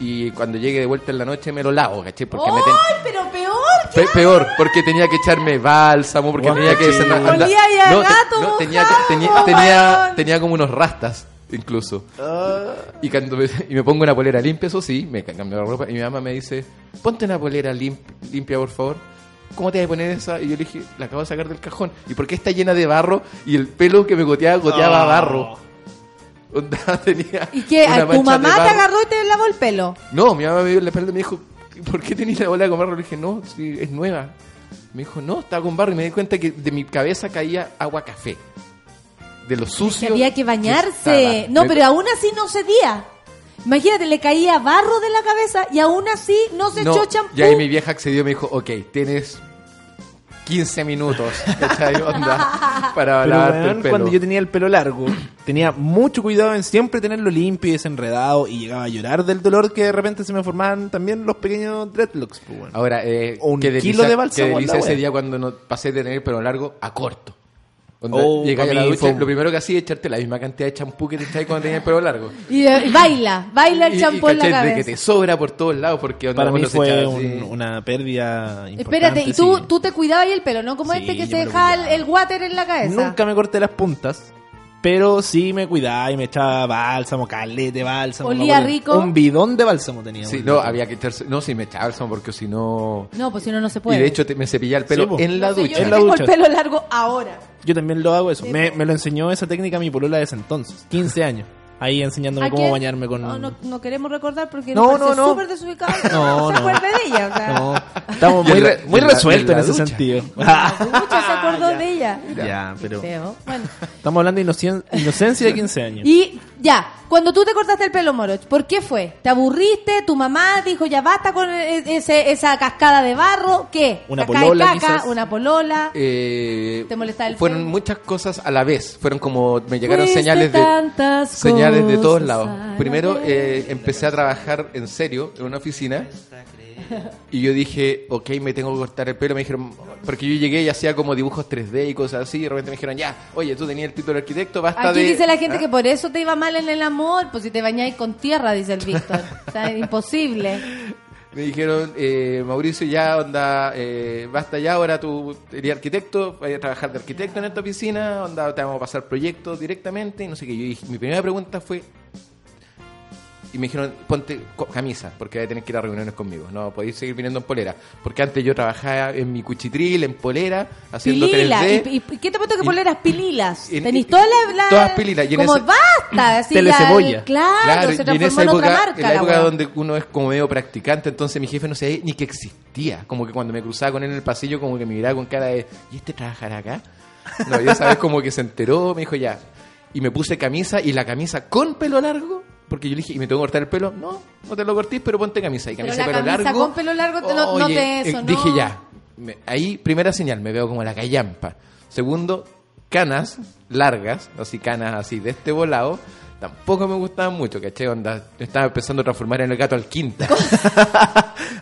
Speaker 10: y cuando llegue de vuelta en la noche me lo lavo, ¿caché? Porque me ten-
Speaker 1: ¡Ay, pero peor! ¿qué
Speaker 10: Pe- peor, porque tenía que echarme bálsamo, porque
Speaker 11: Guau,
Speaker 10: tenía que no, te-
Speaker 1: gato
Speaker 10: no, tenía, que- tenía, tenía, como unos rastas, incluso. Y cuando me, y me pongo una polera limpia, eso sí, me cambio la ropa, y mi mamá me dice, ponte una polera limp- limpia, por favor. ¿Cómo te vas a poner esa? Y yo le dije, la acabo de sacar del cajón. ¿Y por qué está llena de barro? Y el pelo que me goteaba, goteaba
Speaker 11: Oh.
Speaker 10: barro. Onda, tenía
Speaker 1: ¿Y qué?
Speaker 10: una
Speaker 1: ¿Tu mamá te agarró y te lavó el pelo?
Speaker 10: No, mi mamá me dio en la espalda y me dijo, ¿por qué tenías la bola con barro? Le dije, no, sí, es nueva. Me dijo, no, estaba con barro y me di cuenta que de mi cabeza caía agua café. De lo
Speaker 1: Que
Speaker 10: sucio.
Speaker 1: había que bañarse. No,
Speaker 10: Me-
Speaker 1: pero aún así no cedía. Imagínate, le caía barro de la cabeza y aún así no se
Speaker 10: No,
Speaker 1: echó champú.
Speaker 10: y ahí mi vieja accedió y me dijo, ok, tienes 15 minutos. Onda, para
Speaker 11: Pero,
Speaker 10: lavarte
Speaker 11: weón,
Speaker 10: el pelo.
Speaker 11: cuando yo tenía el pelo largo, tenía mucho cuidado en siempre tenerlo limpio y desenredado y llegaba a llorar del dolor que de repente se me formaban también los pequeños dreadlocks. pues.
Speaker 10: Ahora, eh,
Speaker 11: Un kilo
Speaker 10: delicia-
Speaker 11: de bálsamo la
Speaker 10: delicia ese
Speaker 11: wea.
Speaker 10: día cuando no, pasé de tener pelo largo a corto.
Speaker 11: Oh,
Speaker 10: llegáis a
Speaker 11: pa'
Speaker 10: la
Speaker 11: mí
Speaker 10: ducha,
Speaker 11: fue-
Speaker 10: lo primero que hacía es echarte la misma cantidad de champú que te echáis cuando tenías el pelo largo.
Speaker 1: Y, eh, y baila, baila el champú en la
Speaker 10: de
Speaker 1: cabeza.
Speaker 10: que te sobra por todos lados porque onda,
Speaker 11: Para mí fue
Speaker 10: echaba
Speaker 11: un-
Speaker 10: así.
Speaker 11: una pérdida importante.
Speaker 1: Espérate, y tú,
Speaker 11: sí.
Speaker 1: tú te cuidabas ahí el pelo, ¿no? Como
Speaker 11: Sí,
Speaker 1: este que se
Speaker 11: me lo
Speaker 1: deja el,
Speaker 11: cuidaba.
Speaker 1: el water en la cabeza.
Speaker 11: Nunca me corté las puntas, pero sí me cuidaba y me echaba bálsamo, calete, bálsamo.
Speaker 1: Olía rico.
Speaker 11: Un bidón de bálsamo tenía.
Speaker 10: Sí, no, había que echarse. No, sí, me echaba bálsamo porque si no.
Speaker 1: No, pues si no, no se puede.
Speaker 10: Y de hecho te- me cepillaba el pelo
Speaker 11: Sí, po.
Speaker 10: en la
Speaker 1: No
Speaker 10: ducha.
Speaker 1: Yo
Speaker 11: En la
Speaker 1: tengo
Speaker 11: ducha.
Speaker 1: el pelo largo ahora.
Speaker 11: Yo también lo hago eso. Me,
Speaker 1: po.
Speaker 11: me lo enseñó esa técnica mi polola desde entonces, 15 años. Ahí enseñándome
Speaker 1: ¿A
Speaker 11: cómo
Speaker 1: quién?
Speaker 11: bañarme con...
Speaker 1: No, no, no queremos recordar porque
Speaker 11: No, no, no.
Speaker 1: súper desubicado.
Speaker 11: No,
Speaker 1: se
Speaker 11: no.
Speaker 1: acuerda de ella. O sea,
Speaker 11: No, estamos muy, re- muy resueltos
Speaker 10: en
Speaker 11: en ese
Speaker 10: ducha.
Speaker 11: sentido.
Speaker 1: mucho se acordó de ella.
Speaker 11: ya, pero...
Speaker 1: Feo. Bueno.
Speaker 11: Estamos hablando de inocencia de 15 años.
Speaker 1: Y ya, cuando tú te cortaste el pelo, Moroch, ¿por qué fue? ¿Te aburriste? ¿Tu mamá dijo ya basta con e- ese, esa cascada de barro? ¿Qué?
Speaker 11: Una
Speaker 1: ¿Cascada de
Speaker 11: polola,
Speaker 1: caca?
Speaker 11: quizás.
Speaker 1: ¿Una polola?
Speaker 10: Eh,
Speaker 1: ¿Te molestaba el
Speaker 10: fueron
Speaker 1: pelo?
Speaker 10: muchas cosas a la vez. Fueron como. Me llegaron
Speaker 1: Fuiste
Speaker 10: señales de.
Speaker 1: tantas
Speaker 10: Señales de todos
Speaker 1: cosas
Speaker 10: lados.
Speaker 1: a la
Speaker 10: Primero
Speaker 1: vez.
Speaker 10: eh, empecé a trabajar en serio en una oficina Y yo dije, ok, me tengo que cortar el pelo. Me dijeron, porque yo llegué y hacía como dibujos 3D y cosas así. Y de repente me dijeron, ya, oye, tú tenías el título de arquitecto, basta
Speaker 1: Aquí
Speaker 10: de.
Speaker 1: dice la gente
Speaker 10: ¿Ah?
Speaker 1: que por eso te iba mal en el amor, pues si te bañáis con tierra, dice el Víctor. O sea, es imposible.
Speaker 10: Me dijeron, eh, Mauricio, ya, onda, eh, basta ya, ahora tú eres arquitecto, vayas a trabajar de arquitecto en esta oficina, onda, te vamos a pasar proyectos directamente, y no sé qué. Yo dije, mi primera pregunta fue, y me dijeron, ponte camisa, porque tener que ir a reuniones conmigo, no podéis seguir viniendo en polera. Porque antes yo trabajaba en mi cuchitril, en polera, haciendo
Speaker 1: Pilila.
Speaker 10: 3D.
Speaker 1: ¿Y, y qué te puesto que poleras pililas? Tenéis todas las... la-
Speaker 10: todas pililas, y en
Speaker 1: Como
Speaker 10: ese-
Speaker 1: basta, así
Speaker 10: Telecebolla.
Speaker 1: la- Claro, se
Speaker 10: y en
Speaker 1: transformó
Speaker 10: esa
Speaker 1: en,
Speaker 10: época,
Speaker 1: otra marca.
Speaker 10: en la
Speaker 1: la
Speaker 10: época donde uno es como medio practicante, entonces mi jefe no sabía ni que existía. Como que cuando me cruzaba con él en el pasillo, como que me miraba con cara de, ¿y este trabajará acá? No, ya sabes, como que se enteró, me dijo ya. Y me puse camisa, y la camisa con pelo largo, porque yo le dije, ¿y me tengo que cortar el pelo? No, no te lo cortís, pero ponte camisa. Y
Speaker 1: Pero
Speaker 10: camisa
Speaker 1: la
Speaker 10: de pelo
Speaker 1: camisa
Speaker 10: largo.
Speaker 1: con pelo largo te- no, te
Speaker 10: eh,
Speaker 1: eso.
Speaker 10: Dije ya. Me- ahí, primera señal, me veo como la callampa. Segundo, canas largas, así canas así de este volado. Tampoco me gustaban mucho, ¿cachai? Onda, estaba empezando a transformar en el gato al quinta.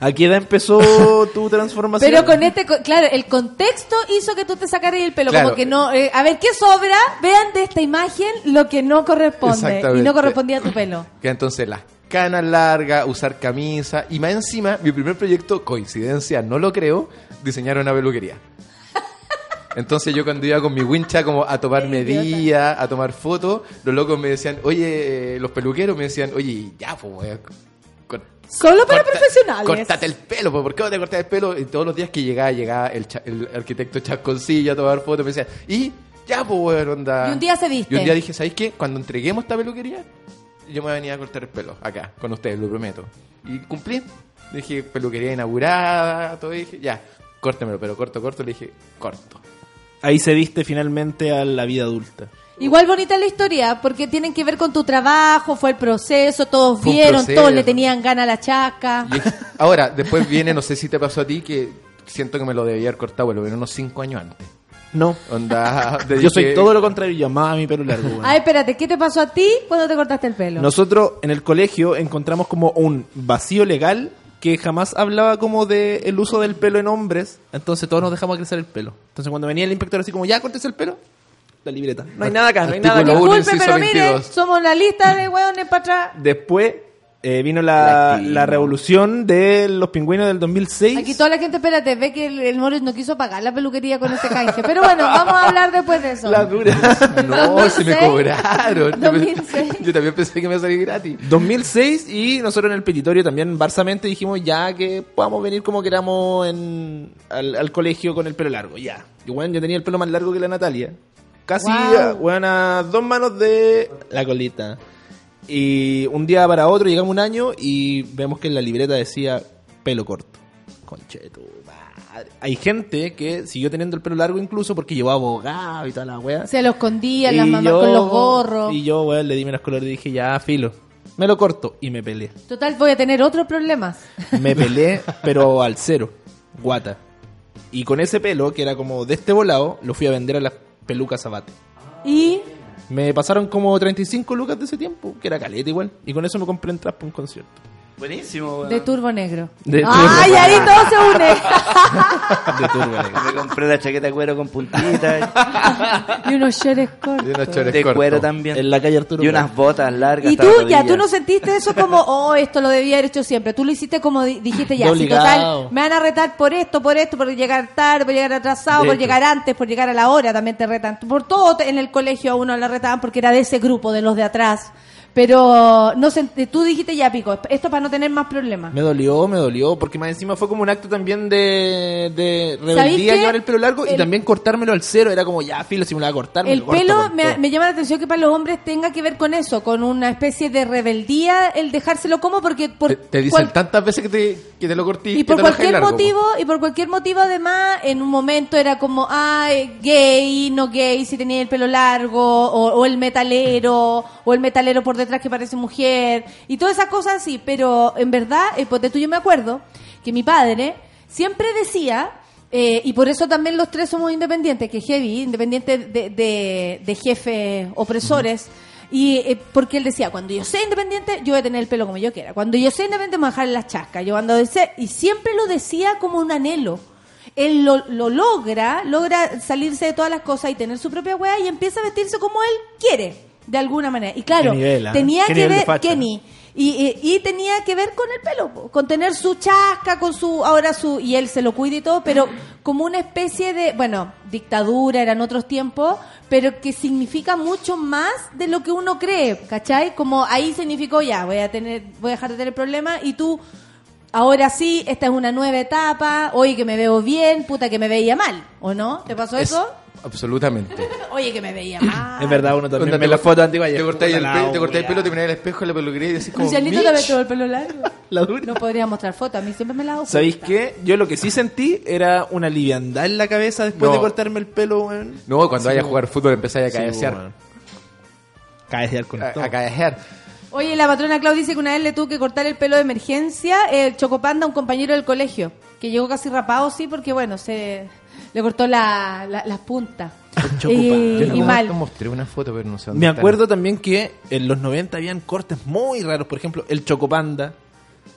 Speaker 11: ¿A qué edad empezó tu transformación?
Speaker 1: Pero con este, co- claro, el contexto hizo que tú te sacaras el pelo,
Speaker 10: Claro.
Speaker 1: como que no, eh, a ver, ¿qué sobra? Vean de esta imagen lo que no corresponde y no correspondía a tu pelo.
Speaker 10: que entonces las canas largas, usar camisa. Y más encima, mi primer proyecto, coincidencia, no lo creo, diseñar una peluquería. Entonces yo cuando iba con mi wincha como a tomar medidas, a tomar fotos, los locos me decían, oye, eh, los peluqueros me decían, oye, ya, pues,
Speaker 1: Solo para
Speaker 10: corta-
Speaker 1: profesionales.
Speaker 10: Cortate el pelo, pues, ¿por qué no te cortas el pelo? Y todos los días que llegaba, llegaba el, cha- el arquitecto Chasconcilla a tomar fotos, me decía, y ya, pues, weón, onda.
Speaker 1: Y un día se viste.
Speaker 10: Y un día dije, ¿sabéis qué? Cuando entreguemos esta peluquería, yo me voy a cortar el pelo, acá, con ustedes, lo prometo. Y cumplí. Dije, peluquería inaugurada, todo, y dije, ya, córtemelo, pero corto, corto, le dije, corto.
Speaker 11: Ahí se viste finalmente a la vida adulta.
Speaker 1: Igual bonita la historia, porque tienen que ver con tu trabajo, fue el proceso, todos
Speaker 10: Fue
Speaker 1: vieron,
Speaker 10: proceso.
Speaker 1: todos le tenían gana a la chaca.
Speaker 10: Y- ahora, después viene, no sé si te pasó a ti, que siento que me lo debía haber cortado, pero unos 5 años antes.
Speaker 11: No.
Speaker 10: Onda,
Speaker 11: Yo soy todo lo contrario, yo amaba mi pelo largo. weón.
Speaker 1: Ay, espérate, ¿qué te pasó a ti cuando te cortaste el pelo?
Speaker 11: Nosotros en el colegio encontramos como un vacío legal que jamás hablaba como de el uso del pelo en hombres, entonces todos nos dejamos crecer el pelo. Entonces cuando venía el inspector así como, ya cortes el pelo, la libreta. No hay nada acá, no hay nada acá.
Speaker 1: Disculpe, pero mire,
Speaker 10: 22.
Speaker 1: somos la lista de hueones para atrás.
Speaker 11: Después eh, vino
Speaker 2: La
Speaker 11: la, revolución de los pingüinos del 2006.
Speaker 1: Aquí toda la gente, espérate, ve que el, el Morris no quiso pagar la peluquería con ese canje. Pero bueno, vamos a hablar después de eso.
Speaker 11: La dura.
Speaker 10: No, se me
Speaker 1: 2006.
Speaker 10: cobraron.
Speaker 1: 2006.
Speaker 10: Yo también pensé que me iba a salir gratis.
Speaker 11: 2006 y nosotros en el petitorio también barsamente dijimos ya que podamos venir como queramos en, al, al colegio con el pelo largo, ya. Y bueno, yo tenía el pelo más largo que la Natalia. Casi,
Speaker 1: Wow.
Speaker 11: bueno, a dos manos de la colita. Y un día para otro llegamos un año y vemos que en la libreta decía pelo corto. Concheto, madre. Hay gente que siguió teniendo el pelo largo incluso porque llevó abogado y toda la wea.
Speaker 1: Se lo escondían las mamás
Speaker 11: yo-
Speaker 1: con los gorros.
Speaker 11: Y yo, weón, le di menos color y dije, ya, filo. Me lo corto y me peleé.
Speaker 1: Total, voy a tener otros problemas.
Speaker 11: Me peleé, pero al cero. Guata. Y con ese pelo, que era como de este volado, lo fui a vender a las pelucas Abate.
Speaker 1: Y
Speaker 11: Me pasaron como 35 lucas de ese tiempo, que era caleta igual. Y con eso me compré entradas para un concierto.
Speaker 2: Buenísimo, weón.
Speaker 1: de turbo negro.
Speaker 11: De
Speaker 1: ¡Ay,
Speaker 11: turbo.
Speaker 1: ahí todo se une!
Speaker 11: De turbo negro.
Speaker 2: Me compré la chaqueta de cuero con puntitas.
Speaker 1: y unos shorts cortos.
Speaker 10: Y unos chores
Speaker 2: de
Speaker 10: cortos.
Speaker 2: cuero también.
Speaker 11: En la calle Arturo
Speaker 2: Y unas botas largas.
Speaker 1: Y tú,
Speaker 2: la
Speaker 1: ya, tú no sentiste eso como, oh, esto lo debía haber hecho siempre. Tú lo hiciste como di- dijiste ya, si total, me van a retar por esto, por esto, por llegar tarde, por llegar atrasado,
Speaker 11: De
Speaker 1: por
Speaker 11: hecho.
Speaker 1: llegar antes, por llegar a la hora, también te retan. Por todo en el colegio a uno le retaban porque era de ese grupo, de los de atrás. Pero no sent- tú dijiste ya, pico, esto para no tener más problemas.
Speaker 11: Me dolió, me dolió, porque más encima fue como un acto también de, de
Speaker 1: ¿Sabéis
Speaker 11: rebeldía llevar el pelo largo y también cortármelo al cero. Era como, ya, filo, si me lo voy a cortar, me
Speaker 1: El
Speaker 11: corto
Speaker 1: pelo me, llama la atención que para los hombres tenga que ver con eso, con una especie de rebeldía el dejárselo como porque por
Speaker 10: Te, te dicen
Speaker 1: cual-
Speaker 10: tantas veces que te, que te lo cortís
Speaker 1: y por cualquier
Speaker 10: largo,
Speaker 1: motivo y por cualquier motivo además en un momento era como ay gay no gay si tenía el pelo largo o, o el metalero o el metalero por detrás que parece mujer y todas esas cosas así pero en verdad el pote tuyo me acuerdo que mi padre siempre decía eh, y por eso también los tres somos independientes que heavy independientes de, de, de jefes opresores Y eh, porque él decía, cuando yo sea independiente, yo voy a tener el pelo como yo quiera. Cuando yo sea independiente, me voy a dejar las chascas. Yo cuando desee- y siempre lo decía como un anhelo. Él lo, lo logra, logra salirse de todas las cosas y tener su propia weá y empieza a vestirse como él quiere, de alguna manera. Y claro,
Speaker 11: nivel, ¿ah?
Speaker 1: tenía que ver. Kenny, y, y, y tenía que ver con el pelo, con tener su chasca, con su, ahora su, y él se lo cuida y todo, pero como una especie de, bueno, dictadura, eran otros tiempos, pero que significa mucho más de lo que uno cree, ¿cachai? Como ahí significó, ya, voy a tener, voy a dejar de tener problemas y tú, ahora sí, esta es una nueva etapa, oye que me veo bien, puta que me veía mal, ¿o no? ¿Te pasó
Speaker 10: Es-
Speaker 1: eso?
Speaker 10: Absolutamente.
Speaker 1: Oye que me veía mal.
Speaker 11: Es verdad, uno también
Speaker 10: Cuando
Speaker 11: ve fotos antiguas y
Speaker 10: Te cortáis el,
Speaker 11: la
Speaker 10: te cortáis el pelo, te miráis al espejo la peluquería y decís como...
Speaker 1: Lucianito
Speaker 10: "Mitch".
Speaker 1: también tuvo el pelo largo. No podría mostrar fotos, a mí siempre me la hago.
Speaker 11: ¿Sabéis qué? Yo lo que sí sentí era una liviandad en la cabeza después
Speaker 10: No.
Speaker 11: de cortarme el pelo, weón.
Speaker 10: No, cuando
Speaker 11: Sí,
Speaker 10: vayas a jugar fútbol empezáis a
Speaker 11: Sí,
Speaker 10: cabecear.
Speaker 11: weón. Cabecear con
Speaker 10: a,
Speaker 11: todo.
Speaker 10: a cabecear.
Speaker 1: Oye, la patrona Clau dice que una vez le tuvo que cortar el pelo de emergencia el chocopanda a un compañero del colegio, que llegó casi rapado, sí, porque bueno, se le cortó la, la- las puntas. Y,
Speaker 10: Yo
Speaker 1: y mal.
Speaker 10: mostré una foto, pero no sé dónde
Speaker 11: Me
Speaker 10: está.
Speaker 11: acuerdo también que en los 90 habían cortes muy raros, por ejemplo, el Chocopanda.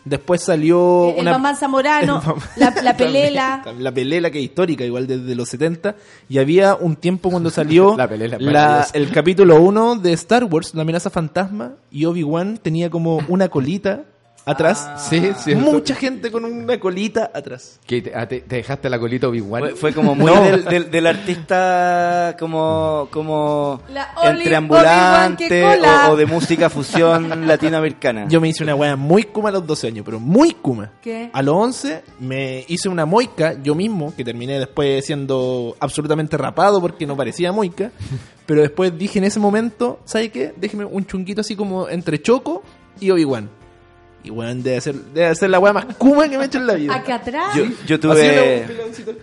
Speaker 11: Después salió
Speaker 1: El
Speaker 11: una
Speaker 1: mamá Zamorano,
Speaker 11: El mamá-
Speaker 1: la, la pelela.
Speaker 11: También, la pelela que es histórica, igual desde los 70. Y había un tiempo cuando salió
Speaker 10: La pelela,
Speaker 11: la- el capítulo 1 de Star Wars, La amenaza fantasma, y Obi-Wan tenía como una colita atrás.
Speaker 10: Sí, sí.
Speaker 11: Mucha gente con una colita atrás.
Speaker 10: Que te, ah, te- te dejaste la colita Obi-Wan.
Speaker 2: Fue, fue como muy
Speaker 11: No.
Speaker 2: del, del, del artista como como entre ambulante o de música fusión latinoamericana.
Speaker 11: Yo me hice una wea muy kuma a los 12 años, pero muy kuma.
Speaker 1: ¿Qué?
Speaker 11: A los 11 me hice una moica yo mismo, que terminé después siendo absolutamente rapado porque no parecía moica. pero después dije en ese momento, ¿sabe qué? Déjeme un chunguito así como entre Choco y Obi-Wan. Y weón, debe ser, debe ser la wea más kuma que me he hecho en la vida.
Speaker 1: Acá atrás.
Speaker 2: Yo, yo tuve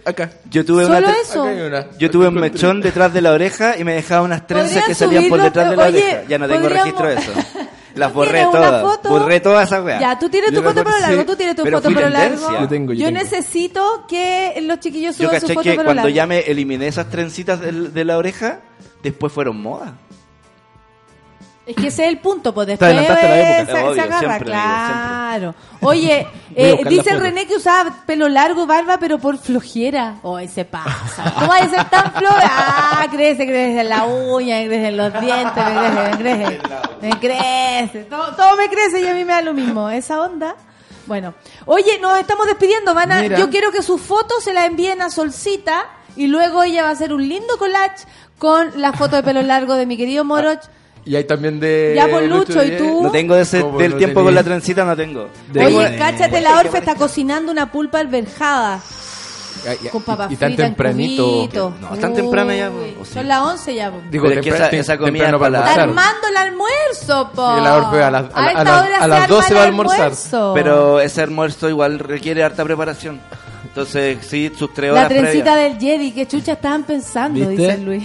Speaker 11: acá.
Speaker 2: yo tuve
Speaker 1: Solo
Speaker 2: una tre-
Speaker 1: eso.
Speaker 10: Acá hay una.
Speaker 2: yo tuve un mechón detrás de la oreja y me dejaba unas trenzas
Speaker 1: ¿Podrías
Speaker 2: que salían por detrás de la
Speaker 1: Oye,
Speaker 2: oreja. Ya no tengo
Speaker 1: podríamos-
Speaker 2: registro de eso. Las
Speaker 1: ¿Tú
Speaker 2: borré todas. Borré todas esas weas.
Speaker 1: Ya, tú tienes
Speaker 2: Yo
Speaker 1: tu foto
Speaker 2: corté,
Speaker 1: largo, tú tienes tu
Speaker 2: pero
Speaker 1: foto
Speaker 2: tendencia.
Speaker 1: largo.
Speaker 11: Yo tengo, yo tengo.
Speaker 1: necesito que los chiquillos
Speaker 2: Yo
Speaker 1: suban su
Speaker 2: caché
Speaker 1: foto
Speaker 2: que cuando
Speaker 1: largo.
Speaker 2: ya me eliminé esas trencitas del- de, la oreja, después fueron moda.
Speaker 1: Es que ese es el punto, pues
Speaker 11: Te
Speaker 1: después
Speaker 11: adelantaste la época.
Speaker 1: se, agarra,
Speaker 2: siempre,
Speaker 1: claro. Oye,
Speaker 11: Voy a
Speaker 1: eh,
Speaker 11: buscar la
Speaker 1: dice
Speaker 11: foto.
Speaker 1: René que usaba pelo largo, barba, pero por flojera. Oh, se pasa. ¿Cómo vas a ser tan floja? Ah, crece, crece en la uña, crece en los dientes, me crece, me crece. Me crece. Todo, todo me crece y a mí me da lo mismo. Esa onda. Bueno, oye, nos estamos despidiendo, van a,
Speaker 10: Mira.
Speaker 1: yo quiero que sus fotos se las envíen a Solcita y luego ella va a hacer un lindo collage con la foto de pelo largo de mi querido Moroch.
Speaker 10: Y hay también de...
Speaker 1: Ya, pues, Lucho, ¿y tú?
Speaker 2: No tengo de ese,
Speaker 10: ¿Cómo
Speaker 2: del
Speaker 10: no
Speaker 2: tiempo con la trencita, no tengo.
Speaker 1: Oye, cáchate, la Orfe está cocinando una pulpa alberjada
Speaker 10: ay,
Speaker 1: con papas
Speaker 10: y, y tan
Speaker 1: fritas
Speaker 10: tempranito.
Speaker 1: cubito.
Speaker 2: No, tan temprano ya,
Speaker 1: Uy,
Speaker 2: ¿o sí?
Speaker 1: Son las 11 ya. po.
Speaker 10: Digo,
Speaker 2: es que esa- esa comida para la-
Speaker 1: Está armando el almuerzo, po.
Speaker 10: Y la Orfe a las- a la- a a
Speaker 1: se
Speaker 10: las
Speaker 1: arma
Speaker 10: 12
Speaker 1: el
Speaker 10: va a almorzar.
Speaker 1: almuerzo.
Speaker 2: Pero ese almuerzo igual requiere harta preparación. Entonces, sí, sus tres horas
Speaker 1: La trencita
Speaker 2: previas.
Speaker 1: del Jedi, que chucha estaban pensando,
Speaker 11: ¿Viste?
Speaker 1: dice Luis.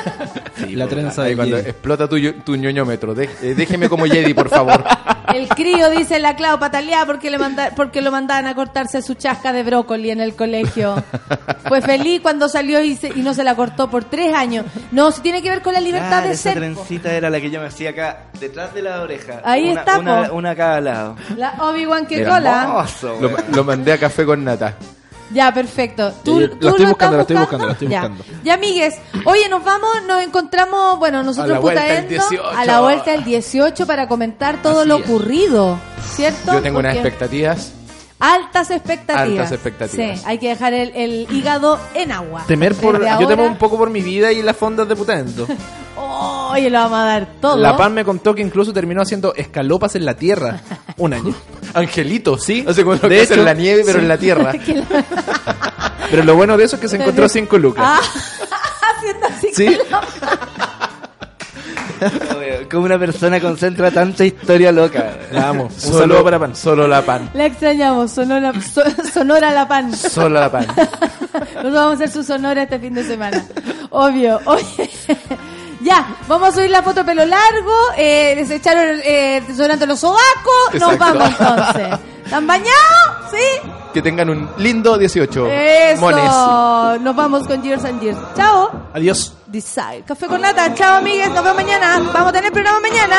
Speaker 11: la trenza
Speaker 10: Ahí
Speaker 11: de
Speaker 10: cuando
Speaker 11: Jedi.
Speaker 10: explota tu, tu ñoñómetro. Eh, déjeme como Jedi, por favor.
Speaker 1: El crío dice la Clau pataleada porque le manda, porque lo mandaban a cortarse su chasca de brócoli en el colegio. Fue feliz cuando salió y, se- y no se la cortó por tres años. No, si tiene que ver con la libertad
Speaker 2: Claro,
Speaker 1: de
Speaker 2: esa
Speaker 1: ser. po.
Speaker 2: trencita era la que yo me hacía acá, detrás de la oreja.
Speaker 1: Ahí
Speaker 2: una,
Speaker 1: está,
Speaker 2: Una, una a cada lado.
Speaker 1: La Obi-Wan que cola.
Speaker 10: Lo mandé a café con nata.
Speaker 1: Ya, perfecto. ¿Tú,
Speaker 11: Eh, la estoy
Speaker 1: lo
Speaker 11: buscando, la estoy buscando, la estoy
Speaker 1: Ya.
Speaker 11: buscando.
Speaker 1: Ya, amigues. Oye, nos vamos, nos encontramos, bueno, nosotros
Speaker 10: A la
Speaker 1: en
Speaker 10: vuelta del
Speaker 1: Putaendo,
Speaker 10: 18.
Speaker 1: a la vuelta del 18 para comentar todo
Speaker 10: Así
Speaker 1: lo
Speaker 10: es.
Speaker 1: ocurrido, ¿cierto?
Speaker 10: Yo tengo unas expectativas.
Speaker 1: Altas expectativas.
Speaker 10: Altas expectativas.
Speaker 1: Sí, hay que dejar el, el hígado en agua.
Speaker 11: Temer por,
Speaker 1: Desde
Speaker 11: yo temo un poco por mi vida y las fondas de Putendo.
Speaker 1: Oye, lo vamos a dar todo.
Speaker 11: La PAN me contó que incluso terminó haciendo escalopas en la tierra un año.
Speaker 10: Angelito,
Speaker 11: ¿Sí?
Speaker 10: No sé
Speaker 11: De hecho,
Speaker 10: en la nieve, pero
Speaker 11: sí.
Speaker 10: en la tierra.
Speaker 11: Pero lo bueno de eso es que se encontró cinco lucas.
Speaker 1: Ah, haciendo así
Speaker 11: ¿Sí?
Speaker 2: Como una persona concentra tanta historia loca.
Speaker 11: La amo. Un
Speaker 10: Solo-
Speaker 11: saludo para PAN.
Speaker 10: Solo la pan.
Speaker 1: La extrañamos, sonora, so- sonora la pan.
Speaker 10: Solo la pan.
Speaker 1: Nosotros vamos a hacer su sonora este fin de semana. Obvio. Oye. Ya, vamos a subir la foto de pelo largo, eh, les echaron eh, desodorante los sobacos, nos vamos entonces. ¿Están bañados? ¿Sí?
Speaker 10: Que tengan un lindo 18.
Speaker 1: Eso.
Speaker 10: Mones.
Speaker 1: Nos vamos con Years and Years. Chao.
Speaker 11: Adiós.
Speaker 6: Desire. Café con nata. Chao, amigues. Nos vemos mañana. Vamos a tener programa mañana.